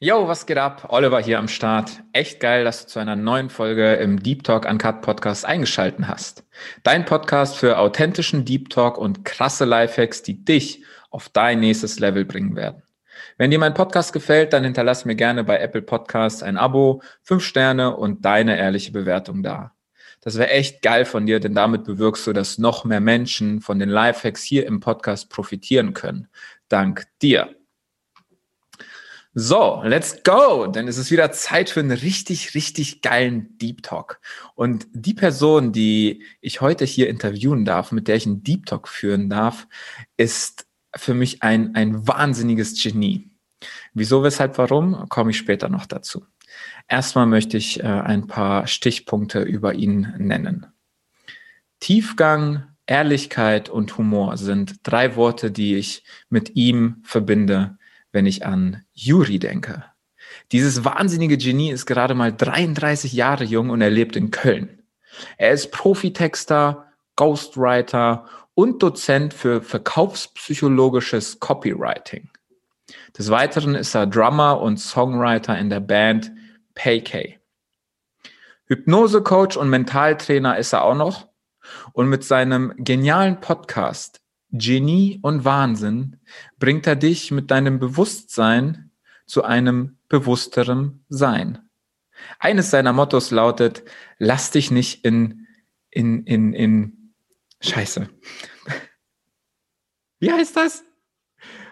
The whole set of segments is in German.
Yo, was geht ab? Oliver hier am Start. Echt geil, dass du zu einer neuen Folge im Deep Talk Uncut Podcast eingeschalten hast. Dein Podcast für authentischen Deep Talk und krasse Lifehacks, die dich auf dein nächstes Level bringen werden. Wenn dir mein Podcast gefällt, dann hinterlass mir gerne bei Apple Podcasts ein Abo, fünf Sterne und deine ehrliche Bewertung da. Das wäre echt geil von dir, denn damit bewirkst du, dass noch mehr Menschen von den Lifehacks hier im Podcast profitieren können. Dank dir. So, let's go, denn es ist wieder Zeit für einen richtig, richtig geilen Deep Talk. Und die Person, die ich heute hier interviewen darf, mit der ich einen Deep Talk führen darf, ist für mich ein, ein wahnsinniges Genie. Wieso, weshalb, warum, komme ich später noch dazu. Erstmal möchte ich äh, ein paar Stichpunkte über ihn nennen. Tiefgang, Ehrlichkeit und Humor sind drei Worte, die ich mit ihm verbinde, wenn ich an Yuri denke. Dieses wahnsinnige Genie ist gerade mal 33 Jahre jung und er lebt in Köln. Er ist Profitexter, Ghostwriter und Dozent für verkaufspsychologisches Copywriting. Des Weiteren ist er Drummer und Songwriter in der Band PayK. Hypnosecoach und Mentaltrainer ist er auch noch. Und mit seinem genialen Podcast Genie und Wahnsinn bringt er dich mit deinem Bewusstsein zu einem bewussteren Sein. Eines seiner Mottos lautet, lass dich nicht in, in, in, in, Scheiße. Wie heißt das?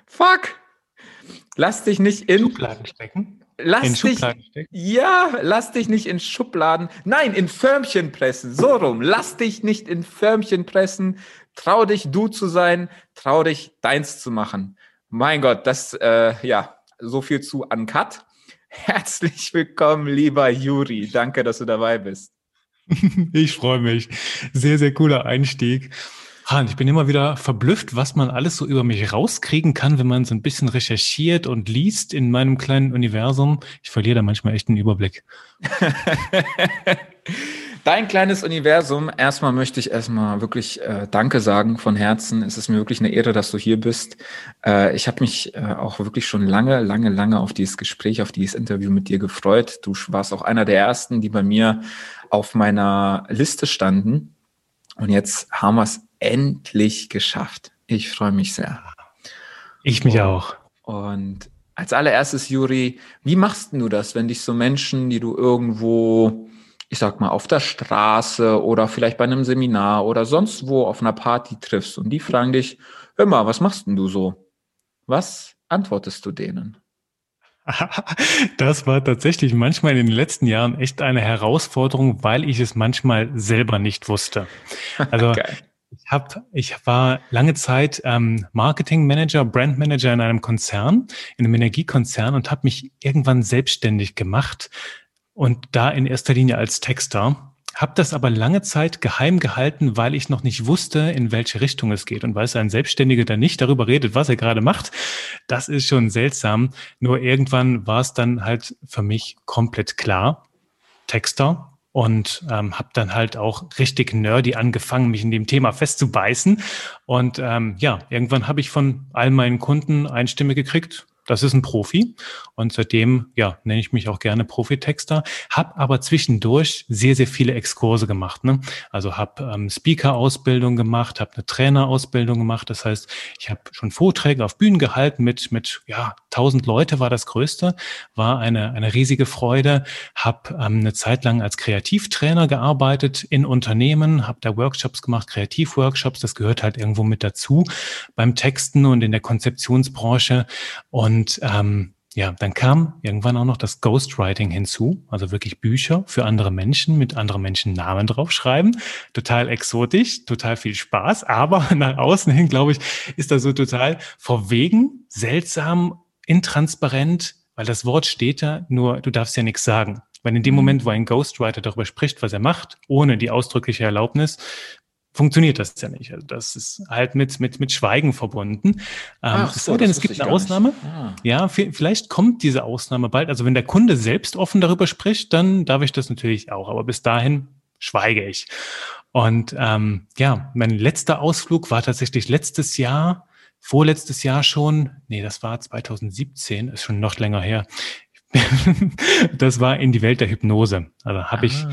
Fuck! Lass dich nicht in Schubladen stecken. Lass in dich, stecken? ja, lass dich nicht in Schubladen, nein, in Förmchen pressen, so rum. Lass dich nicht in Förmchen pressen. Trau dich, du zu sein. Trau dich, deins zu machen. Mein Gott, das, äh, ja, so viel zu Uncut. Herzlich willkommen, lieber Juri. Danke, dass du dabei bist. Ich freue mich. Sehr, sehr cooler Einstieg. Han, ich bin immer wieder verblüfft, was man alles so über mich rauskriegen kann, wenn man so ein bisschen recherchiert und liest in meinem kleinen Universum. Ich verliere da manchmal echt einen Überblick. Dein kleines Universum. Erstmal möchte ich erstmal wirklich äh, Danke sagen von Herzen. Es ist mir wirklich eine Ehre, dass du hier bist. Äh, ich habe mich äh, auch wirklich schon lange, lange, lange auf dieses Gespräch, auf dieses Interview mit dir gefreut. Du warst auch einer der ersten, die bei mir auf meiner Liste standen. Und jetzt haben wir es endlich geschafft. Ich freue mich sehr. Ich mich auch. Und als allererstes, Juri, wie machst du das, wenn dich so Menschen, die du irgendwo, ich sag mal, auf der Straße oder vielleicht bei einem Seminar oder sonst wo auf einer Party triffst und die fragen dich, hör mal, was machst denn du so? Was antwortest du denen? Das war tatsächlich manchmal in den letzten Jahren echt eine Herausforderung, weil ich es manchmal selber nicht wusste. Also ich habe, ich war lange Zeit ähm, Marketing Manager, Brand Manager in einem Konzern, in einem Energiekonzern und habe mich irgendwann selbstständig gemacht und da in erster Linie als Texter. Habe das aber lange Zeit geheim gehalten, weil ich noch nicht wusste, in welche Richtung es geht. Und weil es ein Selbstständiger dann nicht darüber redet, was er gerade macht, das ist schon seltsam. Nur irgendwann war es dann halt für mich komplett klar. Texter, und ähm, habe dann halt auch richtig nerdy angefangen, mich in dem Thema festzubeißen. Und ähm, ja, irgendwann habe ich von all meinen Kunden eine Stimme gekriegt, das ist ein Profi und seitdem ja nenne ich mich auch gerne Profitexter. Hab aber zwischendurch sehr sehr viele Exkurse gemacht. Ne? Also habe ähm, Speaker-Ausbildung gemacht, habe eine Trainerausbildung gemacht. Das heißt, ich habe schon Vorträge auf Bühnen gehalten mit mit ja 1000 Leute war das Größte, war eine eine riesige Freude. Habe ähm, eine Zeit lang als Kreativtrainer gearbeitet in Unternehmen, habe da Workshops gemacht, Kreativworkshops. Das gehört halt irgendwo mit dazu beim Texten und in der Konzeptionsbranche und und ähm, ja, dann kam irgendwann auch noch das Ghostwriting hinzu, also wirklich Bücher für andere Menschen mit anderen Menschen Namen draufschreiben. Total exotisch, total viel Spaß, aber nach außen hin, glaube ich, ist das so total verwegen, seltsam, intransparent, weil das Wort steht da, nur du darfst ja nichts sagen. Weil in dem mhm. Moment, wo ein Ghostwriter darüber spricht, was er macht, ohne die ausdrückliche Erlaubnis, funktioniert das ja nicht. Also das ist halt mit, mit, mit Schweigen verbunden. Ähm, Ach so, so denn es gibt eine Ausnahme. Ah. Ja, vielleicht kommt diese Ausnahme bald. Also wenn der Kunde selbst offen darüber spricht, dann darf ich das natürlich auch. Aber bis dahin schweige ich. Und ähm, ja, mein letzter Ausflug war tatsächlich letztes Jahr, vorletztes Jahr schon, nee, das war 2017, ist schon noch länger her das war in die Welt der Hypnose. Also habe ah. ich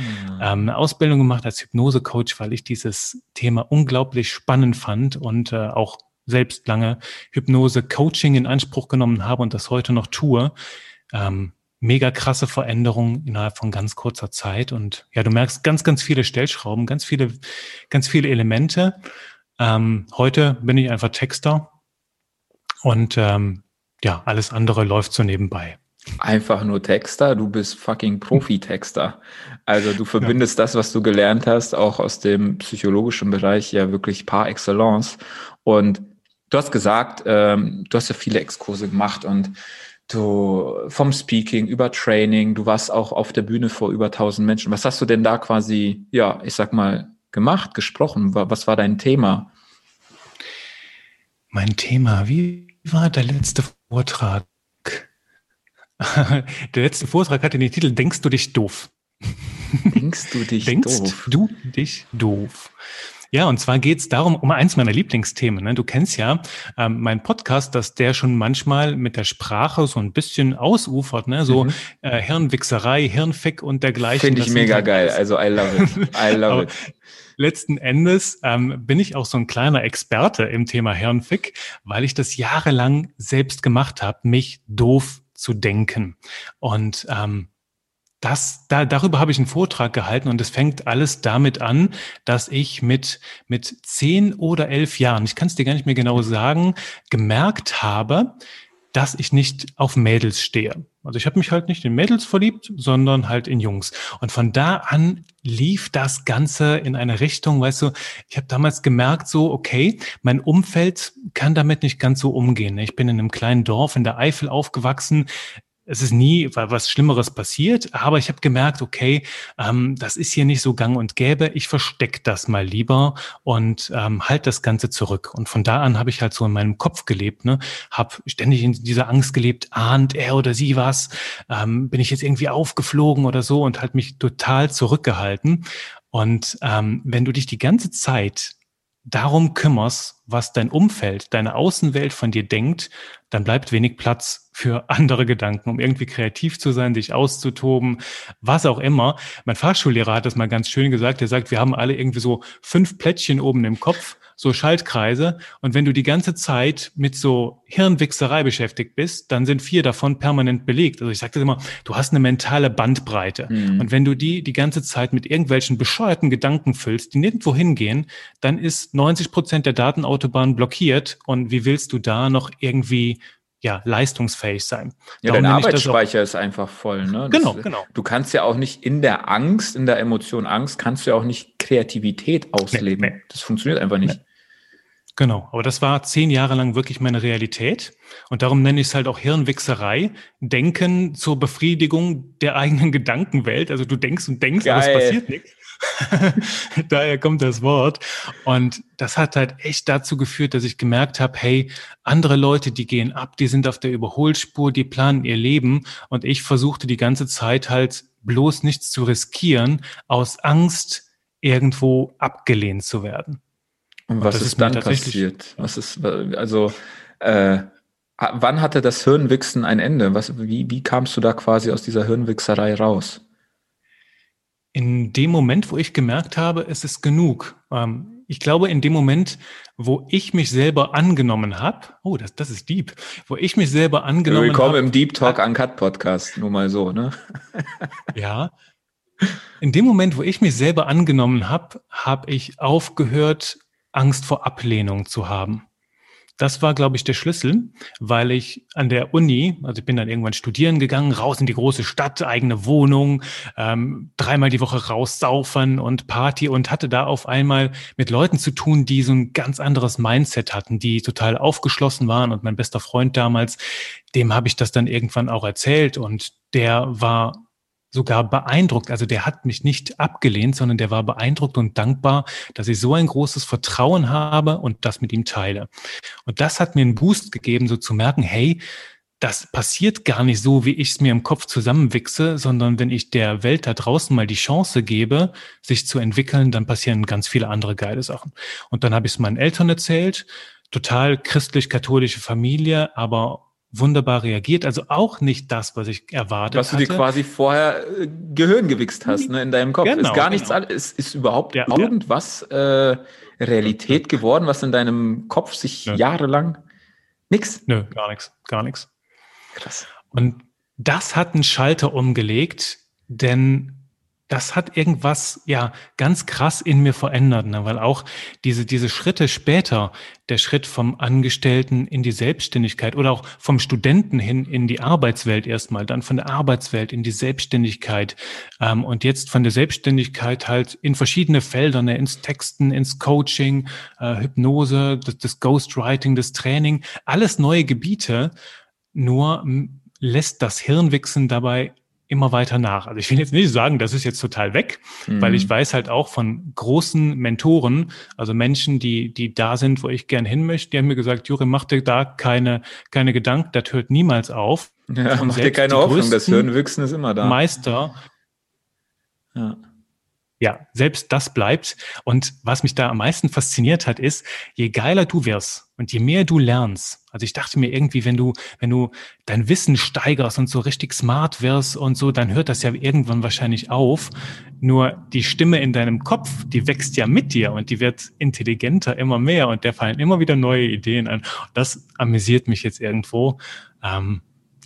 ähm, eine Ausbildung gemacht als Hypnose-Coach, weil ich dieses Thema unglaublich spannend fand und äh, auch selbst lange Hypnose-Coaching in Anspruch genommen habe und das heute noch tue. Ähm, mega krasse Veränderungen innerhalb von ganz kurzer Zeit. Und ja, du merkst ganz, ganz viele Stellschrauben, ganz viele, ganz viele Elemente. Ähm, heute bin ich einfach Texter und ähm, ja, alles andere läuft so nebenbei. Einfach nur Texter, du bist fucking Profi-Texter. Also du verbindest ja. das, was du gelernt hast, auch aus dem psychologischen Bereich ja wirklich par excellence. Und du hast gesagt, ähm, du hast ja viele Exkurse gemacht und du vom Speaking über Training, du warst auch auf der Bühne vor über 1000 Menschen. Was hast du denn da quasi, ja, ich sag mal, gemacht, gesprochen? Was war dein Thema? Mein Thema, wie war der letzte Vortrag? Der letzte Vortrag hatte den Titel Denkst du dich doof? Denkst du dich Denkst doof? du dich doof? Ja, und zwar geht's darum, um eins meiner Lieblingsthemen. Ne? Du kennst ja ähm, meinen Podcast, dass der schon manchmal mit der Sprache so ein bisschen ausufert, ne? so mhm. äh, Hirnwichserei, Hirnfick und dergleichen. Finde ich mega halt geil. Also I love it. I love it. letzten Endes ähm, bin ich auch so ein kleiner Experte im Thema Hirnfick, weil ich das jahrelang selbst gemacht habe, mich doof zu denken. Und ähm, das, da, darüber habe ich einen Vortrag gehalten und es fängt alles damit an, dass ich mit, mit zehn oder elf Jahren, ich kann es dir gar nicht mehr genau sagen, gemerkt habe, dass ich nicht auf Mädels stehe. Also ich habe mich halt nicht in Mädels verliebt, sondern halt in Jungs. Und von da an lief das Ganze in eine Richtung, weißt du, ich habe damals gemerkt, so, okay, mein Umfeld kann damit nicht ganz so umgehen. Ich bin in einem kleinen Dorf in der Eifel aufgewachsen es ist nie was Schlimmeres passiert, aber ich habe gemerkt, okay, ähm, das ist hier nicht so gang und gäbe. Ich versteck das mal lieber und ähm, halt das Ganze zurück. Und von da an habe ich halt so in meinem Kopf gelebt, ne, habe ständig in dieser Angst gelebt, ahnt er oder sie was, ähm, bin ich jetzt irgendwie aufgeflogen oder so und halt mich total zurückgehalten. Und ähm, wenn du dich die ganze Zeit darum kümmerst, was dein Umfeld, deine Außenwelt von dir denkt, dann bleibt wenig Platz für andere Gedanken, um irgendwie kreativ zu sein, dich auszutoben, was auch immer. Mein Fachschullehrer hat das mal ganz schön gesagt. Er sagt, wir haben alle irgendwie so fünf Plättchen oben im Kopf so Schaltkreise. Und wenn du die ganze Zeit mit so Hirnwichserei beschäftigt bist, dann sind vier davon permanent belegt. Also ich sage das immer, du hast eine mentale Bandbreite. Mhm. Und wenn du die die ganze Zeit mit irgendwelchen bescheuerten Gedanken füllst, die nirgendwo hingehen, dann ist 90 Prozent der Datenautobahn blockiert. Und wie willst du da noch irgendwie ja, leistungsfähig sein. Ja, Darum dein Arbeitsspeicher ist einfach voll. Ne? Das, genau, genau. Du kannst ja auch nicht in der Angst, in der Emotion Angst, kannst du ja auch nicht Kreativität ausleben. Nee, nee. Das funktioniert einfach nicht. Nee. Genau, aber das war zehn Jahre lang wirklich meine Realität. Und darum nenne ich es halt auch Hirnwichserei. Denken zur Befriedigung der eigenen Gedankenwelt. Also du denkst und denkst, Geil. aber es passiert nichts. Daher kommt das Wort. Und das hat halt echt dazu geführt, dass ich gemerkt habe, hey, andere Leute, die gehen ab, die sind auf der Überholspur, die planen ihr Leben. Und ich versuchte die ganze Zeit halt bloß nichts zu riskieren, aus Angst, irgendwo abgelehnt zu werden. Und was ist, ist dann passiert? Was ist, also, äh, wann hatte das Hirnwichsen ein Ende? Was, wie, wie kamst du da quasi aus dieser Hirnwichserei raus? In dem Moment, wo ich gemerkt habe, es ist genug. Ähm, ich glaube, in dem Moment, wo ich mich selber angenommen habe, oh, das, das ist deep, wo ich mich selber angenommen habe. Willkommen hab, im Deep Talk Uncut Podcast, nur mal so, ne? ja. In dem Moment, wo ich mich selber angenommen habe, habe ich aufgehört, Angst vor Ablehnung zu haben. Das war, glaube ich, der Schlüssel, weil ich an der Uni, also ich bin dann irgendwann studieren gegangen, raus in die große Stadt, eigene Wohnung, ähm, dreimal die Woche raussaufen und Party und hatte da auf einmal mit Leuten zu tun, die so ein ganz anderes Mindset hatten, die total aufgeschlossen waren. Und mein bester Freund damals, dem habe ich das dann irgendwann auch erzählt und der war sogar beeindruckt. Also der hat mich nicht abgelehnt, sondern der war beeindruckt und dankbar, dass ich so ein großes Vertrauen habe und das mit ihm teile. Und das hat mir einen Boost gegeben, so zu merken, hey, das passiert gar nicht so, wie ich es mir im Kopf zusammenwichse, sondern wenn ich der Welt da draußen mal die Chance gebe, sich zu entwickeln, dann passieren ganz viele andere geile Sachen. Und dann habe ich es meinen Eltern erzählt, total christlich-katholische Familie, aber wunderbar reagiert. Also auch nicht das, was ich erwartet Was du dir quasi vorher äh, Gehirn gewichst hast, ne, in deinem Kopf. Genau, ist gar nichts, genau. ist, ist überhaupt ja, irgendwas äh, Realität geworden, was in deinem Kopf sich Nö. jahrelang nix? Nö, gar nichts, gar nichts. Krass. Und das hat einen Schalter umgelegt, denn das hat irgendwas ja ganz krass in mir verändert, ne? weil auch diese, diese Schritte später, der Schritt vom Angestellten in die Selbstständigkeit oder auch vom Studenten hin in die Arbeitswelt erstmal, dann von der Arbeitswelt in die Selbstständigkeit ähm, und jetzt von der Selbstständigkeit halt in verschiedene Felder, ne? ins Texten, ins Coaching, äh, Hypnose, das, das Ghostwriting, das Training, alles neue Gebiete, nur lässt das Hirnwichsen dabei immer weiter nach. Also ich will jetzt nicht sagen, das ist jetzt total weg, mhm. weil ich weiß halt auch von großen Mentoren, also Menschen, die, die da sind, wo ich gern hin möchte, die haben mir gesagt, Juri, mach dir da keine, keine Gedanken, das hört niemals auf. Ja, mach dir keine Hoffnung, das Hirnwüchsen ist immer da. Meister. Ja ja, selbst das bleibt. Und was mich da am meisten fasziniert hat, ist, je geiler du wirst und je mehr du lernst. Also ich dachte mir irgendwie, wenn du, wenn du dein Wissen steigerst und so richtig smart wirst und so, dann hört das ja irgendwann wahrscheinlich auf. Nur die Stimme in deinem Kopf, die wächst ja mit dir und die wird intelligenter immer mehr und der fallen immer wieder neue Ideen an. Das amüsiert mich jetzt irgendwo. Ähm,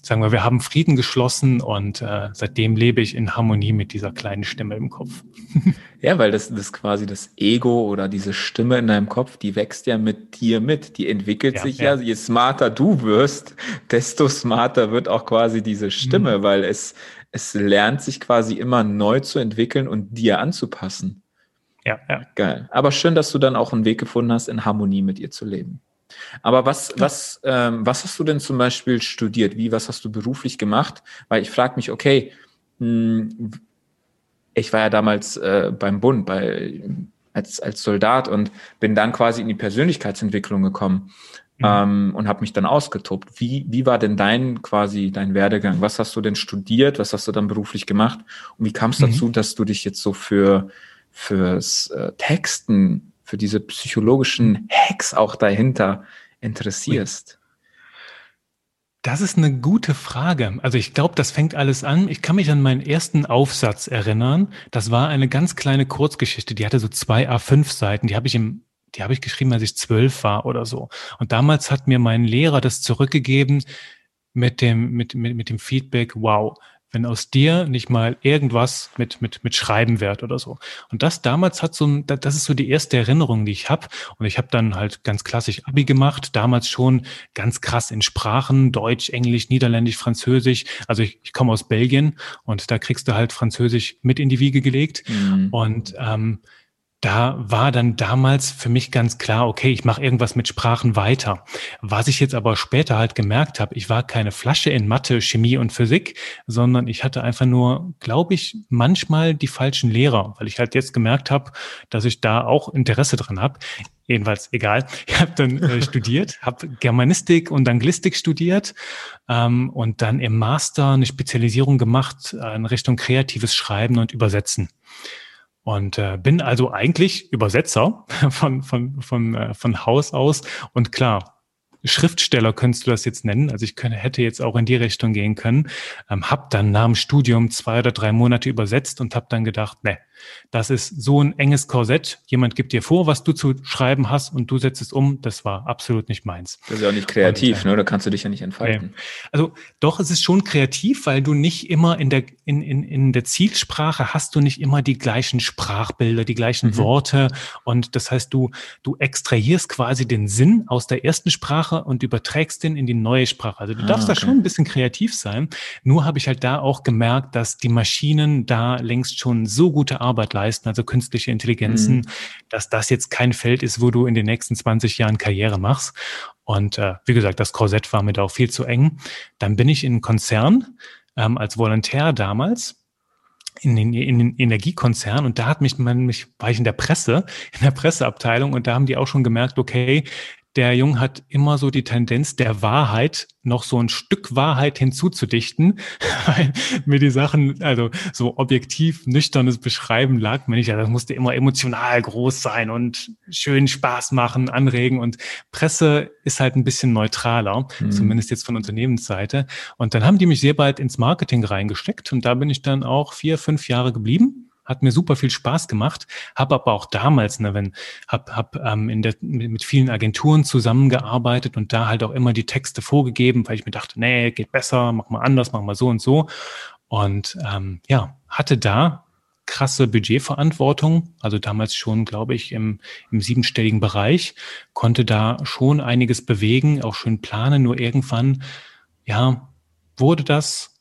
sagen wir, wir haben Frieden geschlossen und äh, seitdem lebe ich in Harmonie mit dieser kleinen Stimme im Kopf. ja, weil das, das quasi das Ego oder diese Stimme in deinem Kopf, die wächst ja mit dir mit. Die entwickelt ja, sich ja. ja. Je smarter du wirst, desto smarter wird auch quasi diese Stimme, mhm. weil es, es lernt sich quasi immer neu zu entwickeln und dir anzupassen. Ja, ja. Geil. Aber schön, dass du dann auch einen Weg gefunden hast, in Harmonie mit ihr zu leben. Aber was, was, ähm, was hast du denn zum Beispiel studiert? Wie, was hast du beruflich gemacht? Weil ich frage mich, okay, mh, hm, ich war ja damals äh, beim Bund, bei, als, als Soldat und bin dann quasi in die Persönlichkeitsentwicklung gekommen mhm. ähm, und habe mich dann ausgetobt. Wie, wie war denn dein quasi dein Werdegang? Was hast du denn studiert? Was hast du dann beruflich gemacht? Und wie kam es dazu, mhm. dass du dich jetzt so für fürs äh, Texten für diese psychologischen Hacks auch dahinter interessierst? Das ist eine gute Frage. Also ich glaube, das fängt alles an. Ich kann mich an meinen ersten Aufsatz erinnern. Das war eine ganz kleine Kurzgeschichte. Die hatte so zwei A5 Seiten. Die habe ich im die habe ich geschrieben, als ich zwölf war oder so. Und damals hat mir mein Lehrer das zurückgegeben mit dem, mit, mit, mit dem Feedback, wow, wenn aus dir nicht mal irgendwas mit, mit, mit Schreiben wird oder so. Und das damals hat so ein, das ist so die erste Erinnerung, die ich habe. Und ich habe dann halt ganz klassisch Abi gemacht, damals schon ganz krass in Sprachen, Deutsch, Englisch, Niederländisch, Französisch. Also ich, ich komme aus Belgien und da kriegst du halt Französisch mit in die Wiege gelegt. Mhm. Und ähm, da war dann damals für mich ganz klar, okay, ich mache irgendwas mit Sprachen weiter. Was ich jetzt aber später halt gemerkt habe, ich war keine Flasche in Mathe, Chemie und Physik, sondern ich hatte einfach nur, glaube ich, manchmal die falschen Lehrer, weil ich halt jetzt gemerkt habe, dass ich da auch Interesse dran habe. Jedenfalls egal. Ich habe dann äh, studiert, habe Germanistik und Anglistik studiert ähm, und dann im Master eine Spezialisierung gemacht äh, in Richtung kreatives Schreiben und Übersetzen. Und äh, bin also eigentlich Übersetzer von, von, von, äh, von Haus aus. Und klar, Schriftsteller könntest du das jetzt nennen. Also ich könnte, hätte jetzt auch in die Richtung gehen können. Ähm, hab dann nach dem Studium zwei oder drei Monate übersetzt und habe dann gedacht, ne, das ist so ein enges Korsett. Jemand gibt dir vor, was du zu schreiben hast und du setzt es um. Das war absolut nicht meins. Das ist ja auch nicht kreativ, und, äh, ne? Da kannst du dich ja nicht entfalten. Nee. Also doch, es ist schon kreativ, weil du nicht immer in der, in, in, in der Zielsprache hast du nicht immer die gleichen Sprachbilder, die gleichen mhm. Worte. Und das heißt, du, du extrahierst quasi den Sinn aus der ersten Sprache und überträgst den in die neue Sprache. Also du ah, darfst okay. da schon ein bisschen kreativ sein. Nur habe ich halt da auch gemerkt, dass die Maschinen da längst schon so gute Arbeit leisten, also künstliche Intelligenzen, mhm. dass das jetzt kein Feld ist, wo du in den nächsten 20 Jahren Karriere machst. Und äh, wie gesagt, das Korsett war mir da auch viel zu eng. Dann bin ich in einen Konzern ähm, als Volontär damals in den, in den Energiekonzern und da hat mich man mich war ich in der Presse in der Presseabteilung und da haben die auch schon gemerkt okay der Jung hat immer so die Tendenz, der Wahrheit noch so ein Stück Wahrheit hinzuzudichten, weil mir die Sachen, also so objektiv nüchternes Beschreiben lag mir nicht. Also das musste immer emotional groß sein und schön Spaß machen, anregen und Presse ist halt ein bisschen neutraler, mhm. zumindest jetzt von Unternehmensseite. Und dann haben die mich sehr bald ins Marketing reingesteckt und da bin ich dann auch vier, fünf Jahre geblieben hat mir super viel Spaß gemacht, habe aber auch damals, ne, wenn hab, hab ähm, in der, mit vielen Agenturen zusammengearbeitet und da halt auch immer die Texte vorgegeben, weil ich mir dachte, nee, geht besser, mach mal anders, mach mal so und so. Und ähm, ja, hatte da krasse Budgetverantwortung, also damals schon, glaube ich, im, im siebenstelligen Bereich, konnte da schon einiges bewegen, auch schön planen, nur irgendwann, ja, wurde das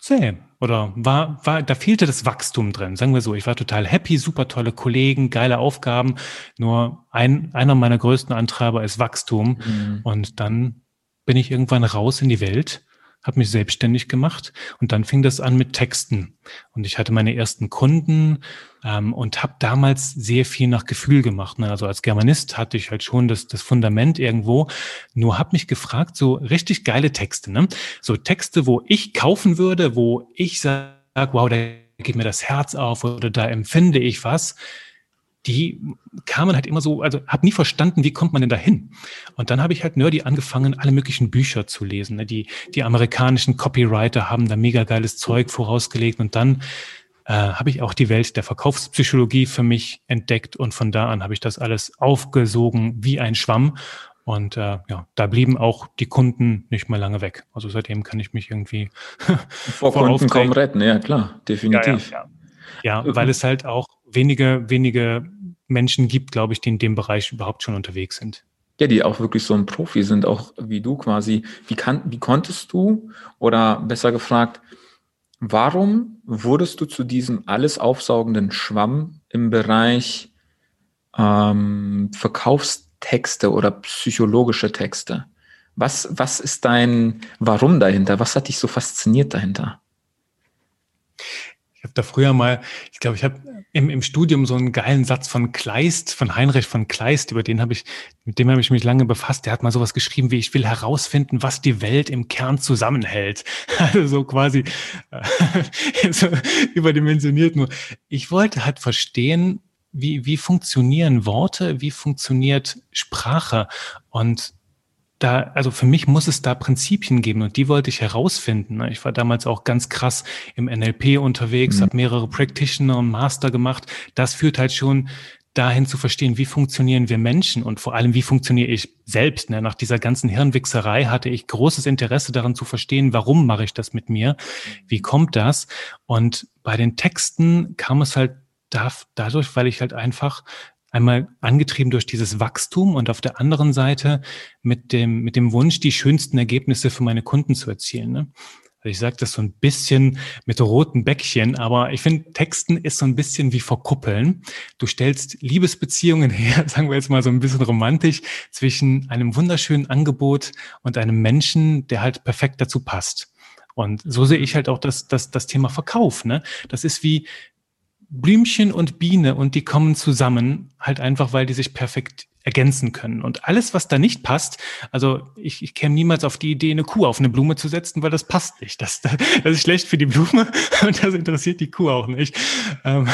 zäh oder war, war, da fehlte das Wachstum drin, sagen wir so. Ich war total happy, super tolle Kollegen, geile Aufgaben. Nur ein, einer meiner größten Antreiber ist Wachstum. Mhm. Und dann bin ich irgendwann raus in die Welt habe mich selbstständig gemacht und dann fing das an mit Texten. Und ich hatte meine ersten Kunden ähm, und habe damals sehr viel nach Gefühl gemacht. Ne? Also als Germanist hatte ich halt schon das, das Fundament irgendwo. Nur habe mich gefragt, so richtig geile Texte, ne? so Texte, wo ich kaufen würde, wo ich sage, wow, da geht mir das Herz auf oder da empfinde ich was die kamen halt immer so, also habe nie verstanden, wie kommt man denn da hin? Und dann habe ich halt nerdy angefangen, alle möglichen Bücher zu lesen. Ne? Die, die amerikanischen Copywriter haben da mega geiles Zeug vorausgelegt und dann äh, habe ich auch die Welt der Verkaufspsychologie für mich entdeckt und von da an habe ich das alles aufgesogen wie ein Schwamm. Und äh, ja, da blieben auch die Kunden nicht mehr lange weg. Also seitdem kann ich mich irgendwie vor Kunden kaum retten, ja klar, definitiv. Ja, ja, ja. weil es halt auch wenige, wenige Menschen gibt, glaube ich, die in dem Bereich überhaupt schon unterwegs sind. Ja, die auch wirklich so ein Profi sind, auch wie du quasi. Wie, kann, wie konntest du, oder besser gefragt, warum wurdest du zu diesem alles aufsaugenden Schwamm im Bereich ähm, Verkaufstexte oder psychologische Texte? Was, was ist dein Warum dahinter? Was hat dich so fasziniert dahinter? Habe da früher mal, ich glaube, ich habe im, im Studium so einen geilen Satz von Kleist, von Heinrich von Kleist, über den habe ich, mit dem habe ich mich lange befasst. Der hat mal sowas geschrieben wie, ich will herausfinden, was die Welt im Kern zusammenhält. Also so quasi äh, so überdimensioniert nur. Ich wollte halt verstehen, wie, wie funktionieren Worte, wie funktioniert Sprache und da, also für mich muss es da Prinzipien geben und die wollte ich herausfinden. Ne? Ich war damals auch ganz krass im NLP unterwegs, mhm. habe mehrere Practitioner und Master gemacht. Das führt halt schon dahin zu verstehen, wie funktionieren wir Menschen und vor allem, wie funktioniere ich selbst. Ne? Nach dieser ganzen Hirnwichserei hatte ich großes Interesse daran zu verstehen, warum mache ich das mit mir? Wie kommt das? Und bei den Texten kam es halt dadurch, weil ich halt einfach Einmal angetrieben durch dieses Wachstum und auf der anderen Seite mit dem, mit dem Wunsch, die schönsten Ergebnisse für meine Kunden zu erzielen. Ne? Also ich sage das so ein bisschen mit roten Bäckchen, aber ich finde, Texten ist so ein bisschen wie verkuppeln. Du stellst Liebesbeziehungen her, sagen wir jetzt mal so ein bisschen romantisch, zwischen einem wunderschönen Angebot und einem Menschen, der halt perfekt dazu passt. Und so sehe ich halt auch das, das, das Thema Verkauf. Ne? Das ist wie, Blümchen und Biene und die kommen zusammen, halt einfach, weil die sich perfekt ergänzen können. Und alles, was da nicht passt, also ich, ich käme niemals auf die Idee, eine Kuh auf eine Blume zu setzen, weil das passt nicht. Das, das ist schlecht für die Blume und das interessiert die Kuh auch nicht. Ähm,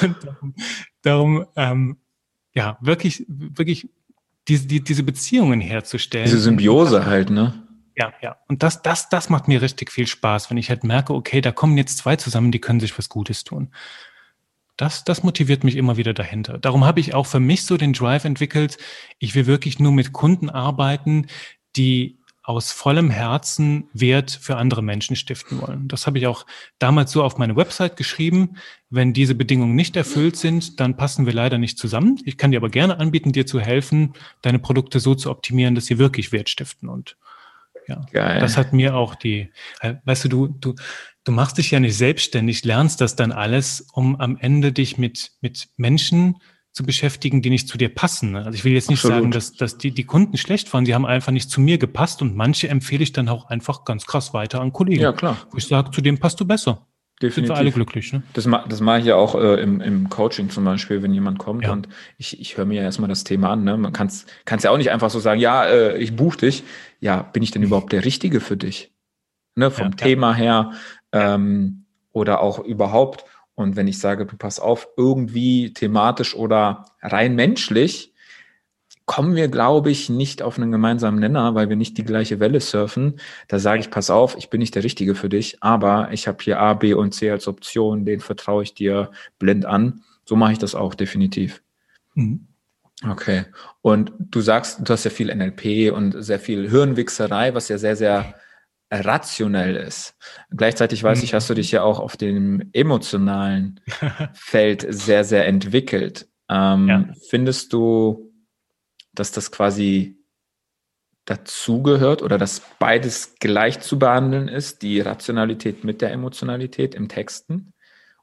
darum, darum ähm, ja, wirklich, wirklich diese, die, diese Beziehungen herzustellen. Diese Symbiose halt, ne? Ja, ja. Und das, das, das macht mir richtig viel Spaß, wenn ich halt merke, okay, da kommen jetzt zwei zusammen, die können sich was Gutes tun. Das, das motiviert mich immer wieder dahinter. Darum habe ich auch für mich so den Drive entwickelt. Ich will wirklich nur mit Kunden arbeiten, die aus vollem Herzen Wert für andere Menschen stiften wollen. Das habe ich auch damals so auf meine Website geschrieben. Wenn diese Bedingungen nicht erfüllt sind, dann passen wir leider nicht zusammen. Ich kann dir aber gerne anbieten, dir zu helfen, deine Produkte so zu optimieren, dass sie wirklich Wert stiften. Und ja. Geil. Das hat mir auch die, weißt du, du, du, du machst dich ja nicht selbstständig, lernst das dann alles, um am Ende dich mit, mit Menschen zu beschäftigen, die nicht zu dir passen. Ne? Also ich will jetzt nicht Absolut. sagen, dass, dass die, die Kunden schlecht waren, die haben einfach nicht zu mir gepasst und manche empfehle ich dann auch einfach ganz krass weiter an Kollegen. Ja, klar. Wo ich sage, zu dem passt du besser. Definitiv. Sind wir alle glücklich, ne? Das, das mache ich ja auch äh, im, im Coaching zum Beispiel, wenn jemand kommt ja. und ich, ich höre mir ja erstmal das Thema an. Ne? Man kann es ja auch nicht einfach so sagen, ja, äh, ich buche dich. Ja, bin ich denn überhaupt der Richtige für dich? Ne? Vom ja, Thema her ähm, oder auch überhaupt. Und wenn ich sage, du pass auf, irgendwie thematisch oder rein menschlich, kommen wir, glaube ich, nicht auf einen gemeinsamen Nenner, weil wir nicht die gleiche Welle surfen. Da sage ich, pass auf, ich bin nicht der Richtige für dich, aber ich habe hier A, B und C als Option, den vertraue ich dir blind an. So mache ich das auch definitiv. Mhm. Okay. Und du sagst, du hast ja viel NLP und sehr viel Hirnwichserei, was ja sehr, sehr rationell ist. Gleichzeitig weiß mhm. ich, hast du dich ja auch auf dem emotionalen Feld sehr, sehr entwickelt. Ähm, ja. Findest du, dass das quasi dazugehört oder dass beides gleich zu behandeln ist, die Rationalität mit der Emotionalität im Texten?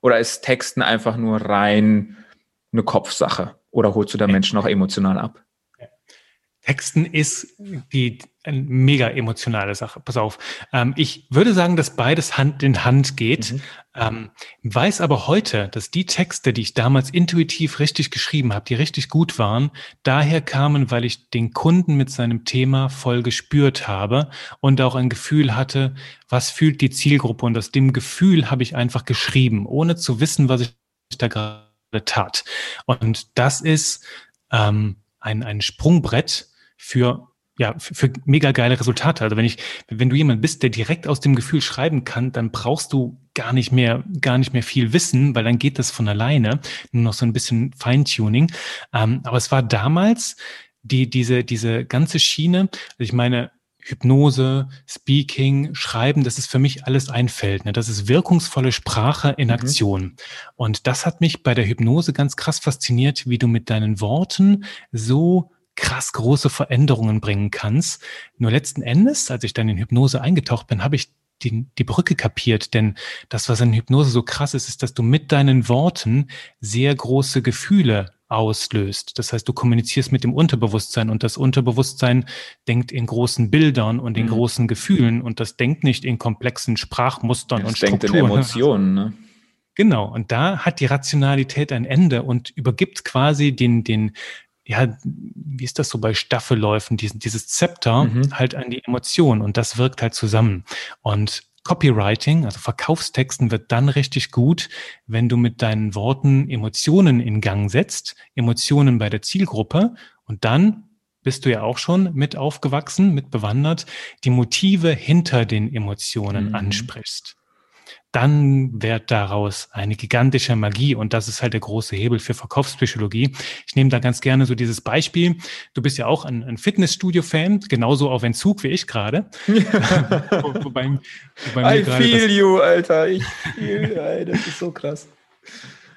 Oder ist Texten einfach nur rein eine Kopfsache? Oder holst du da Menschen auch emotional ab? Texten ist die eine mega emotionale Sache. Pass auf. Ähm, ich würde sagen, dass beides Hand in Hand geht. Mhm. Ähm, weiß aber heute, dass die Texte, die ich damals intuitiv richtig geschrieben habe, die richtig gut waren, daher kamen, weil ich den Kunden mit seinem Thema voll gespürt habe und auch ein Gefühl hatte, was fühlt die Zielgruppe. Und aus dem Gefühl habe ich einfach geschrieben, ohne zu wissen, was ich da gerade tat. Und das ist ähm, ein, ein Sprungbrett für ja, für, für mega geile Resultate. Also wenn ich, wenn du jemand bist, der direkt aus dem Gefühl schreiben kann, dann brauchst du gar nicht mehr, gar nicht mehr viel wissen, weil dann geht das von alleine. Nur noch so ein bisschen Feintuning. Ähm, aber es war damals die, diese, diese ganze Schiene. Also ich meine, Hypnose, Speaking, Schreiben, das ist für mich alles ein Feld. Ne? Das ist wirkungsvolle Sprache in mhm. Aktion. Und das hat mich bei der Hypnose ganz krass fasziniert, wie du mit deinen Worten so krass große Veränderungen bringen kannst. Nur letzten Endes, als ich dann in Hypnose eingetaucht bin, habe ich die, die Brücke kapiert. Denn das, was in Hypnose so krass ist, ist, dass du mit deinen Worten sehr große Gefühle auslöst. Das heißt, du kommunizierst mit dem Unterbewusstsein und das Unterbewusstsein denkt in großen Bildern und in mhm. großen Gefühlen und das denkt nicht in komplexen Sprachmustern das und Strukturen. denkt in Emotionen, ne? Genau, und da hat die Rationalität ein Ende und übergibt quasi den, den ja, wie ist das so bei Staffelläufen, diesen, dieses Zepter mhm. halt an die Emotionen und das wirkt halt zusammen. Und Copywriting, also Verkaufstexten wird dann richtig gut, wenn du mit deinen Worten Emotionen in Gang setzt, Emotionen bei der Zielgruppe und dann bist du ja auch schon mit aufgewachsen, mit bewandert, die Motive hinter den Emotionen mhm. ansprichst dann wird daraus eine gigantische Magie und das ist halt der große Hebel für Verkaufspsychologie. Ich nehme da ganz gerne so dieses Beispiel. Du bist ja auch ein, ein Fitnessstudio-Fan, genauso auf Entzug wie ich gerade. wobei, wobei I feel you, Alter. Ich feel, das ist so krass.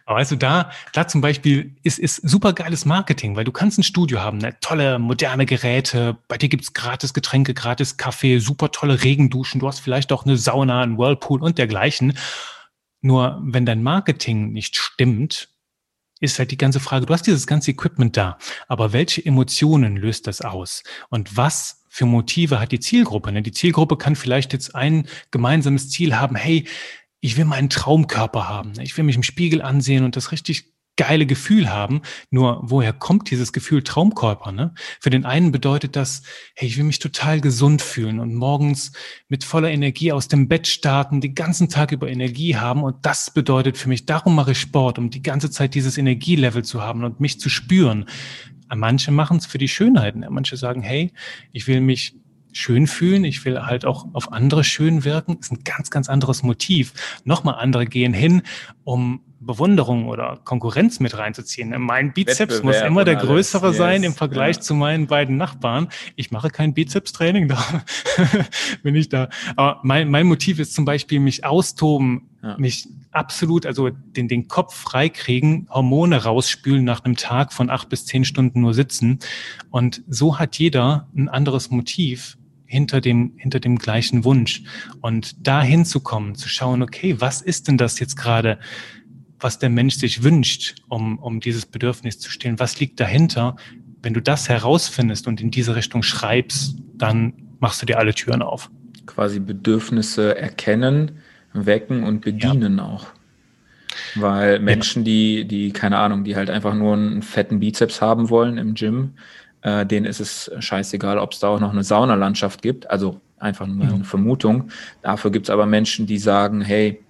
Aber weißt du, da, da zum Beispiel ist, ist super geiles Marketing, weil du kannst ein Studio haben, ne? tolle, moderne Geräte, bei dir gibt's gratis Getränke, gratis Kaffee, super tolle Regenduschen, du hast vielleicht auch eine Sauna, einen Whirlpool und dergleichen. Nur wenn dein Marketing nicht stimmt, ist halt die ganze Frage, du hast dieses ganze Equipment da, aber welche Emotionen löst das aus? Und was für Motive hat die Zielgruppe? Ne? Die Zielgruppe kann vielleicht jetzt ein gemeinsames Ziel haben, hey, ich will meinen Traumkörper haben. Ich will mich im Spiegel ansehen und das richtig geile Gefühl haben. Nur woher kommt dieses Gefühl Traumkörper? Ne? Für den einen bedeutet das, hey, ich will mich total gesund fühlen und morgens mit voller Energie aus dem Bett starten, den ganzen Tag über Energie haben. Und das bedeutet für mich, darum mache ich Sport, um die ganze Zeit dieses Energielevel zu haben und mich zu spüren. Manche machen es für die Schönheiten. Manche sagen, hey, ich will mich schön fühlen, ich will halt auch auf andere schön wirken, ist ein ganz, ganz anderes Motiv. Nochmal andere gehen hin, um Bewunderung oder Konkurrenz mit reinzuziehen. Mein Bizeps muss immer der größere yes, sein im Vergleich ja. zu meinen beiden Nachbarn. Ich mache kein Bizeps-Training, da bin ich da. Aber mein, mein Motiv ist zum Beispiel mich austoben, ja. mich absolut, also den, den Kopf freikriegen, Hormone rausspülen nach einem Tag von acht bis zehn Stunden nur sitzen. Und so hat jeder ein anderes Motiv hinter dem, hinter dem gleichen Wunsch. Und da hinzukommen, zu schauen, okay, was ist denn das jetzt gerade, was der Mensch sich wünscht, um, um dieses Bedürfnis zu stillen? Was liegt dahinter? Wenn du das herausfindest und in diese Richtung schreibst, dann machst du dir alle Türen auf. Quasi Bedürfnisse erkennen, wecken und bedienen ja. auch. Weil Menschen, die, die, keine Ahnung, die halt einfach nur einen fetten Bizeps haben wollen im Gym, äh, denen ist es scheißegal, ob es da auch noch eine Saunalandschaft gibt. Also einfach nur eine Vermutung. Dafür gibt es aber Menschen, die sagen, hey,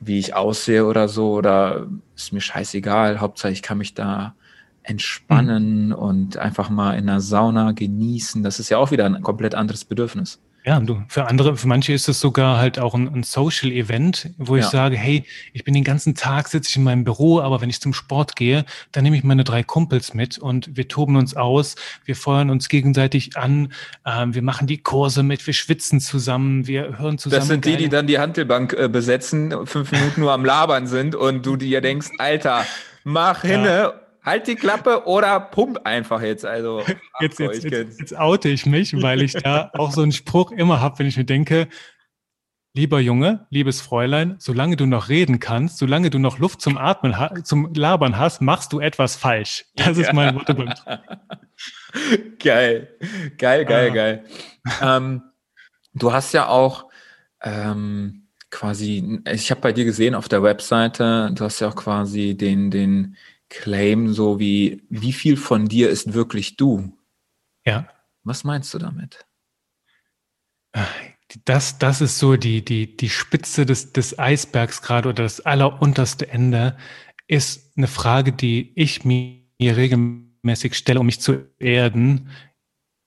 wie ich aussehe oder so, oder ist mir scheißegal, Hauptsache ich kann mich da entspannen mhm. und einfach mal in der Sauna genießen. Das ist ja auch wieder ein komplett anderes Bedürfnis. Ja, du, für andere, für manche ist es sogar halt auch ein, ein Social Event, wo ja. ich sage, hey, ich bin den ganzen Tag, sitze ich in meinem Büro, aber wenn ich zum Sport gehe, dann nehme ich meine drei Kumpels mit und wir toben uns aus, wir feuern uns gegenseitig an, ähm, wir machen die Kurse mit, wir schwitzen zusammen, wir hören zusammen. Das sind die, die dann die Handelbank äh, besetzen, fünf Minuten nur am Labern sind und du dir denkst, Alter, mach hinne. Halt die Klappe oder pump einfach jetzt. Also jetzt, jetzt, jetzt, jetzt, oute ich mich, weil ich da auch so einen Spruch immer habe, wenn ich mir denke, lieber Junge, liebes Fräulein, solange du noch reden kannst, solange du noch Luft zum Atmen, zum Labern hast, machst du etwas falsch. Das ist mein Motto beim Geil, geil, geil, ah. geil. Ähm, du hast ja auch ähm, quasi, ich habe bei dir gesehen auf der Webseite, du hast ja auch quasi den, den Claim, so wie, wie viel von dir ist wirklich du? Ja. Was meinst du damit? Das, das ist so die, die, die Spitze des, des Eisbergs gerade oder das allerunterste Ende ist eine Frage, die ich mir regelmäßig stelle, um mich zu erden.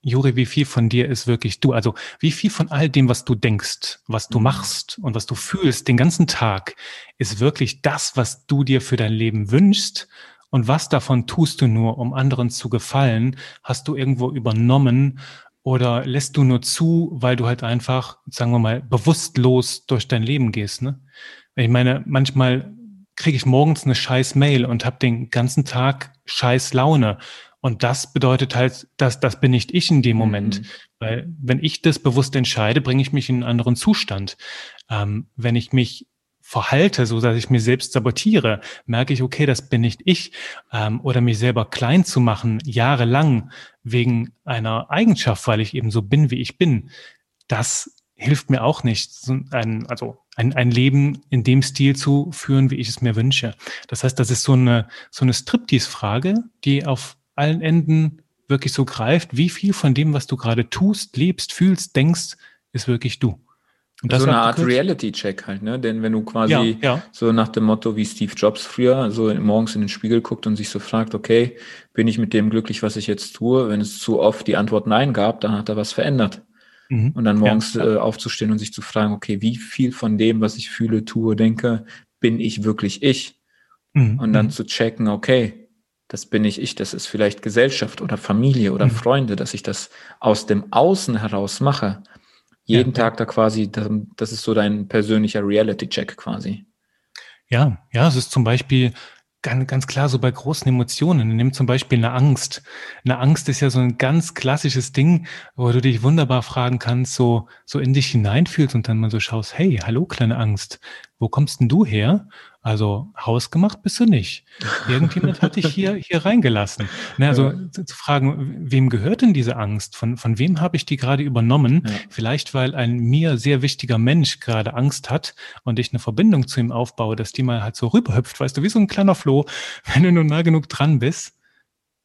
Juri, wie viel von dir ist wirklich du? Also wie viel von all dem, was du denkst, was du mhm. machst und was du fühlst den ganzen Tag, ist wirklich das, was du dir für dein Leben wünschst? Und was davon tust du nur, um anderen zu gefallen? Hast du irgendwo übernommen oder lässt du nur zu, weil du halt einfach, sagen wir mal, bewusstlos durch dein Leben gehst? Ne? Ich meine, manchmal kriege ich morgens eine scheiß Mail und habe den ganzen Tag scheiß Laune. Und das bedeutet halt, dass das bin nicht ich in dem Moment. Mhm. Weil wenn ich das bewusst entscheide, bringe ich mich in einen anderen Zustand. Ähm, wenn ich mich verhalte, so dass ich mir selbst sabotiere, merke ich, okay, das bin nicht ich. Ähm, oder mich selber klein zu machen, jahrelang wegen einer Eigenschaft, weil ich eben so bin, wie ich bin, das hilft mir auch nicht, so ein, also ein, ein Leben in dem Stil zu führen, wie ich es mir wünsche. Das heißt, das ist so eine, so eine Striptease-Frage, die auf allen Enden wirklich so greift. Wie viel von dem, was du gerade tust, lebst, fühlst, denkst, ist wirklich du? Und so eine Art Reality-Check halt, ne? Denn wenn du quasi ja, ja. so nach dem Motto wie Steve Jobs früher so morgens in den Spiegel guckt und sich so fragt, okay, bin ich mit dem glücklich, was ich jetzt tue? Wenn es zu oft die Antwort Nein gab, dann hat er was verändert. Mhm. Und dann morgens ja, äh, aufzustehen und sich zu fragen, okay, wie viel von dem, was ich fühle, tue, denke, bin ich wirklich ich? Mhm. Und dann mhm. zu checken, okay, das bin ich ich, das ist vielleicht Gesellschaft oder Familie oder mhm. Freunde, dass ich das aus dem Außen heraus mache jeden ja. Tag da quasi, das ist so dein persönlicher Reality-Check quasi. Ja, ja, es ist zum Beispiel ganz, ganz klar so bei großen Emotionen. Nimm zum Beispiel eine Angst. Eine Angst ist ja so ein ganz klassisches Ding, wo du dich wunderbar fragen kannst, so, so in dich hineinfühlst und dann mal so schaust, hey, hallo kleine Angst, wo kommst denn du her? Also hausgemacht bist du nicht. Irgendjemand hat dich hier, hier reingelassen. Ne, also ja. zu, zu, fragen, wem gehört denn diese Angst? Von, von wem habe ich die gerade übernommen? Ja. Vielleicht, weil ein mir sehr wichtiger Mensch gerade Angst hat und ich eine Verbindung zu ihm aufbaue, dass die mal halt so rüberhüpft, weißt du, wie so ein kleiner Floh. Wenn du nur nah genug dran bist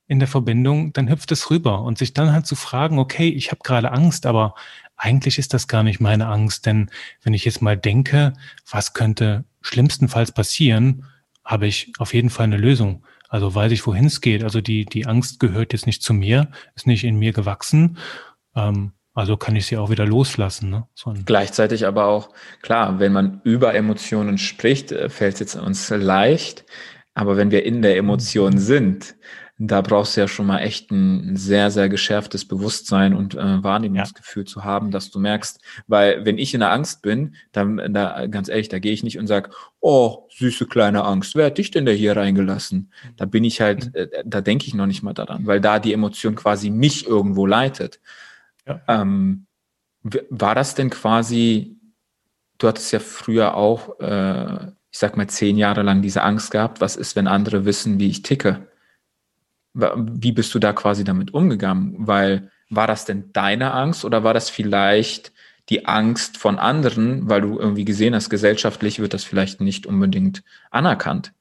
in der Verbindung, dann hüpft es rüber und sich dann halt zu fragen, okay, ich habe gerade Angst, aber eigentlich ist das gar nicht meine Angst, denn wenn ich jetzt mal denke, was könnte schlimmstenfalls passieren, habe ich auf jeden Fall eine Lösung. Also weiß ich, wohin es geht. Also die, die Angst gehört jetzt nicht zu mir, ist nicht in mir gewachsen. Ähm, also kann ich sie auch wieder loslassen. Ne? So Gleichzeitig aber auch, klar, wenn man über Emotionen spricht, äh, fällt es jetzt uns leicht. Aber wenn wir in der Emotion mhm. sind, da brauchst du ja schon mal echt ein sehr, sehr geschärftes Bewusstsein und äh, Wahrnehmungsgefühl ja. zu haben, dass du merkst, weil wenn ich in der Angst bin, dann, da, ganz ehrlich, da gehe ich nicht und sag, oh, süße kleine Angst, wer hat dich denn da hier reingelassen? Da bin ich halt, mhm. äh, da denke ich noch nicht mal daran, weil da die Emotion quasi mich irgendwo leitet. Ja. Ähm, war das denn quasi, du hattest ja früher auch, äh, ich sag mal, zehn Jahre lang diese Angst gehabt, was ist, wenn andere wissen, wie ich ticke? Wie bist du da quasi damit umgegangen? Weil war das denn deine Angst oder war das vielleicht die Angst von anderen, weil du irgendwie gesehen hast, gesellschaftlich wird das vielleicht nicht unbedingt anerkannt.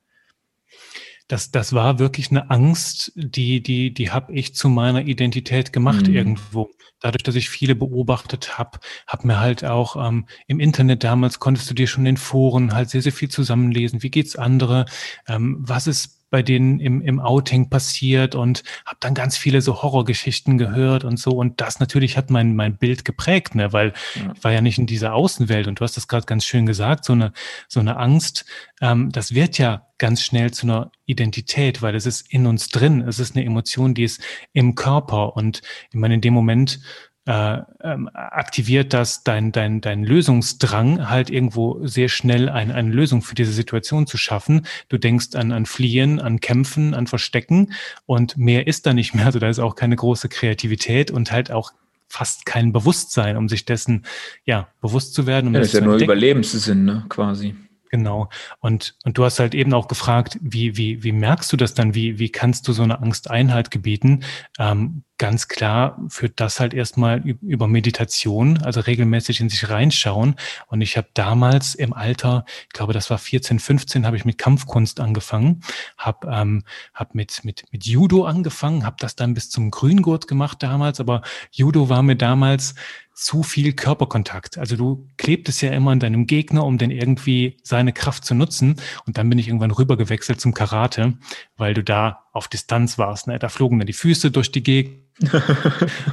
Das, das war wirklich eine Angst, die, die, die habe ich zu meiner Identität gemacht mhm. irgendwo. Dadurch, dass ich viele beobachtet habe, habe mir halt auch ähm, im Internet damals konntest du dir schon in Foren halt sehr, sehr viel zusammenlesen. Wie geht's andere? Ähm, was ist bei denen im, im Outing passiert und habe dann ganz viele so Horrorgeschichten gehört und so. Und das natürlich hat mein, mein Bild geprägt, ne? weil ja. ich war ja nicht in dieser Außenwelt und du hast das gerade ganz schön gesagt, so eine, so eine Angst, ähm, das wird ja ganz schnell zu einer Identität, weil es ist in uns drin. Es ist eine Emotion, die ist im Körper. Und ich meine, in dem Moment, äh, ähm, aktiviert das dein, dein, dein Lösungsdrang, halt irgendwo sehr schnell ein, eine Lösung für diese Situation zu schaffen. Du denkst an, an Fliehen, an Kämpfen, an Verstecken und mehr ist da nicht mehr. Also da ist auch keine große Kreativität und halt auch fast kein Bewusstsein, um sich dessen ja bewusst zu werden. Um ja, das ist ja nur Überlebenssinn, ne, quasi. Genau. Und, und du hast halt eben auch gefragt, wie, wie, wie merkst du das dann? Wie, wie kannst du so eine Angst Einhalt gebieten? Ähm, ganz klar führt das halt erstmal über Meditation, also regelmäßig in sich reinschauen. Und ich habe damals im Alter, ich glaube, das war 14, 15, habe ich mit Kampfkunst angefangen, habe ähm, hab mit, mit, mit Judo angefangen, habe das dann bis zum Grüngurt gemacht damals, aber Judo war mir damals zu viel Körperkontakt. Also du klebtest ja immer an deinem Gegner, um den irgendwie seine Kraft zu nutzen. Und dann bin ich irgendwann rüber gewechselt zum Karate, weil du da auf Distanz warst. Ne? Da flogen dann die Füße durch die Gegend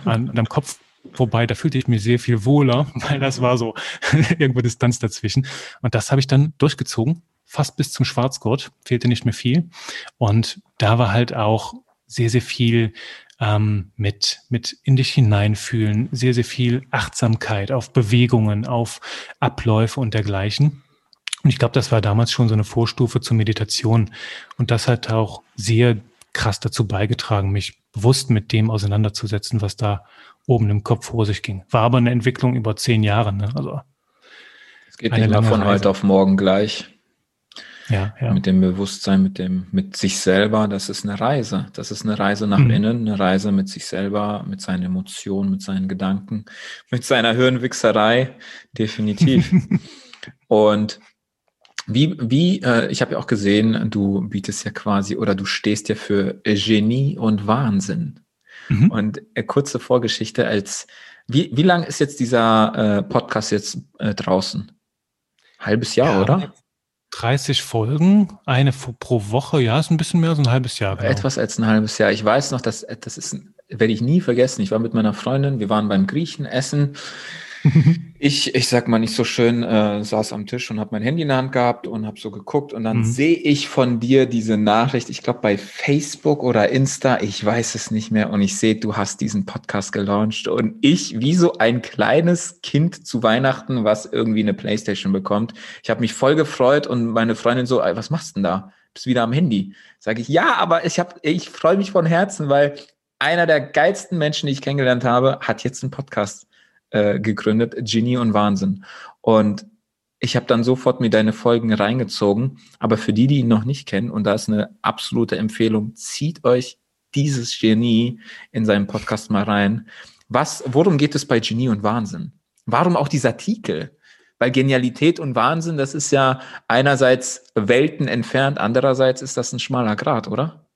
an, an deinem Kopf vorbei. Da fühlte ich mich sehr viel wohler, weil das war so irgendwo Distanz dazwischen. Und das habe ich dann durchgezogen, fast bis zum Schwarzgurt, fehlte nicht mehr viel. Und da war halt auch sehr, sehr viel ähm, mit, mit in dich hineinfühlen, sehr, sehr viel Achtsamkeit auf Bewegungen, auf Abläufe und dergleichen. Und ich glaube, das war damals schon so eine Vorstufe zur Meditation. Und das hat auch sehr krass dazu beigetragen, mich bewusst mit dem auseinanderzusetzen, was da oben im Kopf vor sich ging. War aber eine Entwicklung über zehn Jahre. Ne? Also es geht nicht mehr von heute auf morgen gleich. Ja, ja. Mit dem Bewusstsein, mit dem, mit sich selber, das ist eine Reise. Das ist eine Reise nach mhm. innen, eine Reise mit sich selber, mit seinen Emotionen, mit seinen Gedanken, mit seiner Hirnwichserei, definitiv. Und wie, wie, äh, ich habe ja auch gesehen, du bietest ja quasi oder du stehst ja für Genie und Wahnsinn. Mhm. Und äh, kurze Vorgeschichte als, wie, wie lang ist jetzt dieser äh, Podcast jetzt äh, draußen? Halbes Jahr, ja, oder? 30 Folgen, eine pro Woche, ja, ist ein bisschen mehr, so ein halbes Jahr. Genau. Etwas als ein halbes Jahr. Ich weiß noch, dass das ist, werde ich nie vergessen. Ich war mit meiner Freundin, wir waren beim Griechen essen ich, ich sag mal nicht so schön, äh, saß am Tisch und habe mein Handy in der Hand gehabt und habe so geguckt und dann mhm. sehe ich von dir diese Nachricht, ich glaube bei Facebook oder Insta, ich weiß es nicht mehr und ich sehe, du hast diesen Podcast gelauncht und ich wie so ein kleines Kind zu Weihnachten, was irgendwie eine Playstation bekommt. Ich habe mich voll gefreut und meine Freundin so, was machst du denn da? Bist wieder am Handy? Sage ich, ja, aber ich habe, ich freue mich von Herzen, weil einer der geilsten Menschen, die ich kennengelernt habe, hat jetzt einen Podcast äh, gegründet, Genie und Wahnsinn. Und ich habe dann sofort mir deine Folgen reingezogen. Aber für die, die ihn noch nicht kennen, und da ist eine absolute Empfehlung, zieht euch dieses Genie in seinem Podcast mal rein. Was, worum geht es bei Genie und Wahnsinn? Warum auch dieser Titel? Weil Genialität und Wahnsinn, das ist ja einerseits Welten entfernt, andererseits ist das ein schmaler Grad, oder?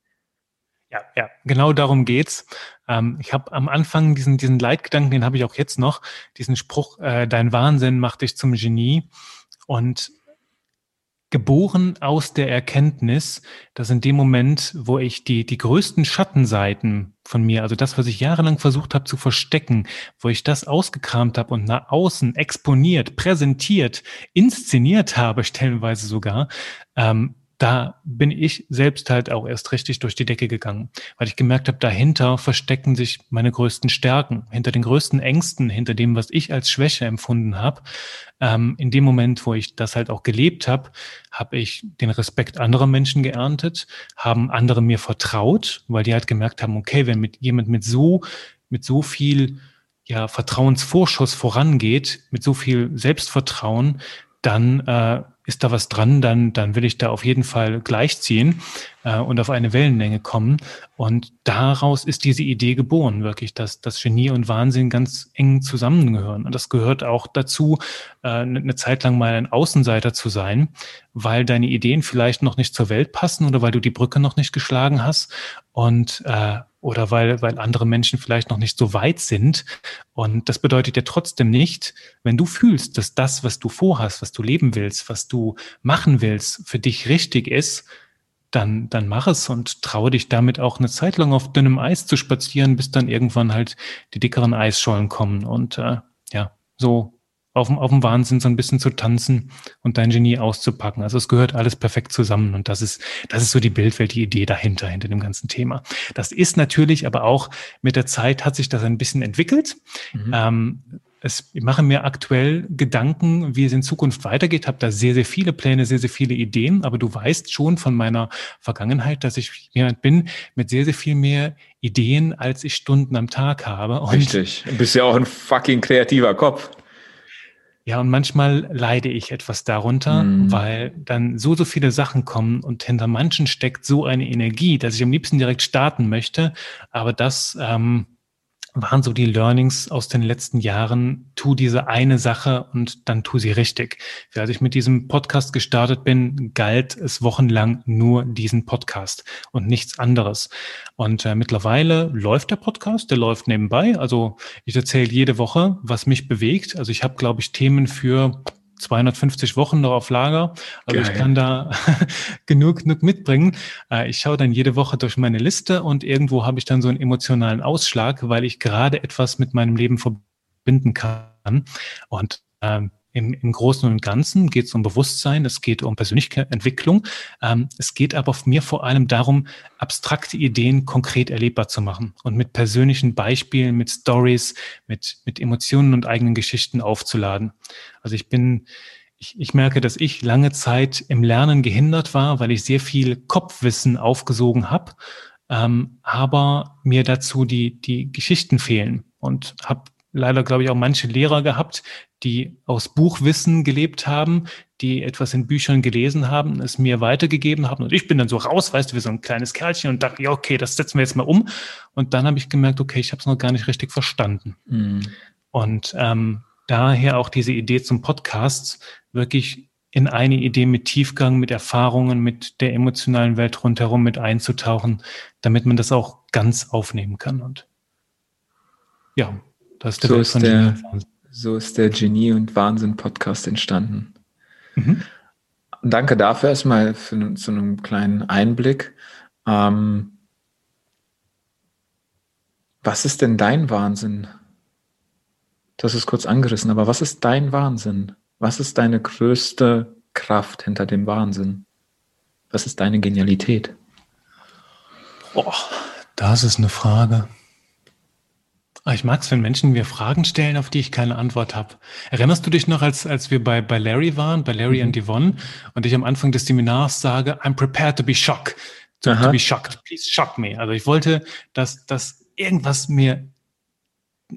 Ja, ja, genau darum geht's. Ähm, ich habe am Anfang diesen, diesen Leitgedanken, den habe ich auch jetzt noch, diesen Spruch, äh, dein Wahnsinn macht dich zum Genie. Und geboren aus der Erkenntnis, dass in dem Moment, wo ich die, die größten Schattenseiten von mir, also das, was ich jahrelang versucht habe zu verstecken, wo ich das ausgekramt habe und nach außen exponiert, präsentiert, inszeniert habe, stellenweise sogar, ähm, da bin ich selbst halt auch erst richtig durch die Decke gegangen, weil ich gemerkt habe, dahinter verstecken sich meine größten Stärken, hinter den größten Ängsten, hinter dem, was ich als Schwäche empfunden habe. Ähm, in dem Moment, wo ich das halt auch gelebt habe, habe ich den Respekt anderer Menschen geerntet, haben andere mir vertraut, weil die halt gemerkt haben, okay, wenn mit jemand mit so mit so viel ja, Vertrauensvorschuss vorangeht, mit so viel Selbstvertrauen, dann äh, ist da was dran, dann, dann will ich da auf jeden Fall gleichziehen äh, und auf eine Wellenlänge kommen. Und daraus ist diese Idee geboren, wirklich, dass, dass Genie und Wahnsinn ganz eng zusammengehören. Und das gehört auch dazu, äh, eine Zeit lang mal ein Außenseiter zu sein, weil deine Ideen vielleicht noch nicht zur Welt passen oder weil du die Brücke noch nicht geschlagen hast. Und äh, oder weil, weil andere Menschen vielleicht noch nicht so weit sind. Und das bedeutet ja trotzdem nicht, wenn du fühlst, dass das, was du vorhast, was du leben willst, was du machen willst, für dich richtig ist, dann, dann mach es und traue dich damit auch eine Zeit lang auf dünnem Eis zu spazieren, bis dann irgendwann halt die dickeren Eisschollen kommen. Und äh, ja, so auf dem, auf dem Wahnsinn so ein bisschen zu tanzen und dein Genie auszupacken. Also es gehört alles perfekt zusammen und das ist, das ist so die Bildwelt, die Idee dahinter, hinter dem ganzen Thema. Das ist natürlich aber auch mit der Zeit hat sich das ein bisschen entwickelt. Mhm. Ähm, es, ich mache mir aktuell Gedanken, wie es in Zukunft weitergeht, habe da sehr, sehr viele Pläne, sehr, sehr viele Ideen, aber du weißt schon von meiner Vergangenheit, dass ich jemand bin mit sehr, sehr viel mehr Ideen, als ich Stunden am Tag habe. Und Richtig. Du bist ja auch ein fucking kreativer Kopf. Ja, und manchmal leide ich etwas darunter, mhm. weil dann so, so viele Sachen kommen und hinter manchen steckt so eine Energie, dass ich am liebsten direkt starten möchte. Aber das ähm, waren so die Learnings aus den letzten Jahren. Tu diese eine Sache und dann tu sie richtig. Als ich mit diesem Podcast gestartet bin, galt es wochenlang nur diesen Podcast und nichts anderes. Und äh, mittlerweile läuft der Podcast, der läuft nebenbei. Also ich erzähle jede Woche, was mich bewegt. Also ich habe, glaube ich, Themen für 250 Wochen noch auf Lager. Also Geil. ich kann da genug, genug mitbringen. Äh, ich schaue dann jede Woche durch meine Liste und irgendwo habe ich dann so einen emotionalen Ausschlag, weil ich gerade etwas mit meinem Leben verbinden kann. Und ähm, im, Im Großen und Ganzen geht es um Bewusstsein, es geht um Persönlichkeitsentwicklung. Ähm, es geht aber mir vor allem darum, abstrakte Ideen konkret erlebbar zu machen und mit persönlichen Beispielen, mit Stories, mit, mit Emotionen und eigenen Geschichten aufzuladen. Also ich bin, ich, ich merke, dass ich lange Zeit im Lernen gehindert war, weil ich sehr viel Kopfwissen aufgesogen habe, ähm, aber mir dazu die, die Geschichten fehlen und habe leider, glaube ich, auch manche Lehrer gehabt, die aus Buchwissen gelebt haben, die etwas in Büchern gelesen haben, es mir weitergegeben haben. Und ich bin dann so raus, weißt du, wie so ein kleines Kerlchen und dachte, ja, okay, das setzen wir jetzt mal um. Und dann habe ich gemerkt, okay, ich habe es noch gar nicht richtig verstanden. Mhm. Und ähm, daher auch diese Idee zum Podcast, wirklich in eine Idee mit Tiefgang, mit Erfahrungen, mit der emotionalen Welt rundherum mit einzutauchen, damit man das auch ganz aufnehmen kann. Und ja, das ist der so Welt von der, so ist der Genie und Wahnsinn Podcast entstanden. Mhm. Danke dafür erstmal für so einen kleinen Einblick. Ähm, was ist denn dein Wahnsinn? Das ist kurz angerissen, aber was ist dein Wahnsinn? Was ist deine größte Kraft hinter dem Wahnsinn? Was ist deine Genialität? Oh, das ist eine Frage. Ah, ich mag es, wenn Menschen mir Fragen stellen, auf die ich keine Antwort habe. Erinnerst du dich noch, als, als wir bei, bei Larry waren, bei Larry mhm. und Yvonne, und ich am Anfang des Seminars sage, I'm prepared to be shocked, to, to be shocked, please shock me. Also ich wollte, dass, dass irgendwas mir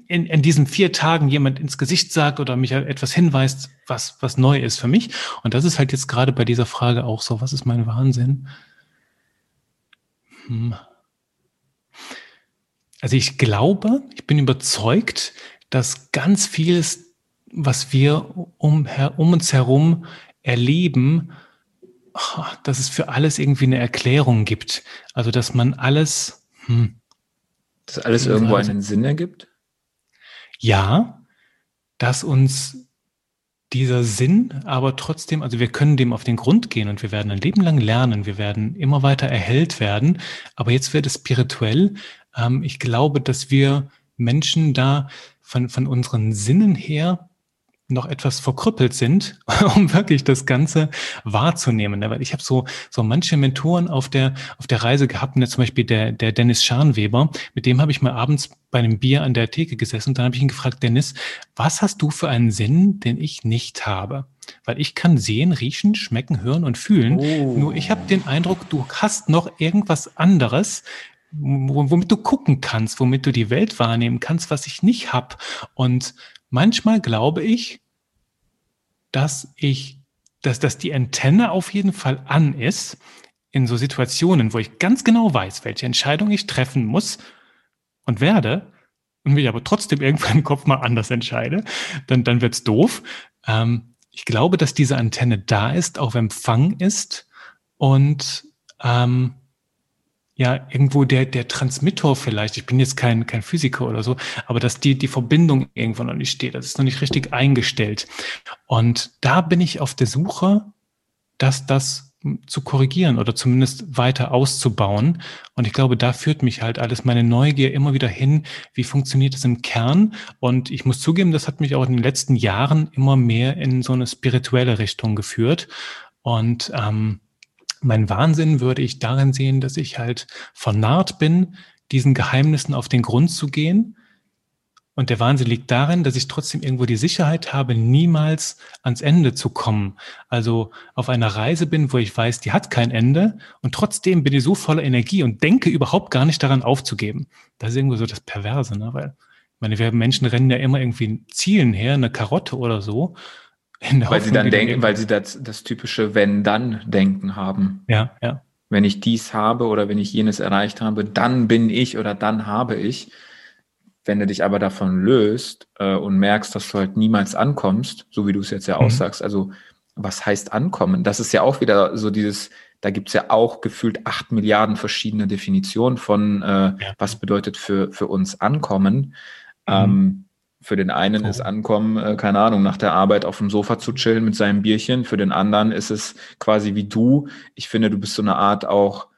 in, in diesen vier Tagen jemand ins Gesicht sagt oder mich etwas hinweist, was, was neu ist für mich. Und das ist halt jetzt gerade bei dieser Frage auch so, was ist mein Wahnsinn? Hm. Also ich glaube, ich bin überzeugt, dass ganz vieles, was wir um, um uns herum erleben, dass es für alles irgendwie eine Erklärung gibt. Also dass man alles, hm, dass alles irgendwo einen Sinn ergibt? Ja, dass uns dieser Sinn, aber trotzdem, also wir können dem auf den Grund gehen und wir werden ein Leben lang lernen, wir werden immer weiter erhellt werden, aber jetzt wird es spirituell ähm, ich glaube, dass wir Menschen da von, von unseren Sinnen her noch etwas verkrüppelt sind, um wirklich das Ganze wahrzunehmen. Weil ich habe so, so manche Mentoren auf der, auf der Reise gehabt, ne, zum Beispiel der, der Dennis Scharnweber, mit dem habe ich mal abends bei einem Bier an der Theke gesessen und dann habe ich ihn gefragt, Dennis, was hast du für einen Sinn, den ich nicht habe? Weil ich kann sehen, riechen, schmecken, hören und fühlen. Oh. Nur ich habe den Eindruck, du hast noch irgendwas anderes, womit du gucken kannst, womit du die Welt wahrnehmen kannst, was ich nicht habe. Und manchmal glaube ich, dass ich dass, dass die Antenne auf jeden Fall an ist in so Situationen, wo ich ganz genau weiß, welche Entscheidung ich treffen muss und werde und mich aber trotzdem irgendwann im Kopf mal anders entscheide, dann, dann wird's doof. Ähm, ich glaube, dass diese Antenne da ist, auf Empfang ist und ähm, ja, irgendwo der, der Transmitter vielleicht, ich bin jetzt kein, kein Physiker oder so, aber dass die, die Verbindung irgendwo noch nicht steht, das ist noch nicht richtig eingestellt. Und da bin ich auf der Suche, dass das zu korrigieren oder zumindest weiter auszubauen. Und ich glaube, da führt mich halt alles, meine Neugier immer wieder hin, wie funktioniert es im Kern. Und ich muss zugeben, das hat mich auch in den letzten Jahren immer mehr in so eine spirituelle Richtung geführt. Und ähm, mein Wahnsinn würde ich darin sehen, dass ich halt vernarrt bin, diesen Geheimnissen auf den Grund zu gehen. Und der Wahnsinn liegt darin, dass ich trotzdem irgendwo die Sicherheit habe, niemals ans Ende zu kommen. Also auf einer Reise bin, wo ich weiß, die hat kein Ende und trotzdem bin ich so voller Energie und denke überhaupt gar nicht daran aufzugeben. Das ist irgendwo so das Perverse, ne? weil ich meine, wir Menschen rennen ja immer irgendwie Zielen her, eine Karotte oder so weil sie dann denken, weil sie das, das typische Wenn-Dann-Denken haben. Ja, ja. Wenn ich dies habe oder wenn ich jenes erreicht habe, dann bin ich oder dann habe ich. Wenn du dich aber davon löst äh, und merkst, dass du halt niemals ankommst, so wie du es jetzt ja mhm. aussagst, also was heißt ankommen? Das ist ja auch wieder so dieses, da gibt's ja auch gefühlt acht Milliarden verschiedene Definitionen von, äh, ja. was bedeutet für, für uns ankommen. Mhm. Ähm, für den einen oh. ist Ankommen, äh, keine Ahnung, nach der Arbeit auf dem Sofa zu chillen mit seinem Bierchen. Für den anderen ist es quasi wie du. Ich finde, du bist so eine Art auch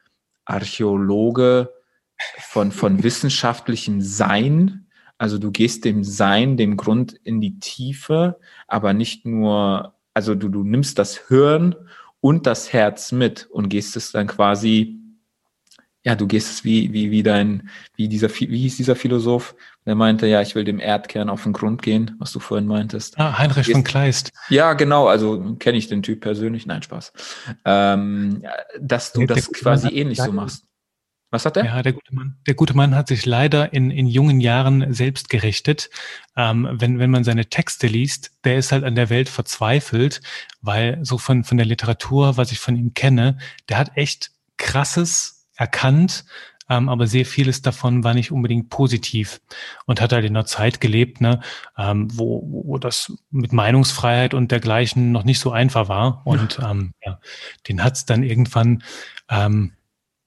Archäologe von, von wissenschaftlichem Sein. Also du gehst dem Sein, dem Grund in die Tiefe, aber nicht nur, also du, du nimmst das Hirn und das Herz mit und gehst es dann quasi ja, du gehst es wie, wie, wie dein, wie dieser, wie hieß dieser Philosoph, der meinte, ja, ich will dem Erdkern auf den Grund gehen, was du vorhin meintest. Ah, Heinrich von Kleist. Ja, genau, also kenne ich den Typ persönlich, nein, Spaß. Ähm, dass du der, das der quasi ähnlich so machst. Was hat der? Ja, der gute Mann, der gute Mann hat sich leider in, in jungen Jahren selbst gerichtet. Ähm, wenn, wenn man seine Texte liest, der ist halt an der Welt verzweifelt, weil so von, von der Literatur, was ich von ihm kenne, der hat echt krasses erkannt, ähm, aber sehr vieles davon war nicht unbedingt positiv und hat halt in einer Zeit gelebt, ne, ähm, wo, wo das mit Meinungsfreiheit und dergleichen noch nicht so einfach war. Und ja. ähm, ja, den hat es dann irgendwann ähm,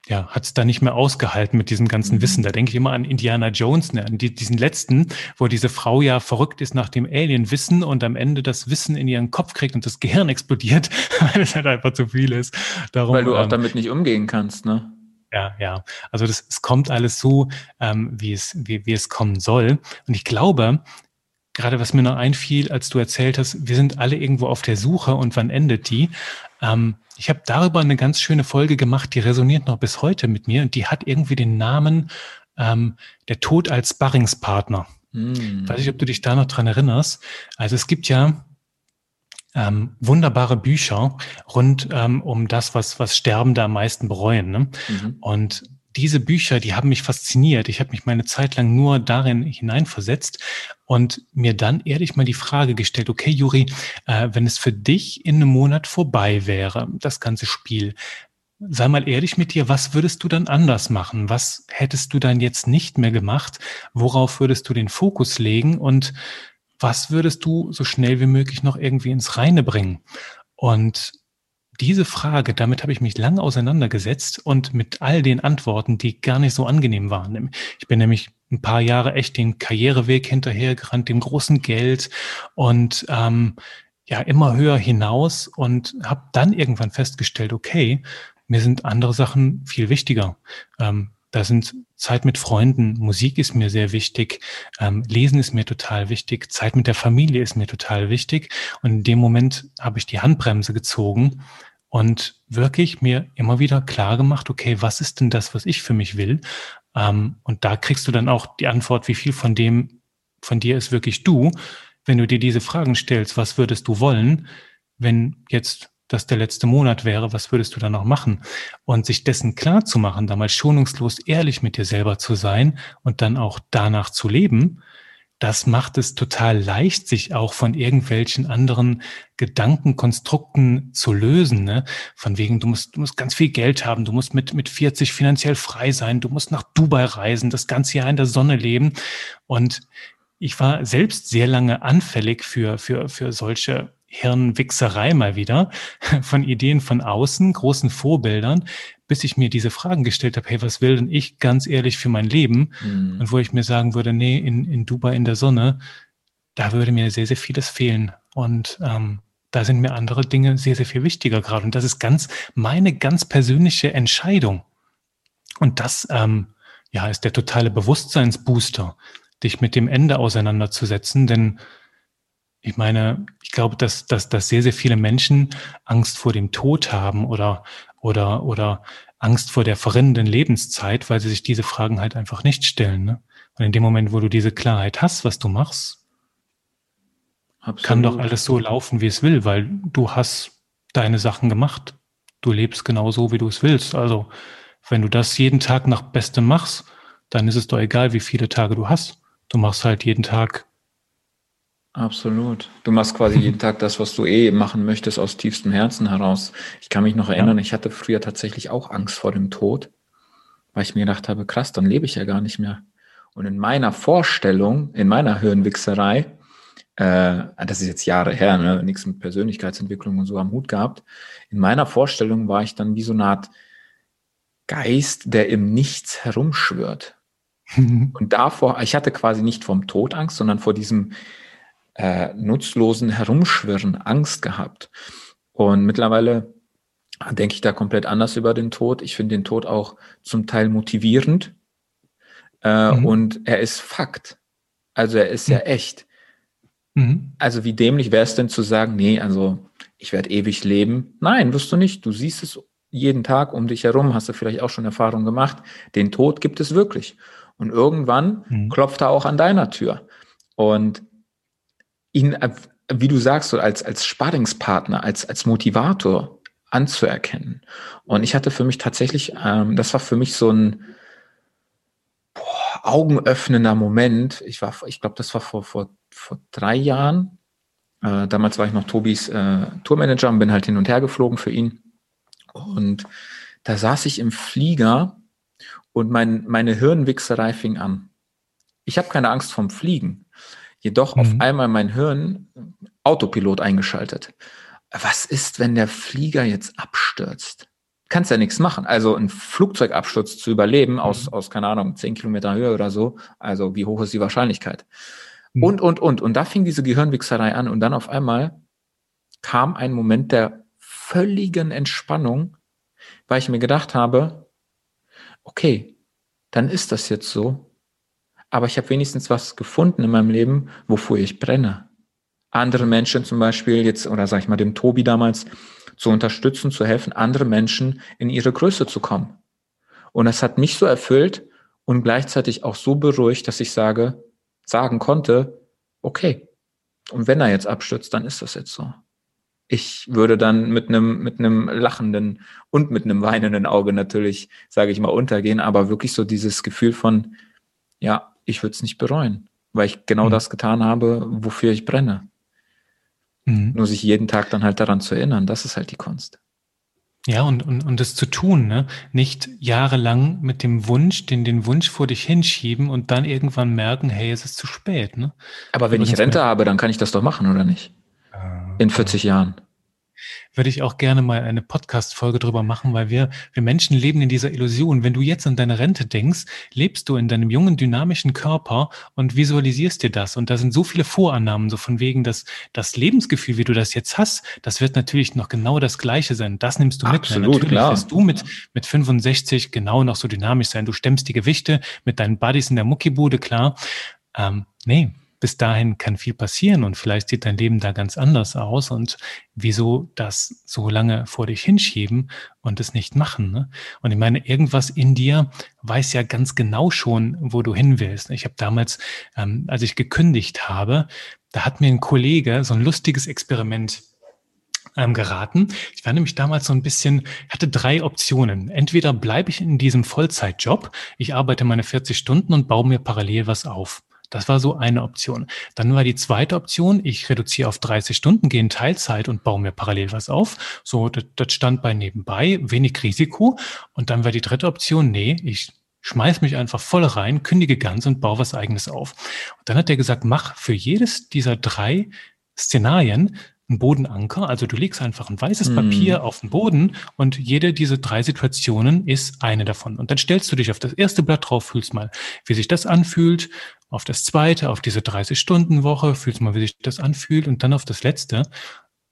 ja, hat es da nicht mehr ausgehalten mit diesem ganzen mhm. Wissen. Da denke ich immer an Indiana Jones, ne, an die, diesen letzten, wo diese Frau ja verrückt ist nach dem Alien-Wissen und am Ende das Wissen in ihren Kopf kriegt und das Gehirn explodiert, weil es halt einfach zu viel ist. Darum, weil du auch ähm, damit nicht umgehen kannst, ne? Ja, ja. Also das, es kommt alles so, ähm, wie, es, wie, wie es kommen soll. Und ich glaube, gerade was mir noch einfiel, als du erzählt hast, wir sind alle irgendwo auf der Suche und wann endet die? Ähm, ich habe darüber eine ganz schöne Folge gemacht, die resoniert noch bis heute mit mir und die hat irgendwie den Namen ähm, Der Tod als Sparringspartner. Hm. Weiß ich, ob du dich da noch dran erinnerst. Also es gibt ja ähm, wunderbare Bücher rund ähm, um das, was, was Sterbende am meisten bereuen. Ne? Mhm. Und diese Bücher, die haben mich fasziniert. Ich habe mich meine Zeit lang nur darin hineinversetzt und mir dann ehrlich mal die Frage gestellt, okay, Juri, äh, wenn es für dich in einem Monat vorbei wäre, das ganze Spiel, sei mal ehrlich mit dir, was würdest du dann anders machen? Was hättest du dann jetzt nicht mehr gemacht? Worauf würdest du den Fokus legen? Und was würdest du so schnell wie möglich noch irgendwie ins Reine bringen? Und diese Frage, damit habe ich mich lange auseinandergesetzt und mit all den Antworten, die gar nicht so angenehm waren. Ich bin nämlich ein paar Jahre echt den Karriereweg hinterhergerannt, dem großen Geld und ähm, ja immer höher hinaus und habe dann irgendwann festgestellt, okay, mir sind andere Sachen viel wichtiger. Ähm, da sind Zeit mit Freunden, Musik ist mir sehr wichtig, ähm, Lesen ist mir total wichtig, Zeit mit der Familie ist mir total wichtig. Und in dem Moment habe ich die Handbremse gezogen und wirklich mir immer wieder klar gemacht, okay, was ist denn das, was ich für mich will? Ähm, und da kriegst du dann auch die Antwort, wie viel von dem von dir ist wirklich du, wenn du dir diese Fragen stellst, was würdest du wollen, wenn jetzt das der letzte Monat wäre, was würdest du dann noch machen? Und sich dessen klar zu machen, damals schonungslos ehrlich mit dir selber zu sein und dann auch danach zu leben, das macht es total leicht, sich auch von irgendwelchen anderen Gedankenkonstrukten zu lösen. Ne? Von wegen, du musst, du musst ganz viel Geld haben, du musst mit, mit 40 finanziell frei sein, du musst nach Dubai reisen, das ganze Jahr in der Sonne leben. Und ich war selbst sehr lange anfällig für, für, für solche Hirnwichserei mal wieder von Ideen von außen, großen Vorbildern, bis ich mir diese Fragen gestellt habe, hey, was will denn ich ganz ehrlich für mein Leben? Mhm. Und wo ich mir sagen würde, nee, in, in Dubai in der Sonne, da würde mir sehr, sehr vieles fehlen. Und ähm, da sind mir andere Dinge sehr, sehr viel wichtiger gerade. Und das ist ganz meine ganz persönliche Entscheidung. Und das ähm, ja, ist der totale Bewusstseinsbooster, dich mit dem Ende auseinanderzusetzen. Denn ich meine, ich glaube, dass, dass, dass sehr, sehr viele Menschen Angst vor dem Tod haben oder, oder, oder Angst vor der verrinnenden Lebenszeit, weil sie sich diese Fragen halt einfach nicht stellen. Ne? Und in dem Moment, wo du diese Klarheit hast, was du machst, Absolut. kann doch alles so laufen, wie es will, weil du hast deine Sachen gemacht. Du lebst genau so, wie du es willst. Also, wenn du das jeden Tag nach Bestem machst, dann ist es doch egal, wie viele Tage du hast. Du machst halt jeden Tag Absolut. Du machst quasi jeden Tag das, was du eh machen möchtest, aus tiefstem Herzen heraus. Ich kann mich noch erinnern, ja. ich hatte früher tatsächlich auch Angst vor dem Tod, weil ich mir gedacht habe, krass, dann lebe ich ja gar nicht mehr. Und in meiner Vorstellung, in meiner Hirnwichserei, äh, das ist jetzt Jahre her, ne, nichts mit Persönlichkeitsentwicklung und so am Hut gehabt, in meiner Vorstellung war ich dann wie so eine Art Geist, der im Nichts herumschwört. und davor, ich hatte quasi nicht vom Tod Angst, sondern vor diesem äh, nutzlosen Herumschwirren Angst gehabt. Und mittlerweile denke ich da komplett anders über den Tod. Ich finde den Tod auch zum Teil motivierend. Äh, mhm. Und er ist Fakt. Also er ist mhm. ja echt. Mhm. Also wie dämlich wäre es denn zu sagen, nee, also ich werde ewig leben. Nein, wirst du nicht. Du siehst es jeden Tag um dich herum, hast du vielleicht auch schon Erfahrung gemacht. Den Tod gibt es wirklich. Und irgendwann mhm. klopft er auch an deiner Tür. Und ihn, äh, wie du sagst, so als, als Sparingspartner, als, als Motivator anzuerkennen. Und ich hatte für mich tatsächlich, ähm, das war für mich so ein boah, augenöffnender Moment. Ich war, ich glaube, das war vor, vor, vor drei Jahren. Äh, damals war ich noch Tobis äh, Tourmanager und bin halt hin und her geflogen für ihn. Und da saß ich im Flieger und mein, meine Hirnwichserei fing an. Ich habe keine Angst vom Fliegen. Jedoch mhm. auf einmal mein Hirn Autopilot eingeschaltet. Was ist, wenn der Flieger jetzt abstürzt? Kannst ja nichts machen. Also ein Flugzeugabsturz zu überleben mhm. aus, aus, keine Ahnung, zehn Kilometer Höhe oder so. Also wie hoch ist die Wahrscheinlichkeit? Mhm. Und, und, und. Und da fing diese Gehirnwichserei an und dann auf einmal kam ein Moment der völligen Entspannung, weil ich mir gedacht habe, okay, dann ist das jetzt so aber ich habe wenigstens was gefunden in meinem Leben, wofür ich brenne. Andere Menschen zum Beispiel jetzt, oder sag ich mal dem Tobi damals, zu unterstützen, zu helfen, andere Menschen in ihre Größe zu kommen. Und das hat mich so erfüllt und gleichzeitig auch so beruhigt, dass ich sage, sagen konnte, okay, und wenn er jetzt abstürzt, dann ist das jetzt so. Ich würde dann mit einem mit einem lachenden und mit einem weinenden Auge natürlich, sage ich mal, untergehen, aber wirklich so dieses Gefühl von, ja, ich würde es nicht bereuen, weil ich genau mhm. das getan habe, wofür ich brenne. Mhm. Nur sich jeden Tag dann halt daran zu erinnern, das ist halt die Kunst. Ja, und, und, und das zu tun, ne? Nicht jahrelang mit dem Wunsch, den, den Wunsch vor dich hinschieben und dann irgendwann merken, hey, es ist zu spät, ne? Aber wenn ich Rente habe, dann kann ich das doch machen, oder nicht? In 40 Jahren würde ich auch gerne mal eine Podcast-Folge drüber machen, weil wir, wir Menschen leben in dieser Illusion. Wenn du jetzt an deine Rente denkst, lebst du in deinem jungen, dynamischen Körper und visualisierst dir das. Und da sind so viele Vorannahmen, so von wegen, dass das Lebensgefühl, wie du das jetzt hast, das wird natürlich noch genau das Gleiche sein. Das nimmst du mit. Absolut, natürlich klar. wirst du mit, mit 65 genau noch so dynamisch sein. Du stemmst die Gewichte mit deinen Buddies in der Muckibude, klar. Ähm, nee, bis dahin kann viel passieren und vielleicht sieht dein Leben da ganz anders aus und wieso das so lange vor dich hinschieben und es nicht machen. Ne? Und ich meine, irgendwas in dir weiß ja ganz genau schon, wo du hin willst. Ich habe damals, ähm, als ich gekündigt habe, da hat mir ein Kollege so ein lustiges Experiment ähm, geraten. Ich war nämlich damals so ein bisschen, hatte drei Optionen. Entweder bleibe ich in diesem Vollzeitjob, ich arbeite meine 40 Stunden und baue mir parallel was auf. Das war so eine Option. Dann war die zweite Option, ich reduziere auf 30 Stunden, gehe in Teilzeit und baue mir parallel was auf. So, das, das stand bei nebenbei, wenig Risiko. Und dann war die dritte Option, nee, ich schmeiß mich einfach voll rein, kündige ganz und baue was eigenes auf. Und dann hat er gesagt, mach für jedes dieser drei Szenarien einen Bodenanker. Also du legst einfach ein weißes Papier mm. auf den Boden und jede dieser drei Situationen ist eine davon. Und dann stellst du dich auf das erste Blatt drauf, fühlst mal, wie sich das anfühlt, auf das zweite, auf diese 30-Stunden-Woche, fühlst mal, wie sich das anfühlt und dann auf das letzte.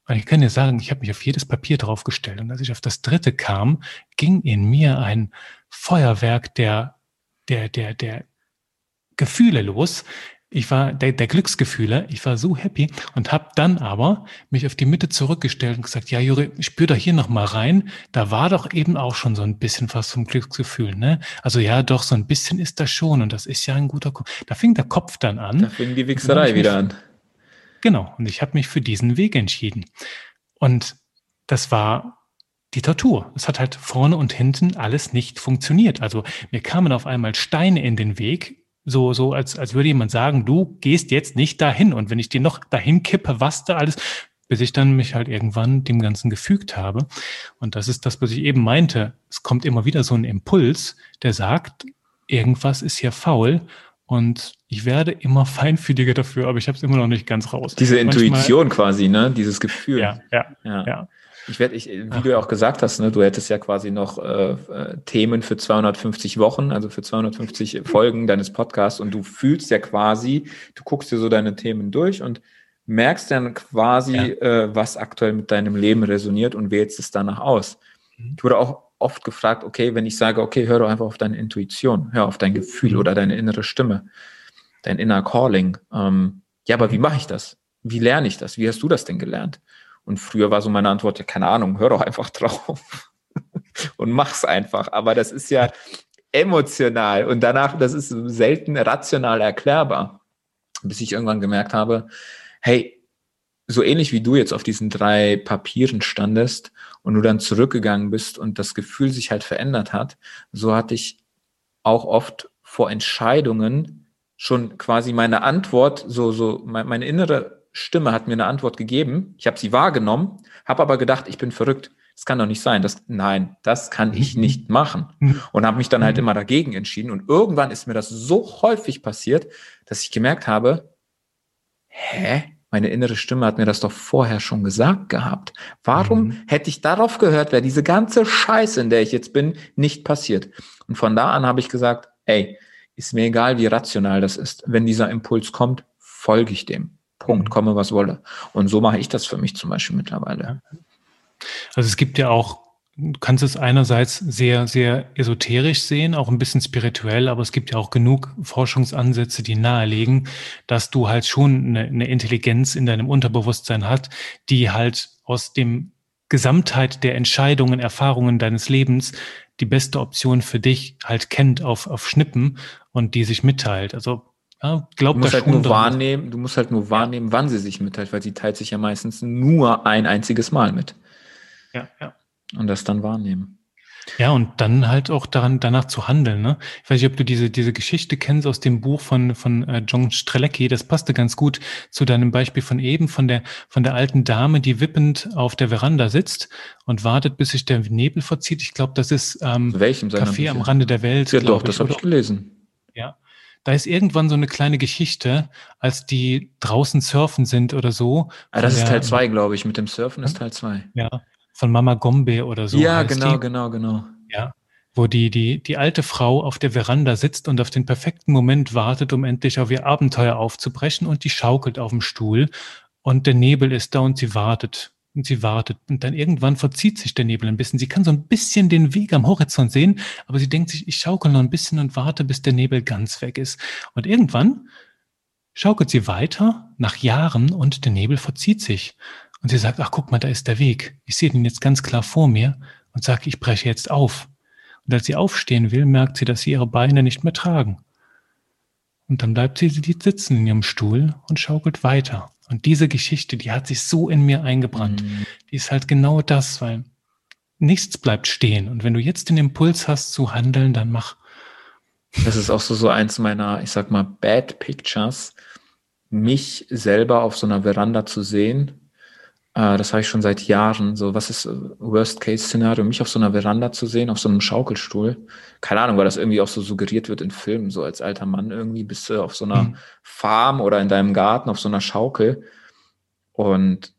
Und ich kann dir sagen, ich habe mich auf jedes Papier draufgestellt und als ich auf das dritte kam, ging in mir ein Feuerwerk der, der, der, der Gefühle los, ich war der, der Glücksgefühle, ich war so happy und habe dann aber mich auf die Mitte zurückgestellt und gesagt, ja Juri, spür da hier noch mal rein. Da war doch eben auch schon so ein bisschen was vom Glücksgefühl, ne? Also ja, doch so ein bisschen ist das schon und das ist ja ein guter. Kopf. Da fing der Kopf dann an. Da fing die Wichserei wieder an. Genau. Und ich habe mich für diesen Weg entschieden. Und das war die Tortur. Es hat halt vorne und hinten alles nicht funktioniert. Also mir kamen auf einmal Steine in den Weg, so, so als, als würde jemand sagen, du gehst jetzt nicht dahin. Und wenn ich dir noch dahin kippe, was da alles, bis ich dann mich halt irgendwann dem Ganzen gefügt habe. Und das ist das, was ich eben meinte. Es kommt immer wieder so ein Impuls, der sagt, irgendwas ist hier faul. Und ich werde immer feinfühliger dafür, aber ich habe es immer noch nicht ganz raus. Diese Intuition Manchmal, quasi, ne? Dieses Gefühl. Ja, ja, ja. ja. Ich werde, ich, wie Ach. du ja auch gesagt hast, ne, du hättest ja quasi noch äh, äh Themen für 250 Wochen, also für 250 Folgen deines Podcasts und du fühlst ja quasi, du guckst dir so deine Themen durch und merkst dann quasi, ja. äh, was aktuell mit deinem Leben resoniert und wählst es danach aus. Mhm. Ich wurde auch oft gefragt, okay, wenn ich sage, okay, hör doch einfach auf deine Intuition, hör auf dein Gefühl mhm. oder deine innere Stimme, dein inner Calling. Ähm, ja, aber wie mache ich das? Wie lerne ich das? Wie hast du das denn gelernt? Und früher war so meine Antwort, ja, keine Ahnung, hör doch einfach drauf und mach's einfach. Aber das ist ja emotional und danach, das ist selten rational erklärbar. Bis ich irgendwann gemerkt habe, hey, so ähnlich wie du jetzt auf diesen drei Papieren standest und du dann zurückgegangen bist und das Gefühl sich halt verändert hat, so hatte ich auch oft vor Entscheidungen schon quasi meine Antwort, so, so meine innere Stimme hat mir eine Antwort gegeben. Ich habe sie wahrgenommen, habe aber gedacht, ich bin verrückt. Das kann doch nicht sein. Das, nein, das kann ich mhm. nicht machen. Mhm. Und habe mich dann halt mhm. immer dagegen entschieden. Und irgendwann ist mir das so häufig passiert, dass ich gemerkt habe, hä? Meine innere Stimme hat mir das doch vorher schon gesagt gehabt. Warum mhm. hätte ich darauf gehört, wäre diese ganze Scheiße, in der ich jetzt bin, nicht passiert? Und von da an habe ich gesagt, ey, ist mir egal, wie rational das ist. Wenn dieser Impuls kommt, folge ich dem. Punkt, mhm. komme was wolle. Und so mache ich das für mich zum Beispiel mittlerweile. Also es gibt ja auch, du kannst es einerseits sehr, sehr esoterisch sehen, auch ein bisschen spirituell, aber es gibt ja auch genug Forschungsansätze, die nahelegen, dass du halt schon eine, eine Intelligenz in deinem Unterbewusstsein hast, die halt aus dem Gesamtheit der Entscheidungen, Erfahrungen deines Lebens die beste Option für dich halt kennt auf, auf Schnippen und die sich mitteilt. Also ja, glaub du musst halt nur dran. wahrnehmen, du musst halt nur wahrnehmen, wann sie sich mitteilt, weil sie teilt sich ja meistens nur ein einziges Mal mit. Ja, ja. Und das dann wahrnehmen. Ja, und dann halt auch daran, danach zu handeln. Ne? Ich weiß nicht, ob du diese, diese Geschichte kennst aus dem Buch von, von äh, John Strelecki. Das passte ganz gut zu deinem Beispiel von eben, von der, von der alten Dame, die wippend auf der Veranda sitzt und wartet, bis sich der Nebel verzieht. Ich glaube, das ist ähm, Welchem Café am Rande der Welt. Ja, doch, das habe ich gelesen. Ja, da ist irgendwann so eine kleine Geschichte, als die draußen surfen sind oder so. Ah, das ist Teil zwei, glaube ich. Mit dem Surfen ist Teil zwei. Ja, von Mama Gombe oder so. Ja, genau, die. genau, genau. Ja, wo die, die, die alte Frau auf der Veranda sitzt und auf den perfekten Moment wartet, um endlich auf ihr Abenteuer aufzubrechen und die schaukelt auf dem Stuhl und der Nebel ist da und sie wartet und sie wartet. Und dann irgendwann verzieht sich der Nebel ein bisschen. Sie kann so ein bisschen den Weg am Horizont sehen, aber sie denkt sich, ich schaukel noch ein bisschen und warte, bis der Nebel ganz weg ist. Und irgendwann schaukelt sie weiter nach Jahren und der Nebel verzieht sich. Und sie sagt, ach guck mal, da ist der Weg. Ich sehe den jetzt ganz klar vor mir und sage, ich breche jetzt auf. Und als sie aufstehen will, merkt sie, dass sie ihre Beine nicht mehr tragen. Und dann bleibt sie sitzen in ihrem Stuhl und schaukelt weiter. Und diese Geschichte, die hat sich so in mir eingebrannt. Mhm. Die ist halt genau das, weil nichts bleibt stehen. Und wenn du jetzt den Impuls hast zu handeln, dann mach. Das ist auch so, so eins meiner, ich sag mal, Bad Pictures, mich selber auf so einer Veranda zu sehen äh, das habe ich schon seit Jahren. So, was ist äh, Worst-Case-Szenario? Mich auf so einer Veranda zu sehen, auf so einem Schaukelstuhl. Keine Ahnung, weil das irgendwie auch so suggeriert wird in Filmen. So als alter Mann irgendwie bist du auf so einer mhm. Farm oder in deinem Garten auf so einer Schaukel und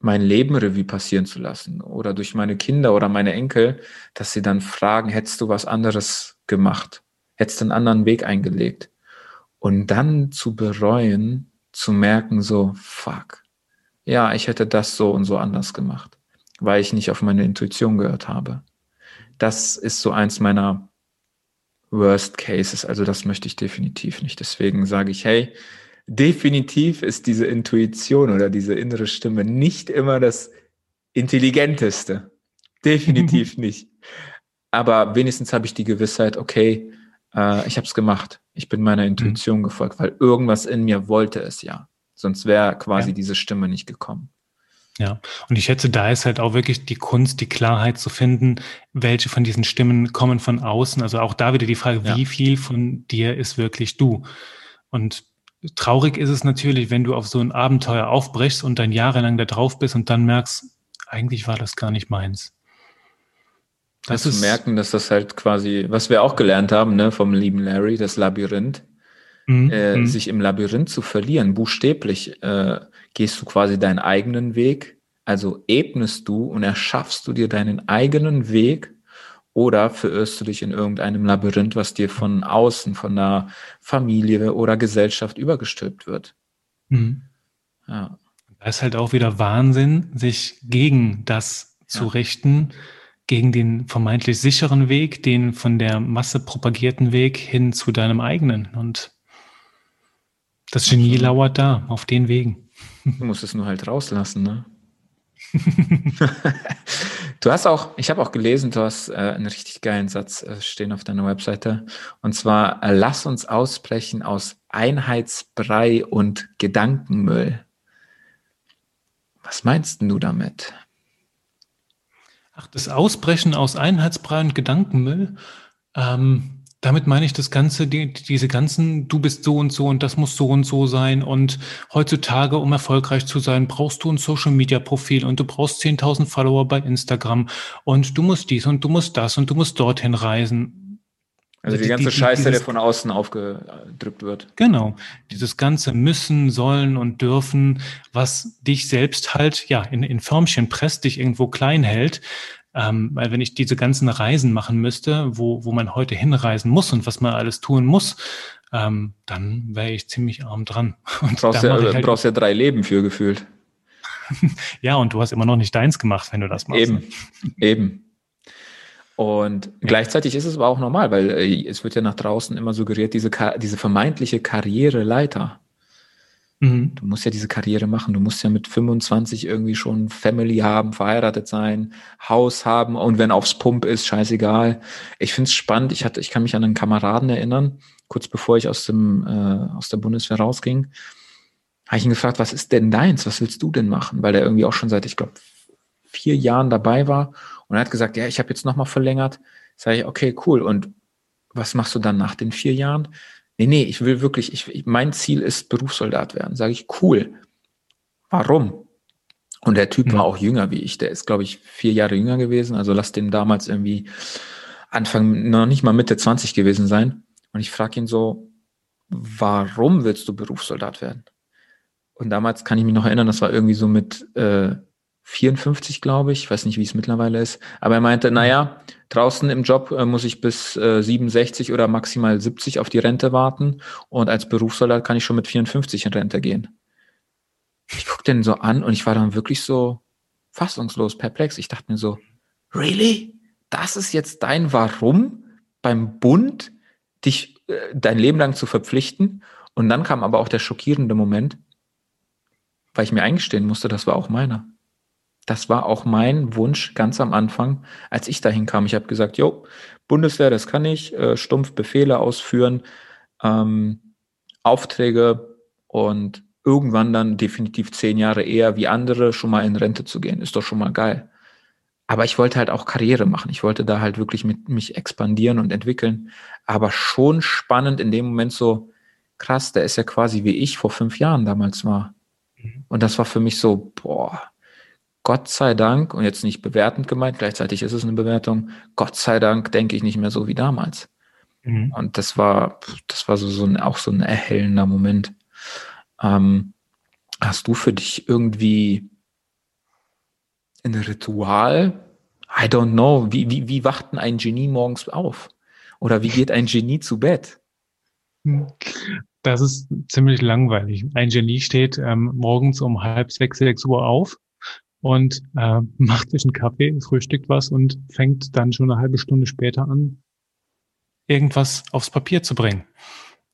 mein Leben Revue passieren zu lassen oder durch meine Kinder oder meine Enkel, dass sie dann fragen, hättest du was anderes gemacht? Hättest du einen anderen Weg eingelegt? Und dann zu bereuen, zu merken, so, fuck, ja, ich hätte das so und so anders gemacht, weil ich nicht auf meine Intuition gehört habe. Das ist so eins meiner Worst Cases, also das möchte ich definitiv nicht. Deswegen sage ich, hey, definitiv ist diese Intuition oder diese innere Stimme nicht immer das intelligenteste. Definitiv nicht. Aber wenigstens habe ich die Gewissheit, okay, äh, ich habe es gemacht. Ich bin meiner Intuition mhm. gefolgt, weil irgendwas in mir wollte es ja. Sonst wäre quasi ja. diese Stimme nicht gekommen. Ja, und ich schätze, da ist halt auch wirklich die Kunst, die Klarheit zu finden, welche von diesen Stimmen kommen von außen. Also auch da wieder die Frage, ja. wie viel von dir ist wirklich du? Und traurig ist es natürlich, wenn du auf so ein Abenteuer aufbrechst und dann jahrelang da drauf bist und dann merkst, eigentlich war das gar nicht meins. Das ist merken, dass das halt quasi, was wir auch gelernt haben, ne, vom lieben Larry, das Labyrinth, mhm. äh, mhm. sich im Labyrinth zu verlieren. Buchstäblich äh, gehst du quasi deinen eigenen Weg, also ebnest du und erschaffst du dir deinen eigenen Weg oder verirrst du dich in irgendeinem Labyrinth, was dir von außen, von der Familie oder Gesellschaft übergestülpt wird. Mhm. Ja. Da ist halt auch wieder Wahnsinn, sich gegen das zu ja. richten, gegen den vermeintlich sicheren Weg, den von der Masse propagierten Weg hin zu deinem eigenen. Und das Genie Absolut. lauert da, auf den Wegen. Du musst es nur halt rauslassen, ne? du hast auch, ich habe auch gelesen, du hast äh, einen richtig geilen Satz äh, stehen auf deiner Webseite. Und zwar, äh, lass uns ausbrechen aus Einheitsbrei und Gedankenmüll. Was meinst du damit? Ach, das Ausbrechen aus Einheitsbrei und Gedankenmüll. Ähm, damit meine ich das Ganze, die, diese ganzen, du bist so und so und das muss so und so sein. Und heutzutage, um erfolgreich zu sein, brauchst du ein Social-Media-Profil und du brauchst 10.000 Follower bei Instagram und du musst dies und du musst das und du musst dorthin reisen. Also, also die, ganze die, die, Scheiße, dieses, der von außen aufgedrückt wird. Genau. Dieses ganze müssen, sollen und dürfen, was dich selbst halt, ja, in, in Förmchen presst, dich irgendwo klein hält. Ähm, weil wenn ich diese ganzen Reisen machen müsste, wo, wo man heute hinreisen muss und was man alles tun muss, ähm, dann wäre ich ziemlich arm dran. Und brauchst ja, halt brauchst ja drei Leben für gefühlt. ja, und du hast immer noch nicht deins gemacht, wenn du das machst. Eben, eben. Und ja. gleichzeitig ist es aber auch normal, weil äh, es wird ja nach draußen immer suggeriert, diese, diese vermeintliche Karriereleiter. Mhm. Du musst ja diese Karriere machen. Du musst ja mit 25 irgendwie schon Family haben, verheiratet sein, Haus haben und wenn aufs Pump ist, scheißegal. Ich finde es spannend. Ich hatte, ich kann mich an einen Kameraden erinnern, kurz bevor ich aus dem äh, aus der Bundeswehr rausging, habe ich ihn gefragt, was ist denn deins? Was willst du denn machen? Weil der irgendwie auch schon seit, ich glaube, vier Jahren dabei war und er hat gesagt, ja, ich habe jetzt nochmal verlängert. Sage ich, okay, cool. Und was machst du dann nach den vier Jahren? Nee, nee, ich will wirklich, ich, mein Ziel ist Berufssoldat werden. Sage ich, cool. Warum? Und der Typ mhm. war auch jünger wie ich. Der ist, glaube ich, vier Jahre jünger gewesen. Also lass den damals irgendwie Anfang, noch nicht mal Mitte 20 gewesen sein. Und ich frage ihn so, warum willst du Berufssoldat werden? Und damals kann ich mich noch erinnern, das war irgendwie so mit äh, 54, glaube ich. Ich weiß nicht, wie es mittlerweile ist. Aber er meinte, naja, draußen im Job äh, muss ich bis äh, 67 oder maximal 70 auf die Rente warten. Und als Berufssoldat kann ich schon mit 54 in Rente gehen. Ich guckte den so an und ich war dann wirklich so fassungslos, perplex. Ich dachte mir so, really? Das ist jetzt dein Warum beim Bund, dich äh, dein Leben lang zu verpflichten? Und dann kam aber auch der schockierende Moment, weil ich mir eingestehen musste, das war auch meiner. Das war auch mein Wunsch ganz am Anfang, als ich dahin kam. Ich habe gesagt, jo, Bundeswehr, das kann ich, äh, stumpf Befehle ausführen, ähm, Aufträge und irgendwann dann definitiv zehn Jahre eher wie andere schon mal in Rente zu gehen. Ist doch schon mal geil. aber ich wollte halt auch Karriere machen. Ich wollte da halt wirklich mit mich expandieren und entwickeln. Aber schon spannend in dem Moment so, krass, der ist ja quasi wie ich vor fünf Jahren damals war. Mhm. Und das war für mich so, boah, Gott sei Dank, und jetzt nicht bewertend gemeint, gleichzeitig ist es eine Bewertung, Gott sei Dank denke ich nicht mehr so wie damals. Mhm. Und das war, das war so, so ein, auch so ein erhellender Moment. Ähm, hast du für dich irgendwie ein Ritual? I don't know. Wie, wie, wie wacht denn ein Genie morgens auf? Oder wie geht ein Genie zu Bett? Das ist ziemlich langweilig. Ein Genie steht ähm, morgens um halb sechs, sechs Uhr auf und äh, macht sich einen Kaffee, frühstückt was und fängt dann schon eine halbe Stunde später an, irgendwas aufs Papier zu bringen.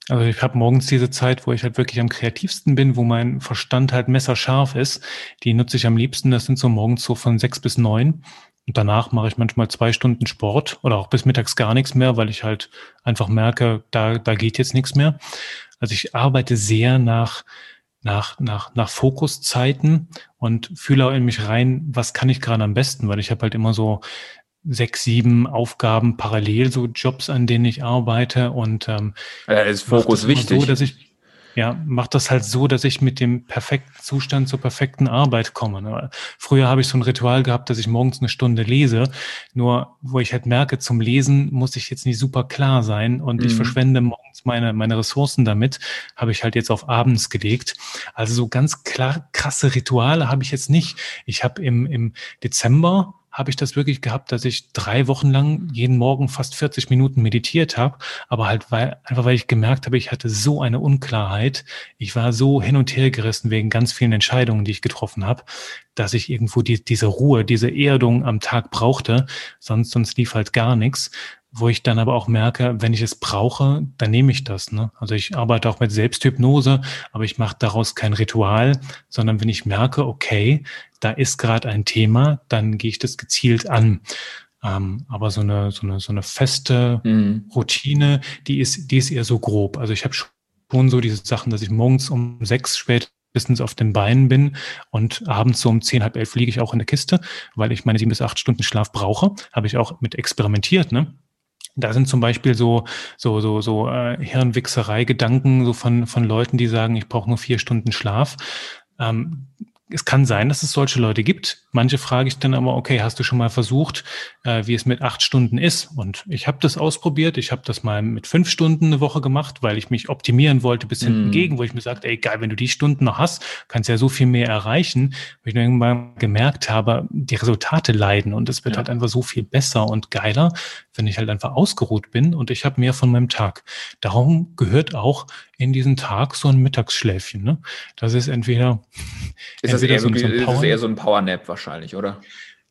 Also ich habe morgens diese Zeit, wo ich halt wirklich am kreativsten bin, wo mein Verstand halt messerscharf ist. Die nutze ich am liebsten. Das sind so morgens so von sechs bis neun. Und danach mache ich manchmal zwei Stunden Sport oder auch bis mittags gar nichts mehr, weil ich halt einfach merke, da, da geht jetzt nichts mehr. Also ich arbeite sehr nach, nach, nach, nach Fokuszeiten und fühle auch in mich rein, was kann ich gerade am besten, weil ich habe halt immer so sechs, sieben Aufgaben parallel, so Jobs, an denen ich arbeite und ähm, ja, ist Fokus wichtig. So, dass ich ja, macht das halt so, dass ich mit dem perfekten Zustand zur perfekten Arbeit komme. Ne? Früher habe ich so ein Ritual gehabt, dass ich morgens eine Stunde lese. Nur, wo ich halt merke, zum Lesen muss ich jetzt nicht super klar sein und mhm. ich verschwende morgens meine, meine Ressourcen damit, habe ich halt jetzt auf abends gelegt. Also so ganz klar krasse Rituale habe ich jetzt nicht. Ich habe im, im Dezember habe ich das wirklich gehabt, dass ich drei Wochen lang jeden Morgen fast 40 Minuten meditiert habe, aber halt weil, einfach weil ich gemerkt habe, ich hatte so eine Unklarheit, ich war so hin und her gerissen wegen ganz vielen Entscheidungen, die ich getroffen habe, dass ich irgendwo die, diese Ruhe, diese Erdung am Tag brauchte, sonst, sonst lief halt gar nichts wo ich dann aber auch merke, wenn ich es brauche, dann nehme ich das. Ne? Also ich arbeite auch mit Selbsthypnose, aber ich mache daraus kein Ritual, sondern wenn ich merke, okay, da ist gerade ein Thema, dann gehe ich das gezielt an. Ähm, aber so eine, so eine, so eine feste mhm. Routine, die ist, die ist eher so grob. Also ich habe schon so diese Sachen, dass ich morgens um sechs spätestens auf den Beinen bin und abends so um zehn, halb elf liege ich auch in der Kiste, weil ich meine sieben bis acht Stunden Schlaf brauche. Habe ich auch mit experimentiert, ne? Da sind zum Beispiel so so so so äh, Hirnwichserei-Gedanken so von von Leuten, die sagen, ich brauche nur vier Stunden Schlaf. Ähm, es kann sein, dass es solche Leute gibt. Manche frage ich dann aber, okay, hast du schon mal versucht, äh, wie es mit acht Stunden ist? Und ich habe das ausprobiert. Ich habe das mal mit fünf Stunden eine Woche gemacht, weil ich mich optimieren wollte bis hinten mm. gegen, wo ich mir sagte, ey, geil, wenn du die Stunden noch hast, kannst du ja so viel mehr erreichen. Wo ich dann irgendwann gemerkt habe, die Resultate leiden und es wird ja. halt einfach so viel besser und geiler, wenn ich halt einfach ausgeruht bin und ich habe mehr von meinem Tag. Darum gehört auch in diesen Tag so ein Mittagsschläfchen. Ne? Das ist entweder ist das eher so, so, ein Power eher so ein Powernap wahrscheinlich, oder?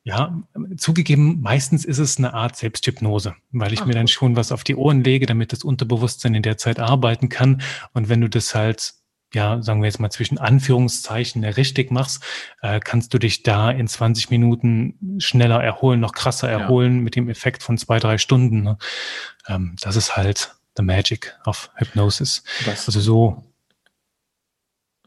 Ja, zugegeben, meistens ist es eine Art Selbsthypnose, weil ich Ach, mir dann schon was auf die Ohren lege, damit das Unterbewusstsein in der Zeit arbeiten kann. Und wenn du das halt, ja, sagen wir jetzt mal zwischen Anführungszeichen richtig machst, äh, kannst du dich da in 20 Minuten schneller erholen, noch krasser erholen ja. mit dem Effekt von zwei, drei Stunden. Ne? Ähm, das ist halt the magic of Hypnosis. Was? Also so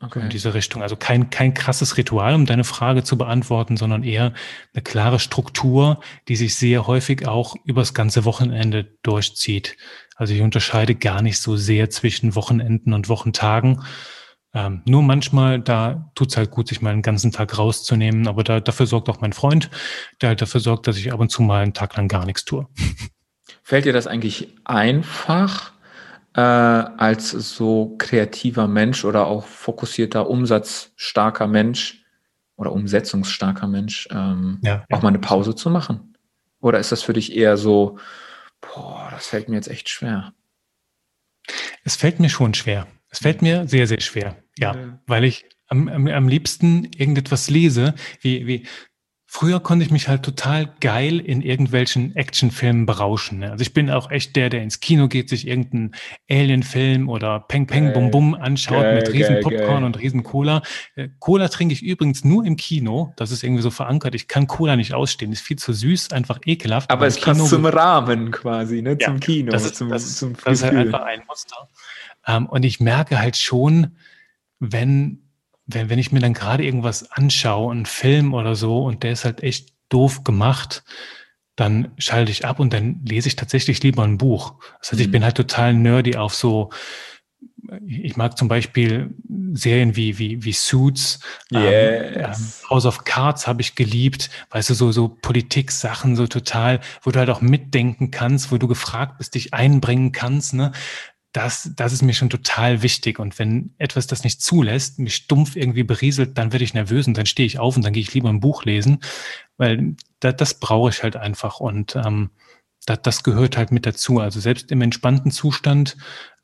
Okay. In diese Richtung. Also kein, kein krasses Ritual, um deine Frage zu beantworten, sondern eher eine klare Struktur, die sich sehr häufig auch übers ganze Wochenende durchzieht. Also ich unterscheide gar nicht so sehr zwischen Wochenenden und Wochentagen. Ähm, nur manchmal, da tut's halt gut, sich mal einen ganzen Tag rauszunehmen, aber da, dafür sorgt auch mein Freund, der halt dafür sorgt, dass ich ab und zu mal einen Tag lang gar nichts tue. Fällt dir das eigentlich einfach? äh, als so kreativer Mensch oder auch fokussierter, umsatzstarker Mensch oder umsetzungsstarker Mensch ähm, ja, auch ja. mal eine Pause zu machen? Oder ist das für dich eher so, boah, das fällt mir jetzt echt schwer? Es fällt mir schon schwer. Es fällt mir sehr, sehr schwer. Ja, ja. weil ich am, am, am liebsten irgendetwas lese, wie, wie Früher konnte ich mich halt total geil in irgendwelchen Actionfilmen berauschen. Ne? Also ich bin auch echt der, der ins Kino geht, sich irgendeinen Alien-Film oder Peng Peng Bum Bum anschaut geil, mit riesen geil, Popcorn geil. und riesen Cola. Äh, Cola trinke ich übrigens nur im Kino. Das ist irgendwie so verankert. Ich kann Cola nicht ausstehen. Ist viel zu süß, einfach ekelhaft. Aber, Aber es passt zum Rahmen quasi, ne? zum ja, Kino. Das ist, zum, das, zum das ist halt einfach ein Muster. Ähm, und ich merke halt schon, wenn wenn, wenn ich mir dann gerade irgendwas anschaue, einen Film oder so, und der ist halt echt doof gemacht, dann schalte ich ab und dann lese ich tatsächlich lieber ein Buch. Das heißt, ich mhm. bin halt total nerdy auf so, ich mag zum Beispiel Serien wie, wie, wie Suits, ähm, yes. ähm, House of Cards habe ich geliebt, weißt du, so, so Politik-Sachen, so total, wo du halt auch mitdenken kannst, wo du gefragt bist, dich einbringen kannst, ne? Das, das ist mir schon total wichtig. Und wenn etwas das nicht zulässt, mich stumpf irgendwie berieselt, dann werde ich nervös und dann stehe ich auf und dann gehe ich lieber ein Buch lesen, weil da, das brauche ich halt einfach. Und ähm, das, das gehört halt mit dazu. Also selbst im entspannten Zustand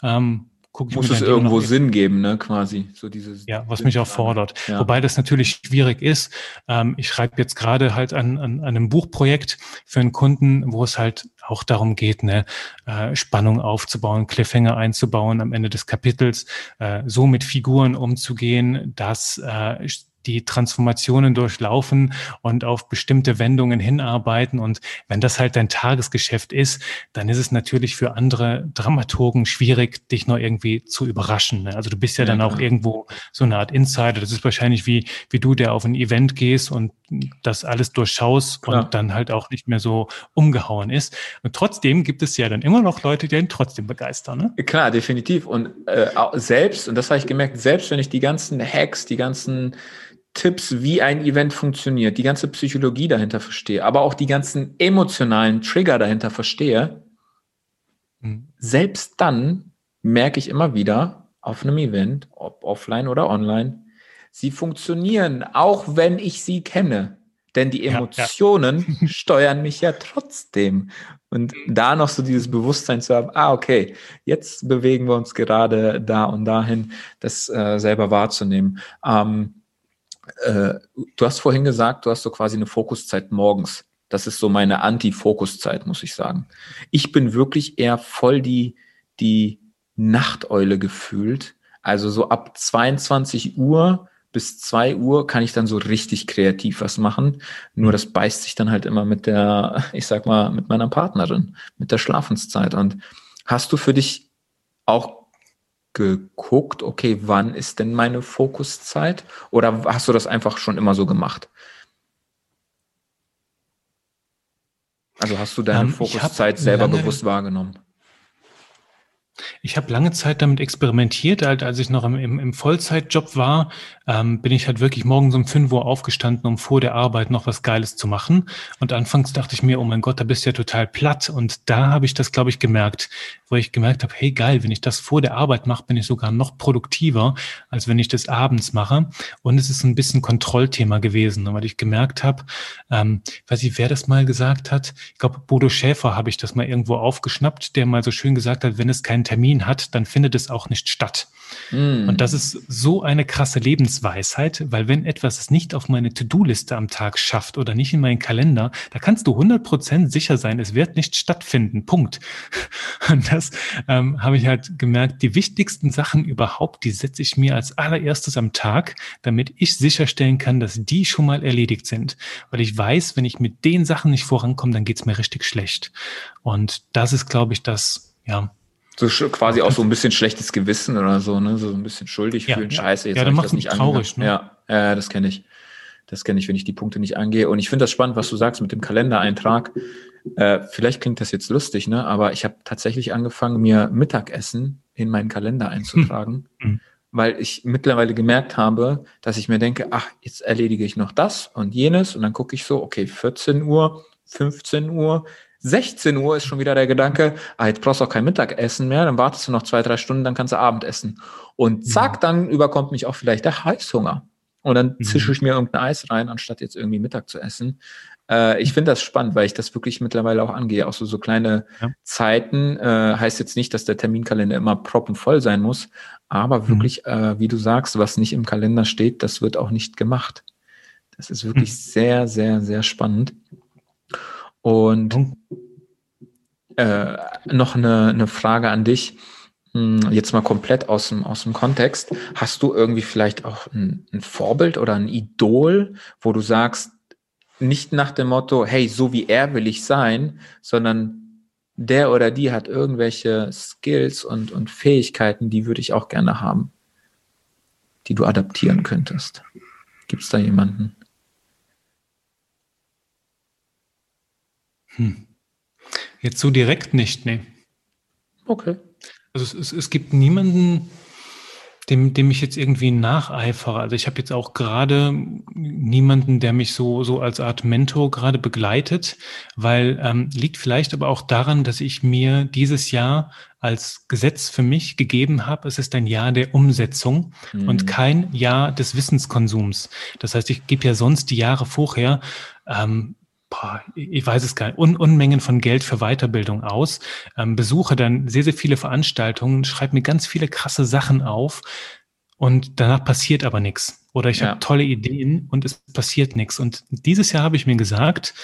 ähm, gucke ich Muss es irgendwo Sinn geben, ne, quasi. So dieses ja, was mich auch fordert. Ja. Wobei das natürlich schwierig ist. Ähm, ich schreibe jetzt gerade halt an, an, an einem Buchprojekt für einen Kunden, wo es halt auch darum geht, ne, äh, Spannung aufzubauen, Cliffhanger einzubauen am Ende des Kapitels, äh, so mit Figuren umzugehen, dass äh, die Transformationen durchlaufen und auf bestimmte Wendungen hinarbeiten. Und wenn das halt dein Tagesgeschäft ist, dann ist es natürlich für andere Dramaturgen schwierig, dich noch irgendwie zu überraschen. Ne? Also du bist ja, ja dann klar. auch irgendwo so eine Art Insider. Das ist wahrscheinlich wie, wie du, der auf ein Event gehst und das alles durchschaust klar. und dann halt auch nicht mehr so umgehauen ist. Und trotzdem gibt es ja dann immer noch Leute, die ihn trotzdem begeistern. Ne? Klar, definitiv. Und äh, selbst, und das habe ich gemerkt, selbst wenn ich die ganzen Hacks, die ganzen Tipps, wie ein Event funktioniert, die ganze Psychologie dahinter verstehe, aber auch die ganzen emotionalen Trigger dahinter verstehe, mhm. selbst dann merke ich immer wieder auf einem Event, ob offline oder online, sie funktionieren, auch wenn ich sie kenne. Denn die Emotionen ja, ja. steuern mich ja trotzdem. Und da noch so dieses Bewusstsein zu haben, ah, okay, jetzt bewegen wir uns gerade da und dahin, das äh, selber wahrzunehmen. Ähm, äh, du hast vorhin gesagt, du hast so quasi eine Fokuszeit morgens. Das ist so meine Anti-Fokuszeit, muss ich sagen. Ich bin wirklich eher voll die, die Nachteule gefühlt. Also so ab 22 Uhr bis 2 Uhr kann ich dann so richtig kreativ was machen. Nur das beißt sich dann halt immer mit der, ich sag mal, mit meiner Partnerin, mit der Schlafenszeit. Und hast du für dich auch geguckt, okay, wann ist denn meine Fokuszeit? Oder hast du das einfach schon immer so gemacht? Also hast du deine ähm, Fokuszeit selber bewusst wahrgenommen? Ich habe lange Zeit damit experimentiert, halt, als ich noch im, im, im Vollzeitjob war, ähm, bin ich halt wirklich morgens um 5 Uhr aufgestanden, um vor der Arbeit noch was Geiles zu machen. Und anfangs dachte ich mir, oh mein Gott, da bist du ja total platt. Und da habe ich das, glaube ich, gemerkt, wo ich gemerkt habe, hey geil, wenn ich das vor der Arbeit mache, bin ich sogar noch produktiver, als wenn ich das abends mache. Und es ist ein bisschen Kontrollthema gewesen, weil ich gemerkt habe, ähm, weiß ich, wer das mal gesagt hat, ich glaube, Bodo Schäfer habe ich das mal irgendwo aufgeschnappt, der mal so schön gesagt hat, wenn es keinen Termin hat, dann findet es auch nicht statt. Mm. Und das ist so eine krasse Lebensweisheit, weil wenn etwas es nicht auf meine To-Do-Liste am Tag schafft oder nicht in meinen Kalender, da kannst du 100% sicher sein, es wird nicht stattfinden. Punkt. Und das ähm, habe ich halt gemerkt, die wichtigsten Sachen überhaupt, die setze ich mir als allererstes am Tag, damit ich sicherstellen kann, dass die schon mal erledigt sind. Weil ich weiß, wenn ich mit den Sachen nicht vorankomme, dann geht's mir richtig schlecht. Und das ist, glaube ich, das, ja, so quasi auch so ein bisschen schlechtes Gewissen oder so, ne? So ein bisschen schuldig ja, fühlen. Ja. Scheiße, jetzt ja, habe ich das nicht traurig, ne? Ja, äh, das kenne ich. Das kenne ich, wenn ich die Punkte nicht angehe. Und ich finde das spannend, was du sagst mit dem Kalendereintrag. Äh, vielleicht klingt das jetzt lustig, ne? Aber ich habe tatsächlich angefangen, mir Mittagessen in meinen Kalender einzutragen, hm. weil ich mittlerweile gemerkt habe, dass ich mir denke, ach, jetzt erledige ich noch das und jenes und dann gucke ich so, okay, 14 Uhr, 15 Uhr, 16 Uhr ist schon wieder der Gedanke, ah, jetzt brauchst du auch kein Mittagessen mehr, dann wartest du noch zwei, drei Stunden, dann kannst du Abendessen. Und zack, mhm. dann überkommt mich auch vielleicht der Heißhunger. Und dann mhm. zische ich mir irgendein Eis rein, anstatt jetzt irgendwie Mittag zu essen. Äh, ich finde das spannend, weil ich das wirklich mittlerweile auch angehe. Auch so, so kleine ja. Zeiten äh, heißt jetzt nicht, dass der Terminkalender immer proppenvoll sein muss, aber mhm. wirklich, äh, wie du sagst, was nicht im Kalender steht, das wird auch nicht gemacht. Das ist wirklich mhm. sehr, sehr, sehr spannend. Und äh, noch eine, eine Frage an dich, hm, jetzt mal komplett aus dem, aus dem Kontext. Hast du irgendwie vielleicht auch ein, ein Vorbild oder ein Idol, wo du sagst, nicht nach dem Motto, hey, so wie er will ich sein, sondern der oder die hat irgendwelche Skills und, und Fähigkeiten, die würde ich auch gerne haben, die du adaptieren könntest. Gibt es da jemanden? Hm. Jetzt so direkt nicht, nee. Okay. Also es, es, es gibt niemanden, dem, dem ich jetzt irgendwie nacheifere. Also ich habe jetzt auch gerade niemanden, der mich so, so als Art Mentor gerade begleitet, weil ähm, liegt vielleicht aber auch daran, dass ich mir dieses Jahr als Gesetz für mich gegeben habe, es ist ein Jahr der Umsetzung mhm. und kein Jahr des Wissenskonsums. Das heißt, ich gebe ja sonst die Jahre vorher ähm, ich weiß es gar nicht, Un Unmengen von Geld für Weiterbildung aus, ähm, besuche dann sehr, sehr viele Veranstaltungen, schreibe mir ganz viele krasse Sachen auf und danach passiert aber nichts. Oder ich ja. habe tolle Ideen und es passiert nichts. Und dieses Jahr habe ich mir gesagt,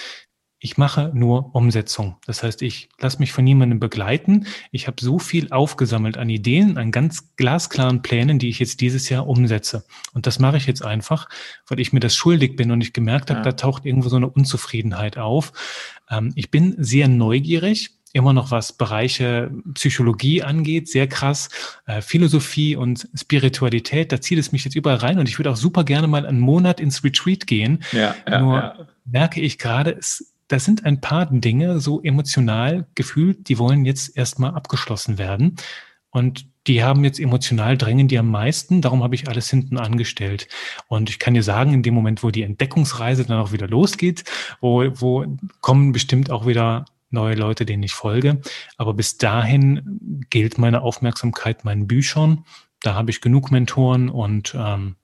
ich mache nur Umsetzung. Das heißt, ich lasse mich von niemandem begleiten. Ich habe so viel aufgesammelt an Ideen, an ganz glasklaren Plänen, die ich jetzt dieses Jahr umsetze. Und das mache ich jetzt einfach, weil ich mir das schuldig bin und ich gemerkt habe, ja. da taucht irgendwo so eine Unzufriedenheit auf. Ähm, ich bin sehr neugierig immer noch was Bereiche Psychologie angeht, sehr krass. Äh, Philosophie und Spiritualität, da zieht es mich jetzt überall rein und ich würde auch super gerne mal einen Monat ins Retreat gehen. Ja, ja, Nur ja. merke ich gerade, es da sind ein paar Dinge so emotional gefühlt, die wollen jetzt erstmal abgeschlossen werden. Und die haben jetzt emotional drängen die am meisten, darum habe ich alles hinten angestellt. Und ich kann dir sagen, in dem Moment, wo die Entdeckungsreise dann auch wieder losgeht, wo, wo kommen bestimmt auch wieder neue Leute, denen ich folge. Aber bis dahin gilt meine Aufmerksamkeit meinen Büchern. Da habe ich genug Mentoren und ähm,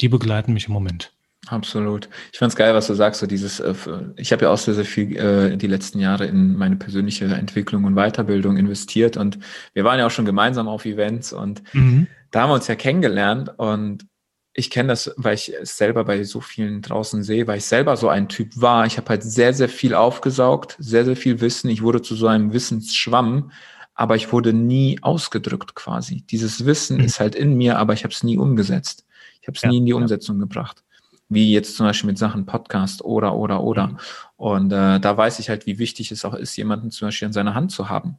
die begleiten mich im Moment. Absolut. Ich fand's geil, was du sagst, so dieses, äh, ich habe ja auch sehr, sehr viel äh, die letzten Jahre in meine persönliche Entwicklung und Weiterbildung investiert und wir waren ja auch schon gemeinsam auf Events und mhm. da haben wir uns ja kennengelernt und ich kenne das, weil ich es selber bei so vielen draußen sehe, weil ich selber so ein Typ war. Ich habe halt sehr, sehr viel aufgesaugt, sehr, sehr viel Wissen. Ich wurde zu so einem Wissensschwamm, aber ich wurde nie ausgedrückt quasi. Dieses Wissen mhm. ist halt in mir, aber ich habe es nie umgesetzt. Ich habe es ja, nie in die Umsetzung ja. gebracht wie jetzt zum Beispiel mit Sachen Podcast oder, oder, oder. Mhm. Und äh, da weiß ich halt, wie wichtig es auch ist, jemanden zum Beispiel an seiner Hand zu haben.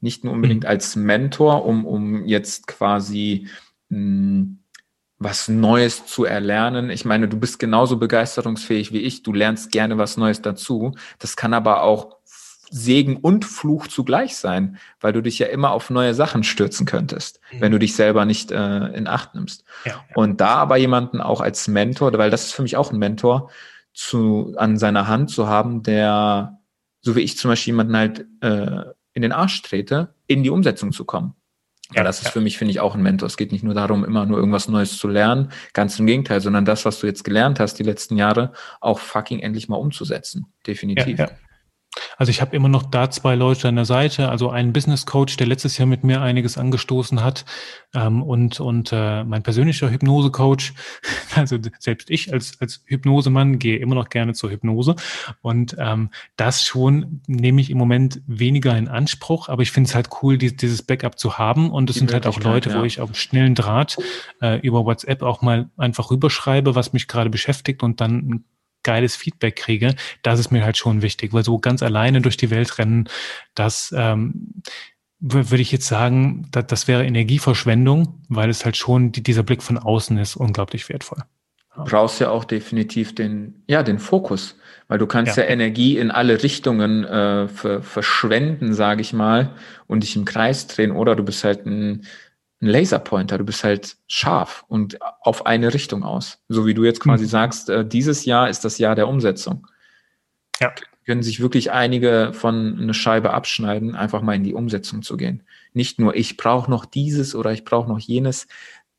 Nicht nur unbedingt mhm. als Mentor, um, um jetzt quasi mh, hm, was Neues zu erlernen. Ich meine, du bist genauso begeisterungsfähig wie ich. Du lernst gerne was Neues dazu. Das kann aber auch Segen und Fluch zugleich sein, weil du dich ja immer auf neue Sachen stürzen könntest, mhm. wenn du dich selber nicht äh, in Acht nimmst. Ja, ja. Und da aber jemanden auch als Mentor, weil das ist für mich auch ein Mentor, zu, an seiner Hand zu haben, der, so wie ich zum Beispiel jemanden halt äh, in den Arsch trete, in die Umsetzung zu kommen. Ja, das ist für mich, finde ich, auch ein Mentor. Es geht nicht nur darum, immer nur irgendwas Neues zu lernen, ganz im Gegenteil, sondern das, was du jetzt gelernt hast die letzten Jahre, auch fucking endlich mal umzusetzen. Definitiv. Ja, ja. Also ich habe immer noch da zwei Leute an der Seite, also einen Business Coach, der letztes Jahr mit mir einiges angestoßen hat ähm, und und äh, mein persönlicher Hypnose Coach. Also selbst ich als als Hypnosemann gehe immer noch gerne zur Hypnose und ähm, das schon nehme ich im Moment weniger in Anspruch, aber ich finde es halt cool, die, dieses Backup zu haben und es sind halt auch Leute, ja. wo ich auf schnellen Draht äh, über WhatsApp auch mal einfach rüberschreibe, was mich gerade beschäftigt und dann geiles Feedback kriege, das ist mir halt schon wichtig, weil so ganz alleine durch die Welt rennen, das ähm, würde ich jetzt sagen, das, das wäre Energieverschwendung, weil es halt schon die, dieser Blick von außen ist unglaublich wertvoll. Du brauchst ja auch definitiv den, ja, den Fokus, weil du kannst ja, ja Energie in alle Richtungen äh, verschwenden, sage ich mal, und dich im Kreis drehen, oder du bist halt ein ein Laserpointer, du bist halt scharf und auf eine Richtung aus. So wie du jetzt quasi mhm. sagst, äh, dieses Jahr ist das Jahr der Umsetzung. Ja. Können sich wirklich einige von eine Scheibe abschneiden, einfach mal in die Umsetzung zu gehen. Nicht nur, ich brauche noch dieses oder ich brauche noch jenes.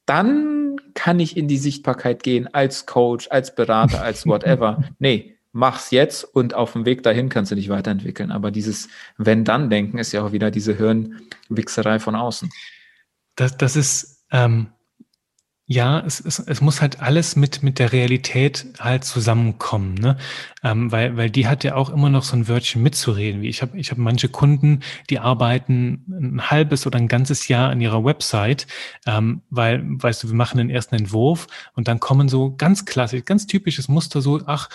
Dann kann ich in die Sichtbarkeit gehen als Coach, als Berater, als whatever. nee, mach's jetzt und auf dem Weg dahin kannst du dich weiterentwickeln. Aber dieses Wenn-Dann-Denken ist ja auch wieder diese Hirnwichserei von außen das, das ist, ähm, ja, es, es, es muss halt alles mit, mit der Realität halt zusammenkommen, ne? Ähm, weil, weil die hat ja auch immer noch so ein Wörtchen mitzureden. Wie ich habe ich hab manche Kunden, die arbeiten ein halbes oder ein ganzes Jahr an ihrer Website, ähm, weil, weißt du, wir machen den ersten Entwurf und dann kommen so ganz klassisch, ganz typisches Muster so, ach,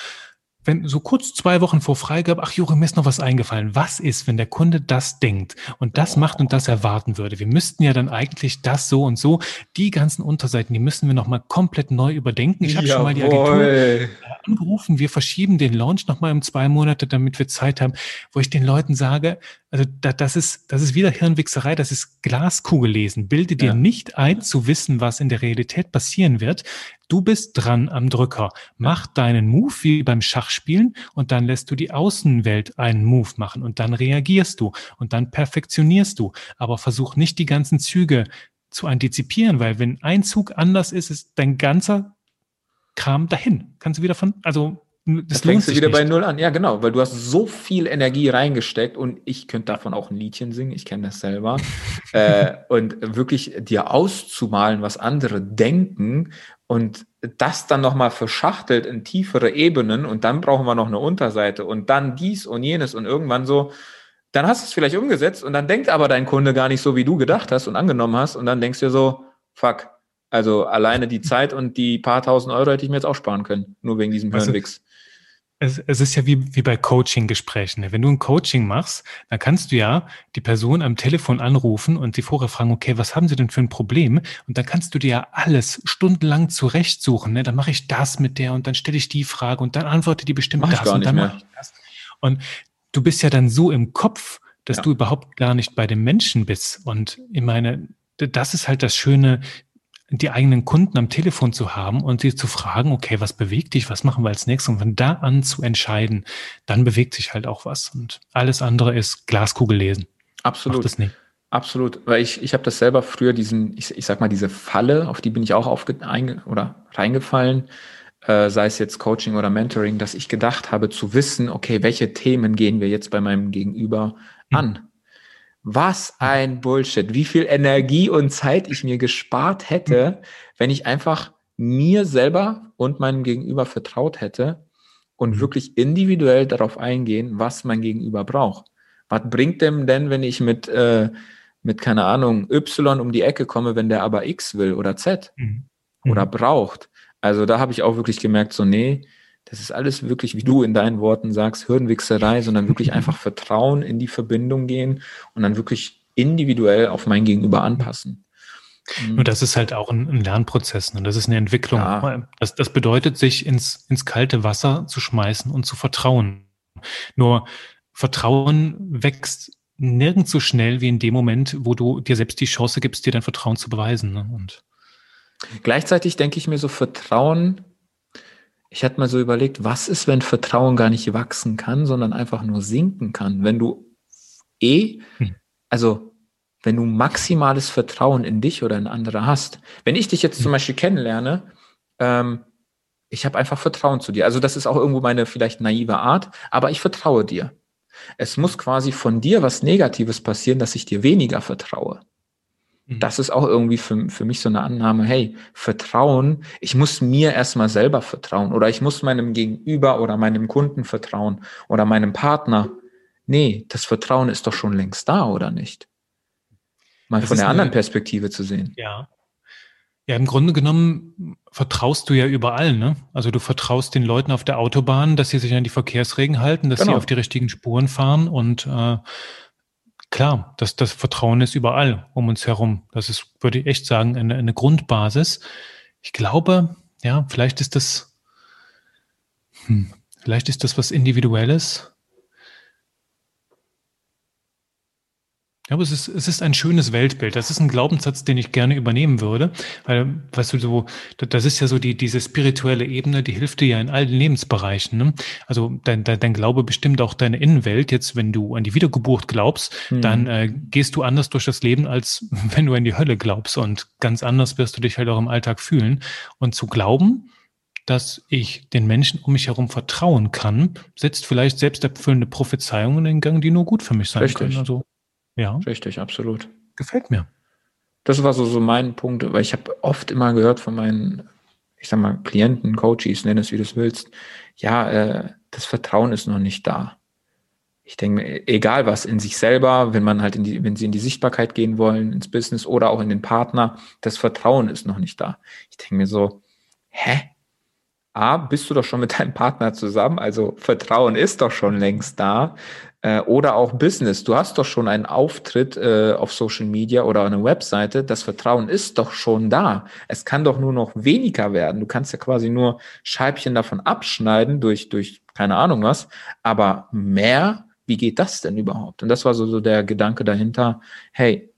wenn so kurz zwei Wochen vor Freigabe, ach Juri, mir ist noch was eingefallen. Was ist, wenn der Kunde das denkt und das macht und das erwarten würde? Wir müssten ja dann eigentlich das so und so. Die ganzen Unterseiten, die müssen wir nochmal komplett neu überdenken. Ich habe schon mal die Agentur angerufen. Wir verschieben den Launch nochmal um zwei Monate, damit wir Zeit haben, wo ich den Leuten sage, also da, das ist, das ist wieder Hirnwichserei, das ist Glaskugel lesen. Bilde dir ja. nicht ein, zu wissen, was in der Realität passieren wird. Du bist dran am Drücker. Mach deinen Move wie beim Schachspielen und dann lässt du die Außenwelt einen Move machen und dann reagierst du und dann perfektionierst du. Aber versuch nicht die ganzen Züge zu antizipieren, weil wenn ein Zug anders ist, ist dein ganzer Kram dahin. Kannst du wieder von, also das fängst du wieder nicht. bei Null an. Ja, genau, weil du hast so viel Energie reingesteckt und ich könnte davon auch ein Liedchen singen, ich kenne das selber. äh, und wirklich dir auszumalen, was andere denken und das dann nochmal verschachtelt in tiefere Ebenen und dann brauchen wir noch eine Unterseite und dann dies und jenes und irgendwann so, dann hast du es vielleicht umgesetzt und dann denkt aber dein Kunde gar nicht so, wie du gedacht hast und angenommen hast und dann denkst du dir so, fuck, also alleine die Zeit und die paar tausend Euro hätte ich mir jetzt auch sparen können, nur wegen diesem Hirnwix es, es ist ja wie, wie bei Coaching-Gesprächen. Ne? Wenn du ein Coaching machst, dann kannst du ja die Person am Telefon anrufen und sie vorher fragen, okay, was haben sie denn für ein Problem? Und dann kannst du dir ja alles stundenlang zurechtsuchen. Ne? Dann mache ich das mit der und dann stelle ich die Frage und dann antworte die bestimmt mach das und dann mache ich das. Und du bist ja dann so im Kopf, dass ja. du überhaupt gar nicht bei dem Menschen bist. Und ich meine, das ist halt das Schöne, die eigenen Kunden am Telefon zu haben und sie zu fragen, okay, was bewegt dich, was machen wir als nächstes? Und von da an zu entscheiden, dann bewegt sich halt auch was. Und alles andere ist Glaskugel lesen. Absolut. das nicht. Absolut, weil ich, ich habe das selber früher diesen, ich, ich sag mal, diese Falle, auf die bin ich auch aufge, einge, oder reingefallen, äh, sei es jetzt Coaching oder Mentoring, dass ich gedacht habe zu wissen, okay, welche Themen gehen wir jetzt bei meinem Gegenüber hm. an? Was ein Bullshit. Wie viel Energie und Zeit ich mir gespart hätte, wenn ich einfach mir selber und meinem Gegenüber vertraut hätte und mhm. wirklich individuell darauf eingehen, was mein Gegenüber braucht. Was bringt dem denn, wenn ich mit, äh, mit keine Ahnung, Y um die Ecke komme, wenn der aber X will oder Z mhm. oder mhm. braucht? Also da habe ich auch wirklich gemerkt, so, nee, das ist alles wirklich, wie du in deinen Worten sagst, Hirnwichserei, sondern wirklich einfach Vertrauen in die Verbindung gehen und dann wirklich individuell auf mein Gegenüber anpassen. Nur das ist halt auch ein, ein Lernprozess und ne? das ist eine Entwicklung. Ja. Das, das bedeutet, sich ins, ins kalte Wasser zu schmeißen und zu vertrauen. Nur Vertrauen wächst nirgends so schnell wie in dem Moment, wo du dir selbst die Chance gibst, dir dein Vertrauen zu beweisen. Ne? Und Gleichzeitig denke ich mir so, Vertrauen ich hatte mal so überlegt, was ist, wenn Vertrauen gar nicht wachsen kann, sondern einfach nur sinken kann? Wenn du eh, hm. also wenn du maximales Vertrauen in dich oder in andere hast. Wenn ich dich jetzt zum hm. Beispiel kennenlerne, ähm, ich habe einfach Vertrauen zu dir. Also das ist auch irgendwo meine vielleicht naive Art, aber ich vertraue dir. Es muss quasi von dir was Negatives passieren, dass ich dir weniger vertraue. Mhm. Das ist auch irgendwie für, für mich so eine Annahme, hey, Vertrauen, ich muss mir erstmal selber vertrauen oder ich muss meinem Gegenüber oder meinem Kunden vertrauen oder meinem Partner. Nee, das Vertrauen ist doch schon längst da, oder nicht? Mal das von der eine, anderen Perspektive zu sehen. Ja. Ja, im Grunde genommen vertraust du ja überall, ne? Also du vertraust den Leuten auf der Autobahn, dass sie sich an die Verkehrsregeln halten, dass genau. sie auf die richtigen Spuren fahren und äh, Klar, das, das Vertrauen ist überall um uns herum. Das ist, würde ich echt sagen, eine, eine Grundbasis. Ich glaube, ja, vielleicht ist das, hm, vielleicht ist das was Individuelles. Ja, aber es ist, es ist ein schönes Weltbild. Das ist ein Glaubenssatz, den ich gerne übernehmen würde. Weil, weißt du, so, das ist ja so die, diese spirituelle Ebene, die hilft dir ja in allen Lebensbereichen. Ne? Also dein, dein, dein Glaube bestimmt auch deine Innenwelt. Jetzt, wenn du an die Wiedergeburt glaubst, mhm. dann äh, gehst du anders durch das Leben, als wenn du an die Hölle glaubst. Und ganz anders wirst du dich halt auch im Alltag fühlen. Und zu glauben, dass ich den Menschen um mich herum vertrauen kann, setzt vielleicht selbsterfüllende Prophezeiungen in Gang, die nur gut für mich sein Richtig. können. Also ja. Richtig, absolut. Gefällt mir. Das war so, so mein Punkt, weil ich habe oft immer gehört von meinen, ich sag mal, Klienten, Coaches, nenn es wie du es willst, ja, äh, das Vertrauen ist noch nicht da. Ich denke, egal was, in sich selber, wenn man halt in die, wenn sie in die Sichtbarkeit gehen wollen, ins Business oder auch in den Partner, das Vertrauen ist noch nicht da. Ich denke mir so, hä? A, bist du doch schon mit deinem Partner zusammen, also Vertrauen ist doch schon längst da. Äh, oder auch Business. Du hast doch schon einen Auftritt äh, auf Social Media oder eine Webseite. Das Vertrauen ist doch schon da. Es kann doch nur noch weniger werden. Du kannst ja quasi nur Scheibchen davon abschneiden durch, durch keine Ahnung was. Aber mehr, wie geht das denn überhaupt? Und das war so, so der Gedanke dahinter. Hey,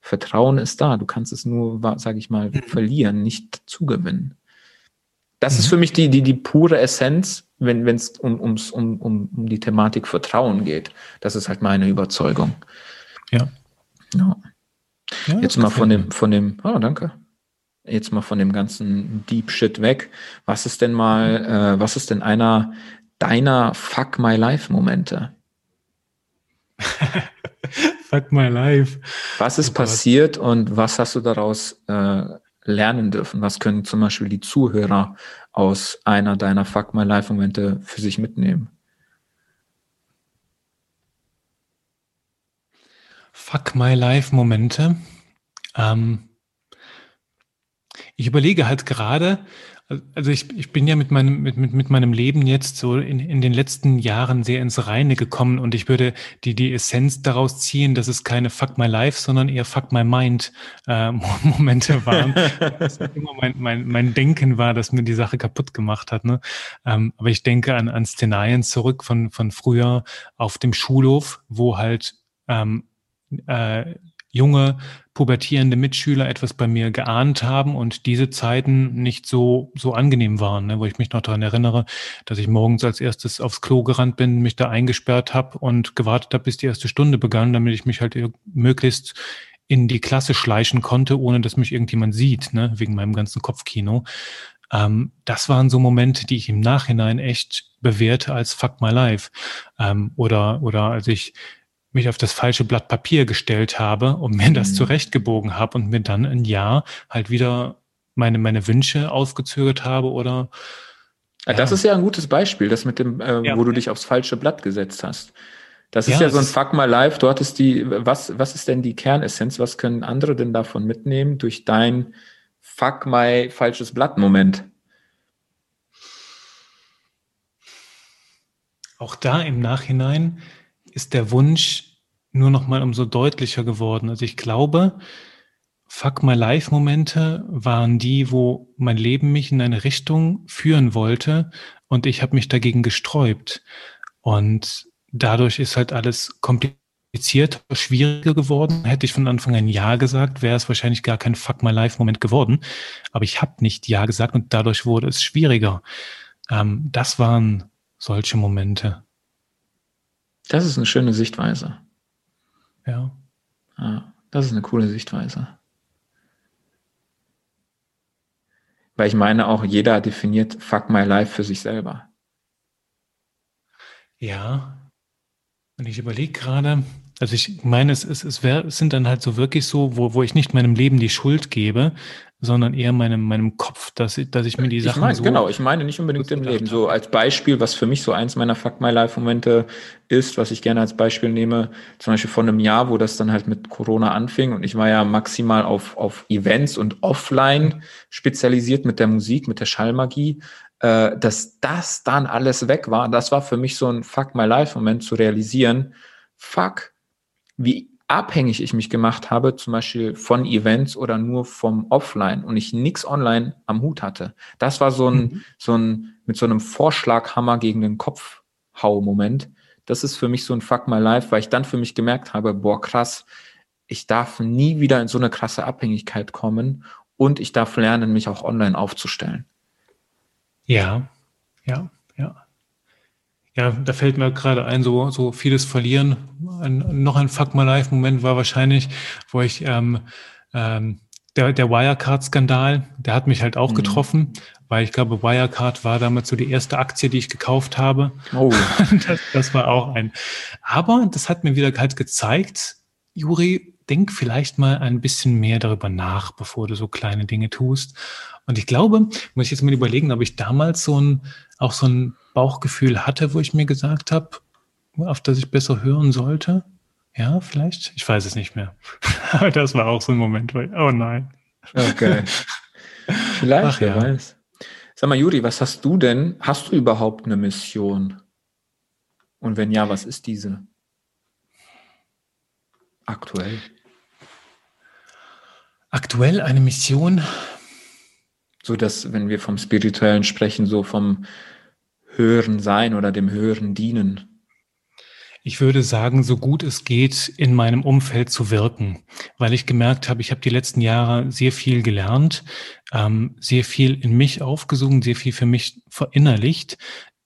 Vertrauen ist da. Du kannst es nur, sage ich mal, mhm. verlieren, nicht zugewinnen. Das mhm. ist für mich die, die, die pure Essenz, wenn es um, ums, um, um, um die Thematik Vertrauen geht. Das ist halt meine Überzeugung. Ja. ja. ja Jetzt mal von dem, von dem, oh, danke. Jetzt mal von dem ganzen Deep Shit weg. Was ist denn mal, äh, was ist denn einer deiner Fuck My Life Momente? Fuck My Life. Was ist oh passiert und was hast du daraus äh, lernen dürfen? Was können zum Beispiel die Zuhörer aus einer deiner Fuck My Life Momente für sich mitnehmen? Fuck My Life Momente. Ähm, ich überlege halt gerade, also ich, ich bin ja mit meinem, mit, mit, mit meinem Leben jetzt so in, in den letzten Jahren sehr ins Reine gekommen und ich würde die, die Essenz daraus ziehen, dass es keine Fuck My Life, sondern eher Fuck My Mind äh, Momente waren. das immer mein, mein, mein Denken war, das mir die Sache kaputt gemacht hat. Ne? Ähm, aber ich denke an, an Szenarien zurück von, von früher auf dem Schulhof, wo halt ähm, äh, junge, pubertierende Mitschüler etwas bei mir geahnt haben und diese Zeiten nicht so, so angenehm waren, ne, wo ich mich noch daran erinnere, dass ich morgens als erstes aufs Klo gerannt bin, mich da eingesperrt habe und gewartet habe, bis die erste Stunde begann, damit ich mich halt möglichst in die Klasse schleichen konnte, ohne dass mich irgendjemand sieht, ne, wegen meinem ganzen Kopfkino. Ähm, das waren so Momente, die ich im Nachhinein echt bewährte als Fuck My Life. Ähm, oder, oder als ich mich auf das falsche Blatt Papier gestellt habe und mir mhm. das zurechtgebogen habe und mir dann ein Jahr halt wieder meine, meine Wünsche ausgezögert habe oder ja. Das ist ja ein gutes Beispiel, das mit dem, äh, ja. wo du dich aufs falsche Blatt gesetzt hast. Das ist ja, ja so ein Fuck my life. Du hattest die, was, was ist denn die Kernessenz? Was können andere denn davon mitnehmen durch dein Fuck my falsches Blatt Moment? Auch da im Nachhinein ist der Wunsch nur noch mal umso deutlicher geworden. Also ich glaube, Fuck My Life Momente waren die, wo mein Leben mich in eine Richtung führen wollte und ich habe mich dagegen gesträubt. Und dadurch ist halt alles kompliziert, schwieriger geworden. Hätte ich von Anfang an Ja gesagt, wäre es wahrscheinlich gar kein Fuck My Life Moment geworden. Aber ich habe nicht Ja gesagt und dadurch wurde es schwieriger. Ähm, das waren solche Momente. Das ist eine schöne Sichtweise. Ja. ja. Das ist eine coole Sichtweise. Weil ich meine, auch jeder definiert Fuck My Life für sich selber. Ja. Und ich überlege gerade, also ich meine, es, es, es, wär, es sind dann halt so wirklich so, wo, wo ich nicht meinem Leben die Schuld gebe, sondern eher meinem, meinem Kopf, dass ich, dass ich mir die Sachen ich mein, so. Genau, ich meine nicht unbedingt im Leben. So als Beispiel, was für mich so eins meiner Fuck My Life Momente ist, was ich gerne als Beispiel nehme, zum Beispiel von einem Jahr, wo das dann halt mit Corona anfing und ich war ja maximal auf, auf Events und offline spezialisiert mit der Musik, mit der Schallmagie, äh, dass das dann alles weg war. Das war für mich so ein Fuck My Life Moment zu realisieren. Fuck, wie abhängig ich mich gemacht habe, zum Beispiel von Events oder nur vom Offline und ich nichts online am Hut hatte. Das war so ein, mhm. so ein, mit so einem Vorschlaghammer gegen den Kopf hau Moment. Das ist für mich so ein Fuck my life, weil ich dann für mich gemerkt habe, boah, krass, ich darf nie wieder in so eine krasse Abhängigkeit kommen und ich darf lernen, mich auch online aufzustellen. Ja, ja, ja. Da fällt mir gerade ein, so, so vieles verlieren. Ein, noch ein Fuck My Life-Moment war wahrscheinlich, wo ich ähm, ähm, der, der Wirecard-Skandal, der hat mich halt auch mhm. getroffen, weil ich glaube, Wirecard war damals so die erste Aktie, die ich gekauft habe. Oh. Das, das war auch ein. Aber das hat mir wieder halt gezeigt, Juri, denk vielleicht mal ein bisschen mehr darüber nach, bevor du so kleine Dinge tust. Und ich glaube, muss ich jetzt mal überlegen, ob ich damals so ein, auch so ein Bauchgefühl hatte, wo ich mir gesagt habe, auf das ich besser hören sollte. Ja, vielleicht. Ich weiß es nicht mehr. Aber das war auch so ein Moment, weil, oh nein. Okay. Vielleicht, Ach, wer ja. weiß. Sag mal, Juri, was hast du denn? Hast du überhaupt eine Mission? Und wenn ja, was ist diese? Aktuell. Aktuell eine Mission. So dass, wenn wir vom Spirituellen sprechen, so vom höheren Sein oder dem höheren Dienen. Ich würde sagen, so gut es geht, in meinem Umfeld zu wirken, weil ich gemerkt habe, ich habe die letzten Jahre sehr viel gelernt, ähm, sehr viel in mich aufgesogen, sehr viel für mich verinnerlicht.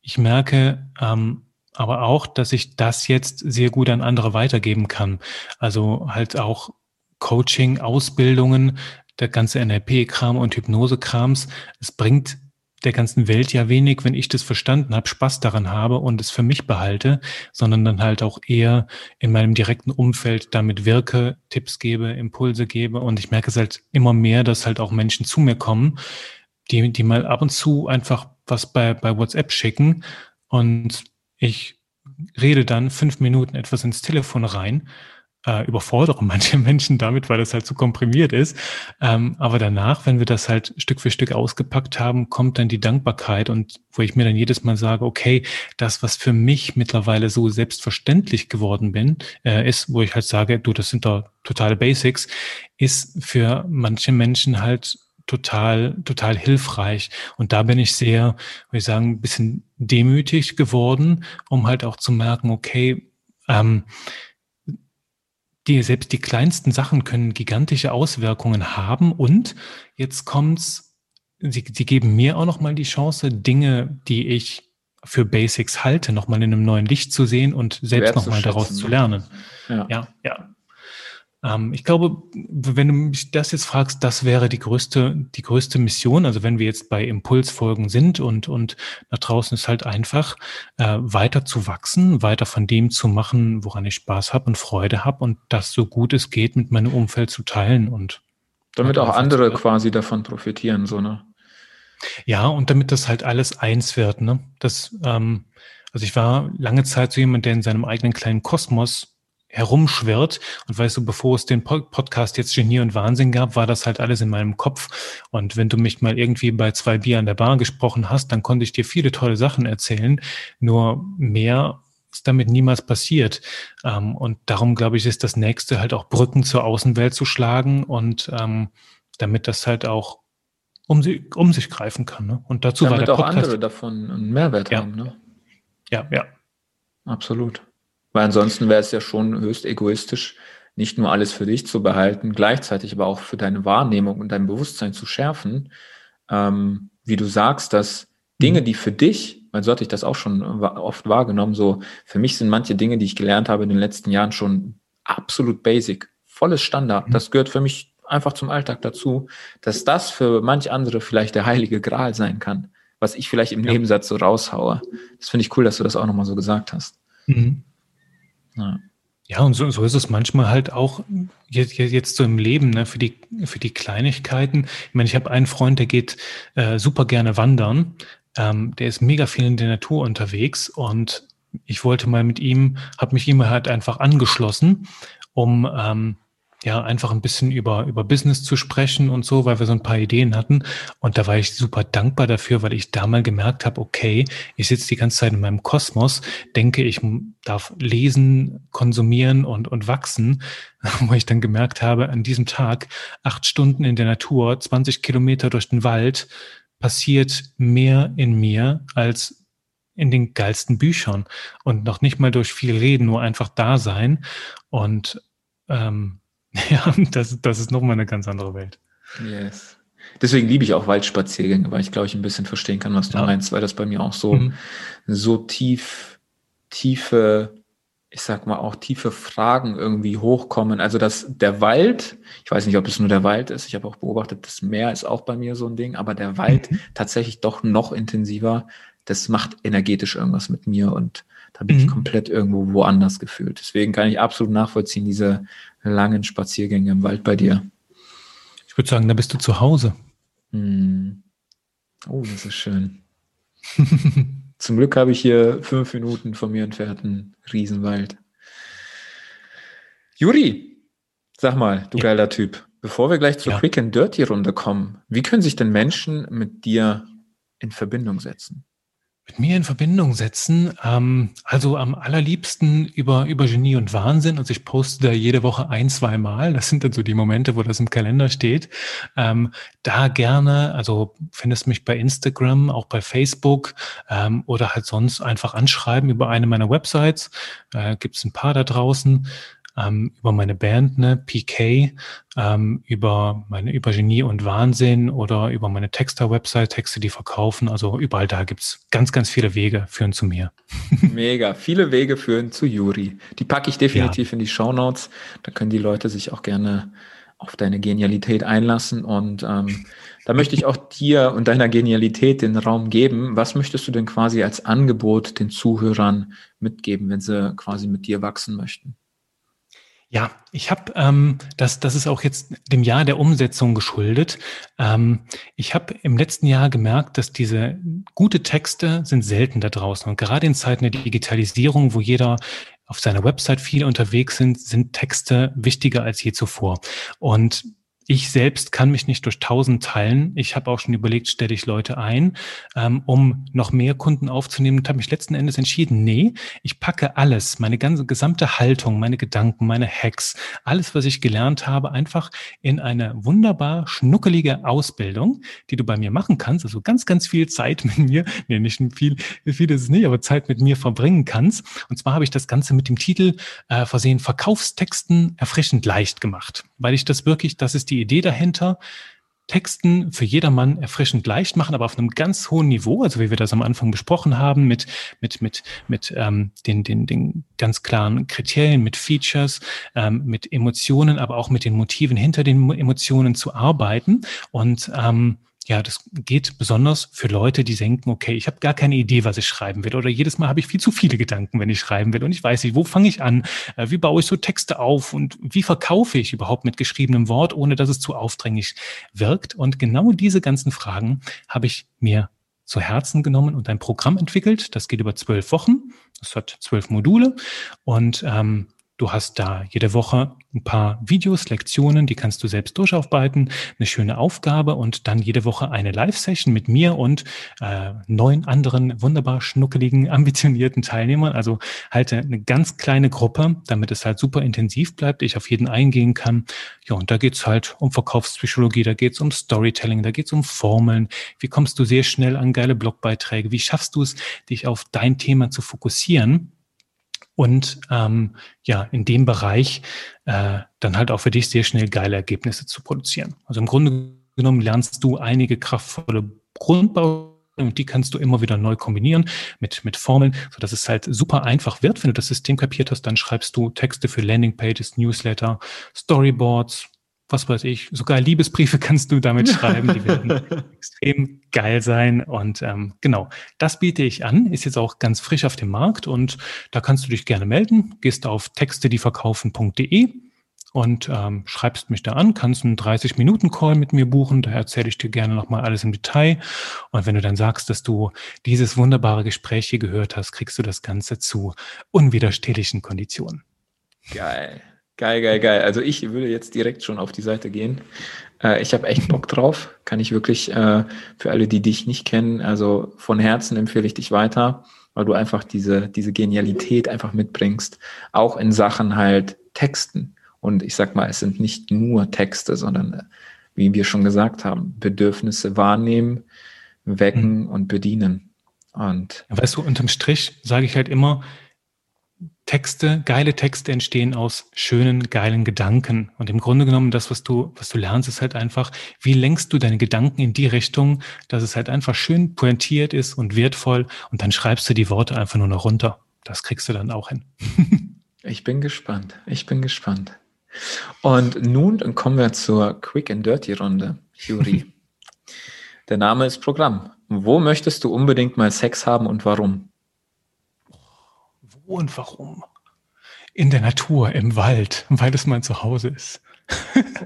Ich merke ähm, aber auch, dass ich das jetzt sehr gut an andere weitergeben kann. Also halt auch Coaching, Ausbildungen, der ganze NLP-Kram und Hypnose-Krams. Es bringt der ganzen Welt ja wenig, wenn ich das verstanden habe, Spaß daran habe und es für mich behalte, sondern dann halt auch eher in meinem direkten Umfeld damit wirke, Tipps gebe, Impulse gebe. Und ich merke es halt immer mehr, dass halt auch Menschen zu mir kommen, die, die mal ab und zu einfach was bei, bei WhatsApp schicken. Und ich rede dann fünf Minuten etwas ins Telefon rein äh, überfordere manche Menschen damit, weil das halt so komprimiert ist. Ähm, aber danach, wenn wir das halt Stück für Stück ausgepackt haben, kommt dann die Dankbarkeit und wo ich mir dann jedes Mal sage, okay, das, was für mich mittlerweile so selbstverständlich geworden bin, äh, ist, wo ich halt sage, du, das sind doch totale Basics, ist für manche Menschen halt total, total hilfreich. Und da bin ich sehr, würde ich sagen, ein bisschen demütig geworden, um halt auch zu merken, okay, ähm, die, selbst die kleinsten Sachen können gigantische Auswirkungen haben und jetzt kommt's, sie, sie geben mir auch nochmal die Chance, Dinge, die ich für Basics halte, nochmal in einem neuen Licht zu sehen und selbst nochmal daraus zu lernen. Ja, ja. ja. Ähm, ich glaube, wenn du mich das jetzt fragst, das wäre die größte, die größte Mission. Also wenn wir jetzt bei Impulsfolgen sind und, und da draußen ist halt einfach, äh, weiter zu wachsen, weiter von dem zu machen, woran ich Spaß habe und Freude habe und das so gut es geht mit meinem Umfeld zu teilen und damit auch andere quasi davon profitieren, so, ne? Ja, und damit das halt alles eins wird, ne? Das, ähm, also ich war lange Zeit so jemand, der in seinem eigenen kleinen Kosmos herumschwirrt. Und weißt du, bevor es den Podcast jetzt Genie und Wahnsinn gab, war das halt alles in meinem Kopf. Und wenn du mich mal irgendwie bei zwei Bier an der Bar gesprochen hast, dann konnte ich dir viele tolle Sachen erzählen. Nur mehr ist damit niemals passiert. Ähm, und darum, glaube ich, ist das nächste halt auch Brücken zur Außenwelt zu schlagen und ähm, damit das halt auch um, sie, um sich greifen kann. Ne? Und dazu damit war der auch Podcast, andere davon einen Mehrwert ja. haben. Ne? Ja, ja. Absolut. Weil ansonsten wäre es ja schon höchst egoistisch, nicht nur alles für dich zu behalten, gleichzeitig aber auch für deine Wahrnehmung und dein Bewusstsein zu schärfen. Ähm, wie du sagst, dass Dinge, mhm. die für dich, weil so hatte ich das auch schon oft wahrgenommen, so für mich sind manche Dinge, die ich gelernt habe in den letzten Jahren schon absolut basic, volles Standard. Mhm. Das gehört für mich einfach zum Alltag dazu, dass das für manch andere vielleicht der heilige Gral sein kann, was ich vielleicht im ja. Nebensatz so raushaue. Das finde ich cool, dass du das auch nochmal so gesagt hast. Mhm. Ja. Und so, so ist es manchmal halt auch jetzt, jetzt so im Leben, ne, für die, für die Kleinigkeiten. Ich meine, ich habe einen Freund, der geht äh, super gerne wandern. Ähm, der ist mega viel in der Natur unterwegs und ich wollte mal mit ihm, habe mich ihm halt einfach angeschlossen, um ähm, ja, einfach ein bisschen über, über Business zu sprechen und so, weil wir so ein paar Ideen hatten. Und da war ich super dankbar dafür, weil ich da mal gemerkt habe, okay, ich sitze die ganze Zeit in meinem Kosmos, denke, ich darf lesen, konsumieren und, und wachsen, wo ich dann gemerkt habe, an diesem Tag acht Stunden in der Natur, 20 Kilometer durch den Wald, passiert mehr in mir als in den geilsten Büchern und noch nicht mal durch viel Reden, nur einfach da sein. Und ähm, Ja, das, das ist nochmal eine ganz andere Welt. Yes. Deswegen liebe ich auch Waldspaziergänge, weil ich glaube ich ein bisschen verstehen kann, was du ja. meinst, weil das bei mir auch so, mhm. so tief, tiefe, ich sag mal auch tiefe Fragen irgendwie hochkommen. Also dass der Wald, ich weiß nicht, ob es nur der Wald ist, ich habe auch beobachtet, das Meer ist auch bei mir so ein Ding, aber der Wald mhm. tatsächlich doch noch intensiver, das macht energetisch irgendwas mit mir und da bin mhm. ich komplett irgendwo woanders gefühlt. Deswegen kann ich absolut nachvollziehen, diese langen Spaziergänge im Wald bei dir. Ich würde sagen, da bist du zu Hause. Hm. Oh, das ist schön. Zum Glück habe ich hier fünf Minuten von mir entfernten Riesenwald. Juri, sag mal, du ja. geiler Typ, bevor wir gleich zur ja. Quick and Dirty Runde kommen, wie können sich denn Menschen mit dir in Verbindung setzen? Mit mir in Verbindung setzen, ähm, also am allerliebsten über, über Genie und Wahnsinn. Also ich poste da jede Woche ein, zwei Mal. Das sind dann so die Momente, wo das im Kalender steht. Ähm, da gerne, also findest mich bei Instagram, auch bei Facebook ähm, oder halt sonst einfach anschreiben über eine meiner Websites. Äh, Gibt es ein paar da draußen ähm, über meine Band, ne, PK, ähm, über meine über Genie und Wahnsinn oder über meine Texter-Website, Texte, die verkaufen. Also überall da gibt's ganz, ganz viele Wege führen zu mir. Mega, viele Wege führen zu Juri. Die packe ich definitiv ja. in die Show Notes. Da können die Leute sich auch gerne auf deine Genialität einlassen. Und ähm, da möchte ich auch dir und deiner Genialität den Raum geben. Was möchtest du denn quasi als Angebot den Zuhörern mitgeben, wenn sie quasi mit dir wachsen möchten? Ja, ich habe, ähm, das, das ist auch jetzt dem Jahr der Umsetzung geschuldet. Ähm, ich habe im letzten Jahr gemerkt, dass diese gute Texte sind selten da draußen. Und gerade in Zeiten der Digitalisierung, wo jeder auf seiner Website viel unterwegs sind, sind Texte wichtiger als je zuvor. Und ich selbst kann mich nicht durch tausend teilen. Ich habe auch schon überlegt, stelle ich Leute ein, ähm, um noch mehr Kunden aufzunehmen und habe mich letzten Endes entschieden, nee, ich packe alles, meine ganze gesamte Haltung, meine Gedanken, meine Hacks, alles, was ich gelernt habe, einfach in eine wunderbar schnuckelige Ausbildung, die du bei mir machen kannst. Also ganz, ganz viel Zeit mit mir, nee, nicht viel, viel ist es nicht, aber Zeit mit mir verbringen kannst. Und zwar habe ich das Ganze mit dem Titel äh, versehen, Verkaufstexten erfrischend leicht gemacht, weil ich das wirklich, das ist die die Idee dahinter, Texten für jedermann erfrischend leicht machen, aber auf einem ganz hohen Niveau, also wie wir das am Anfang besprochen haben, mit, mit, mit, mit ähm, den, den, den ganz klaren Kriterien, mit Features, ähm, mit Emotionen, aber auch mit den Motiven hinter den Emotionen zu arbeiten. Und ähm, ja, das geht besonders für Leute, die denken, okay, ich habe gar keine Idee, was ich schreiben will. Oder jedes Mal habe ich viel zu viele Gedanken, wenn ich schreiben will. Und ich weiß nicht, wo fange ich an? Äh, wie baue ich so Texte auf? Und wie verkaufe ich überhaupt mit geschriebenem Wort, ohne dass es zu aufdringlich wirkt? Und genau diese ganzen Fragen habe ich mir zu Herzen genommen und ein Programm entwickelt. Das geht über zwölf Wochen. Das hat zwölf Module. Und ähm, Du hast da jede Woche ein paar Videos, Lektionen, die kannst du selbst durcharbeiten, eine schöne Aufgabe und dann jede Woche eine Live-Session mit mir und äh, neun anderen wunderbar schnuckeligen, ambitionierten Teilnehmern. Also halte eine ganz kleine Gruppe, damit es halt super intensiv bleibt, ich auf jeden eingehen kann. Ja, und da geht's halt um Verkaufspsychologie, da geht's um Storytelling, da geht's um Formeln. Wie kommst du sehr schnell an geile Blogbeiträge? Wie schaffst du es, dich auf dein Thema zu fokussieren? Und ähm, ja, in dem Bereich äh, dann halt auch für dich sehr schnell geile Ergebnisse zu produzieren. Also im Grunde genommen lernst du einige kraftvolle Grundbausteine und die kannst du immer wieder neu kombinieren mit, mit Formeln, so dass es halt super einfach wird. Wenn du das System kapiert hast, dann schreibst du Texte für Landingpages, Newsletter, Storyboards, was weiß ich, sogar Liebesbriefe kannst du damit schreiben, die werden extrem geil sein. Und ähm, genau, das biete ich an, ist jetzt auch ganz frisch auf dem Markt und da kannst du dich gerne melden. Gehst auf textedieverkaufen.de und ähm, schreibst mich da an, kannst einen 30-Minuten-Call mit mir buchen, da erzähle ich dir gerne nochmal alles im Detail. Und wenn du dann sagst, dass du dieses wunderbare Gespräch hier gehört hast, kriegst du das Ganze zu unwiderstehlichen Konditionen. Geil. Geil, geil, geil. Also ich würde jetzt direkt schon auf die Seite gehen. Äh, ich habe echt Bock drauf. Kann ich wirklich äh, für alle, die dich nicht kennen, also von Herzen empfehle ich dich weiter, weil du einfach diese, diese Genialität einfach mitbringst. Auch in Sachen halt Texten. Und ich sag mal, es sind nicht nur Texte, sondern äh, wie wir schon gesagt haben, Bedürfnisse wahrnehmen, wecken mhm. und bedienen. Und weißt du, unterm Strich sage ich halt immer, Texte, geile Texte entstehen aus schönen, geilen Gedanken. Und im Grunde genommen, das, was du, was du lernst, ist halt einfach, wie lenkst du deine Gedanken in die Richtung, dass es halt einfach schön pointiert ist und wertvoll. Und dann schreibst du die Worte einfach nur noch runter. Das kriegst du dann auch hin. ich bin gespannt. Ich bin gespannt. Und nun kommen wir zur Quick and Dirty Runde, Juri. Der Name ist Programm. Wo möchtest du unbedingt mal Sex haben und warum? Und warum? In der Natur, im Wald, weil es mein Zuhause ist.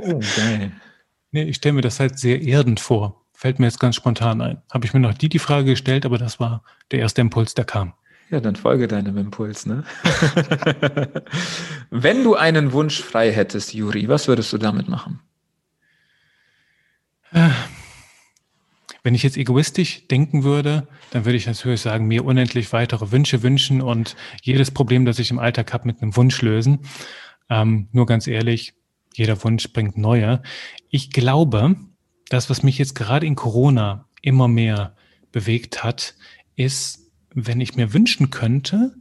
Oh, geil. nee, ich stelle mir das halt sehr erdend vor. Fällt mir jetzt ganz spontan ein. Habe ich mir noch die die Frage gestellt, aber das war der erste Impuls, der kam. Ja, dann folge deinem Impuls, ne? Wenn du einen Wunsch frei hättest, Juri, was würdest du damit machen? Wenn ich jetzt egoistisch denken würde, dann würde ich natürlich sagen, mir unendlich weitere Wünsche wünschen und jedes Problem, das ich im Alltag habe, mit einem Wunsch lösen. Ähm, nur ganz ehrlich, jeder Wunsch bringt neue. Ich glaube, das, was mich jetzt gerade in Corona immer mehr bewegt hat, ist, wenn ich mir wünschen könnte,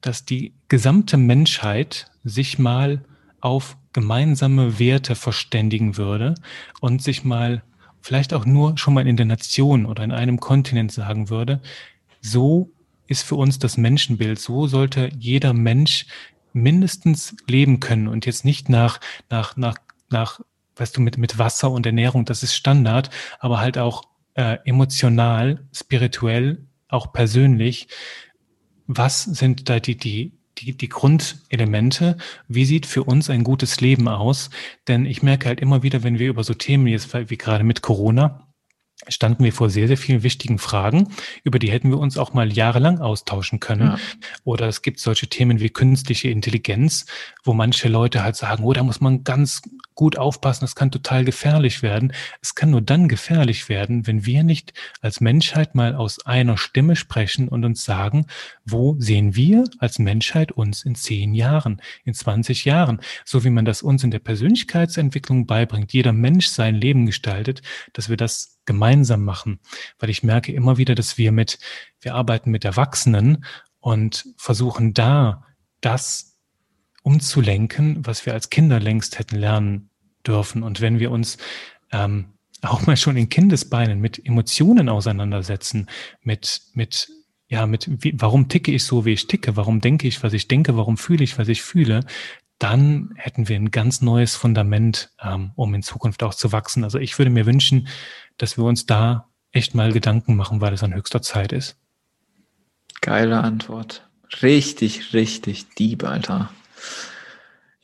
dass die gesamte Menschheit sich mal auf gemeinsame Werte verständigen würde und sich mal vielleicht auch nur schon mal in der Nation oder in einem Kontinent sagen würde, so ist für uns das Menschenbild, so sollte jeder Mensch mindestens leben können und jetzt nicht nach, nach, nach, nach, weißt du, mit, mit Wasser und Ernährung, das ist Standard, aber halt auch äh, emotional, spirituell, auch persönlich. Was sind da die, die, die, die Grundelemente? Wie sieht für uns ein gutes Leben aus? Denn ich merke halt immer wieder, wenn wir über so Themen jetzt wie gerade mit Corona standen wir vor sehr, sehr vielen wichtigen Fragen, über die hätten wir uns auch mal jahrelang austauschen können. Ja. Oder es gibt solche Themen wie künstliche Intelligenz, wo manche Leute halt sagen, oh, da muss man ganz gut aufpassen, das kann total gefährlich werden. Es kann nur dann gefährlich werden, wenn wir nicht als Menschheit mal aus einer Stimme sprechen und uns sagen, wo sehen wir als Menschheit uns in zehn Jahren, in 20 Jahren, so wie man das uns in der Persönlichkeitsentwicklung beibringt, jeder Mensch sein Leben gestaltet, dass wir das gemeinsam machen, weil ich merke immer wieder, dass wir mit, wir arbeiten mit Erwachsenen und versuchen da das umzulenken, was wir als Kinder längst hätten lernen dürfen. Und wenn wir uns ähm, auch mal schon in Kindesbeinen mit Emotionen auseinandersetzen, mit, mit, ja, mit, wie, warum ticke ich so, wie ich ticke, warum denke ich, was ich denke, warum fühle ich, was ich fühle, dann hätten wir ein ganz neues Fundament, ähm, um in Zukunft auch zu wachsen. Also ich würde mir wünschen, dass wir uns da echt mal Gedanken machen, weil es an höchster Zeit ist. Geile Antwort. Richtig, richtig deep, Alter.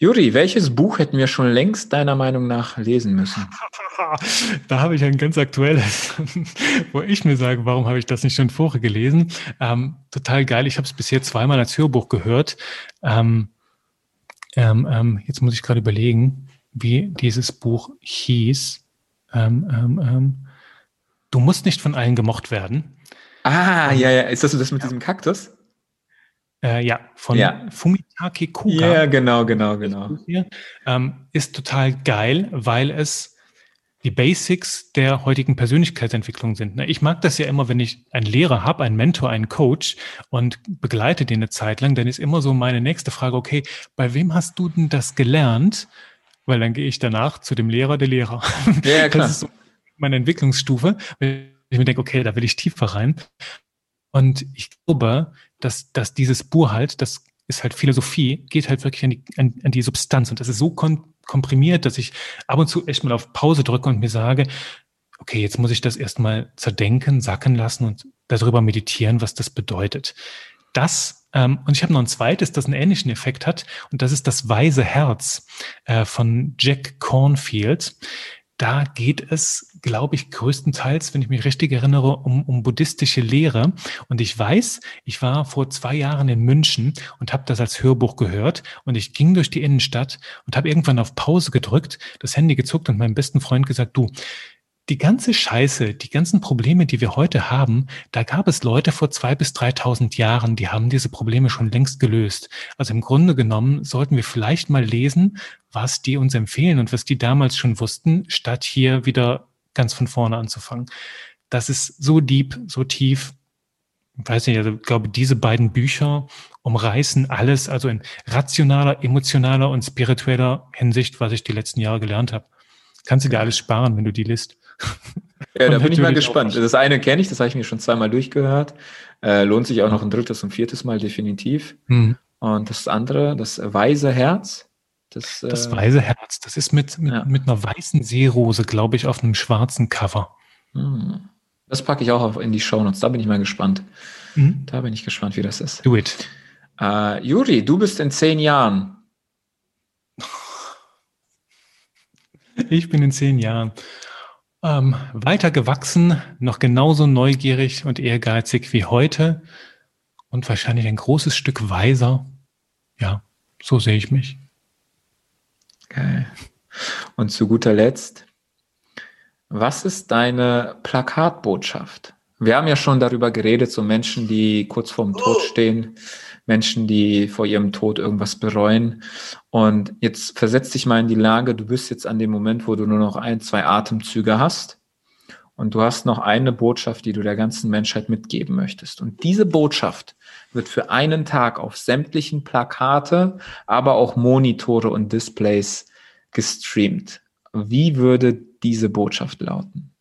Juri, welches Buch hätten wir schon längst deiner Meinung nach lesen müssen? Da habe ich ein ganz aktuelles, wo ich mir sage, warum habe ich das nicht schon vorher gelesen? Ähm, total geil. Ich habe es bisher zweimal als Hörbuch gehört. Ähm, ähm, ähm, jetzt muss ich gerade überlegen, wie dieses Buch hieß. Ähm, ähm, du musst nicht von allen gemocht werden. Ah, ja, ja. Ist das das mit ja. diesem Kaktus? Äh, ja, von ja. Fumitake Kuga. Ja, genau, genau, genau. Ähm, ist total geil, weil es die Basics der heutigen Persönlichkeitsentwicklung sind. Ne? Ich mag das ja immer, wenn ich einen Lehrer habe, einen Mentor, einen Coach und begleite den eine Zeit lang, dann ist immer so meine nächste Frage, okay, bei wem hast du denn das gelernt? Weil dann gehe ich danach zu dem Lehrer, der Lehrer. Ja, klar. Das ist so meine Entwicklungsstufe. Ich mir denke, okay, da will ich tiefer rein. Und ich glaube, dass, dass dieses Buch halt, das ist halt Philosophie, geht halt wirklich an die, an, an die Substanz. Und das ist so kon komprimiert, dass ich ab und zu echt mal auf Pause drücke und mir sage, okay, jetzt muss ich das erstmal zerdenken, sacken lassen und darüber meditieren, was das bedeutet. Das, ähm, und ich habe noch ein zweites, das einen ähnlichen Effekt hat, und das ist das weise Herz äh, von Jack Cornfield. Da geht es, glaube ich, größtenteils, wenn ich mich richtig erinnere, um, um buddhistische Lehre. Und ich weiß, ich war vor zwei Jahren in München und habe das als Hörbuch gehört. Und ich ging durch die Innenstadt und habe irgendwann auf Pause gedrückt, das Handy gezuckt und meinem besten Freund gesagt, du, die ganze Scheiße, die ganzen Probleme, die wir heute haben, da gab es Leute vor zwei bis dreitausend Jahren, die haben diese Probleme schon längst gelöst. Also im Grunde genommen sollten wir vielleicht mal lesen, was die uns empfehlen und was die damals schon wussten, statt hier wieder ganz von vorne anzufangen. Das ist so deep, so tief. Ich weiß nicht, also ich glaube, diese beiden Bücher umreißen alles, also in rationaler, emotionaler und spiritueller Hinsicht, was ich die letzten Jahre gelernt habe. Kannst du dir alles sparen, wenn du die liest. Ja, da bin ich mal gespannt. Das eine kenne ich, das habe ich mir schon zweimal durchgehört. Äh, lohnt sich auch noch ein drittes und viertes Mal definitiv. Mhm. Und das andere, das weise Herz. Das, das äh, weise Herz, das ist mit, mit, ja. mit einer weißen Seerose, glaube ich, auf einem schwarzen Cover. Mhm. Das packe ich auch in die Shownotes. Da bin ich mal gespannt. Mhm. Da bin ich gespannt, wie das ist. Do it. Äh, Juri, du bist in zehn Jahren. Ich bin in zehn Jahren. Ähm, weiter gewachsen, noch genauso neugierig und ehrgeizig wie heute und wahrscheinlich ein großes Stück weiser. Ja, so sehe ich mich. Geil. Und zu guter Letzt, Was ist deine Plakatbotschaft? Wir haben ja schon darüber geredet, so Menschen, die kurz vorm Tod oh. stehen, Menschen, die vor ihrem Tod irgendwas bereuen. Und jetzt versetz dich mal in die Lage, du bist jetzt an dem Moment, wo du nur noch ein, zwei Atemzüge hast und du hast noch eine Botschaft, die du der ganzen Menschheit mitgeben möchtest. Und diese Botschaft wird für einen Tag auf sämtlichen Plakate, aber auch Monitore und Displays gestreamt. Wie würde diese Botschaft lauten?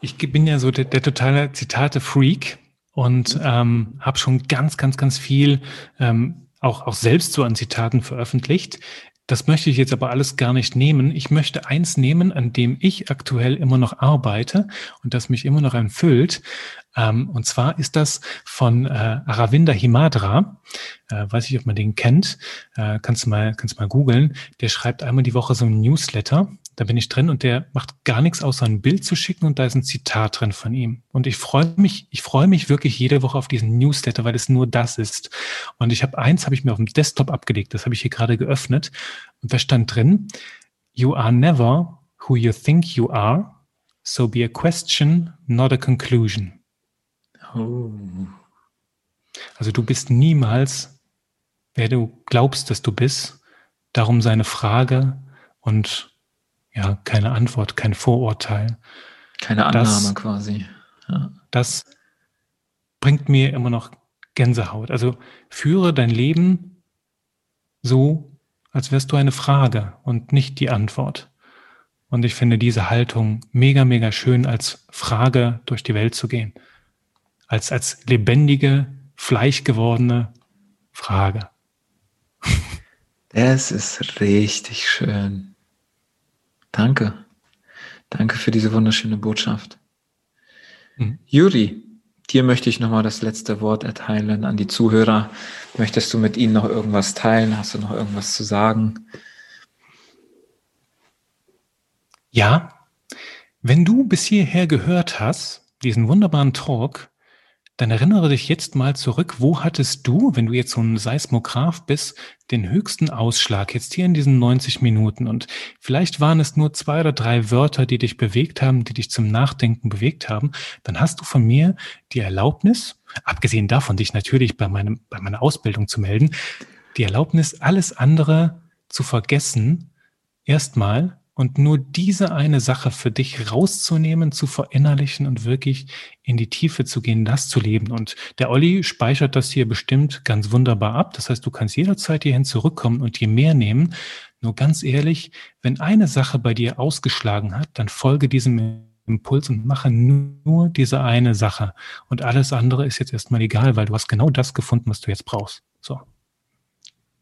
Ich bin ja so der, der totale Zitate-Freak und ähm, habe schon ganz, ganz, ganz viel ähm, auch, auch selbst so an Zitaten veröffentlicht. Das möchte ich jetzt aber alles gar nicht nehmen. Ich möchte eins nehmen, an dem ich aktuell immer noch arbeite und das mich immer noch erfüllt. Ähm, und zwar ist das von äh, Aravinda Himadra. Äh, weiß ich, ob man den kennt. Äh, kannst du mal, kannst mal googeln. Der schreibt einmal die Woche so ein Newsletter da bin ich drin und der macht gar nichts außer ein Bild zu schicken und da ist ein Zitat drin von ihm. Und ich freue mich, ich freue mich wirklich jede Woche auf diesen Newsletter, weil es nur das ist. Und ich habe eins, habe ich mir auf dem Desktop abgelegt, das habe ich hier gerade geöffnet und da stand drin, You are never who you think you are, so be a question, not a conclusion. Oh. Also du bist niemals, wer du glaubst, dass du bist, darum seine Frage und ja, keine Antwort, kein Vorurteil. Keine Annahme das, quasi. Ja. Das bringt mir immer noch Gänsehaut. Also führe dein Leben so, als wärst du eine Frage und nicht die Antwort. Und ich finde diese Haltung mega, mega schön, als Frage durch die Welt zu gehen. Als, als lebendige, fleischgewordene Frage. Das ist richtig schön. Danke. Danke für diese wunderschöne Botschaft. Mhm. Juri, dir möchte ich nochmal das letzte Wort erteilen an die Zuhörer. Möchtest du mit ihnen noch irgendwas teilen? Hast du noch irgendwas zu sagen? Ja, wenn du bis hierher gehört hast, diesen wunderbaren Talk, dann erinnere dich jetzt mal zurück, wo hattest du, wenn du jetzt so ein Seismograph bist, den höchsten Ausschlag jetzt hier in diesen 90 Minuten? Und vielleicht waren es nur zwei oder drei Wörter, die dich bewegt haben, die dich zum Nachdenken bewegt haben. Dann hast du von mir die Erlaubnis, abgesehen davon, dich natürlich bei meinem, bei meiner Ausbildung zu melden, die Erlaubnis, alles andere zu vergessen, erstmal und nur diese eine Sache für dich rauszunehmen, zu verinnerlichen und wirklich in die Tiefe zu gehen, das zu leben. Und der Olli speichert das hier bestimmt ganz wunderbar ab. Das heißt, du kannst jederzeit hierhin zurückkommen und dir mehr nehmen. Nur ganz ehrlich, wenn eine Sache bei dir ausgeschlagen hat, dann folge diesem Impuls und mache nur diese eine Sache. Und alles andere ist jetzt erstmal egal, weil du hast genau das gefunden, was du jetzt brauchst. So.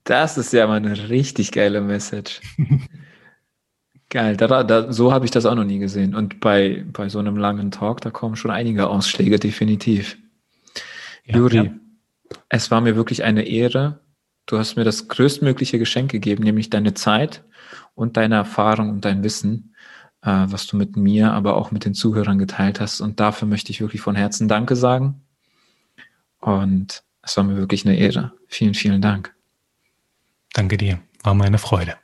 Das ist ja mal eine richtig geile Message. Geil, da, da, so habe ich das auch noch nie gesehen. Und bei, bei so einem langen Talk, da kommen schon einige Ausschläge, definitiv. Ja, Juri, ja. es war mir wirklich eine Ehre. Du hast mir das größtmögliche Geschenk gegeben, nämlich deine Zeit und deine Erfahrung und dein Wissen, äh, was du mit mir, aber auch mit den Zuhörern geteilt hast. Und dafür möchte ich wirklich von Herzen Danke sagen. Und es war mir wirklich eine Ehre. Vielen, vielen Dank. Danke dir. War meine Freude.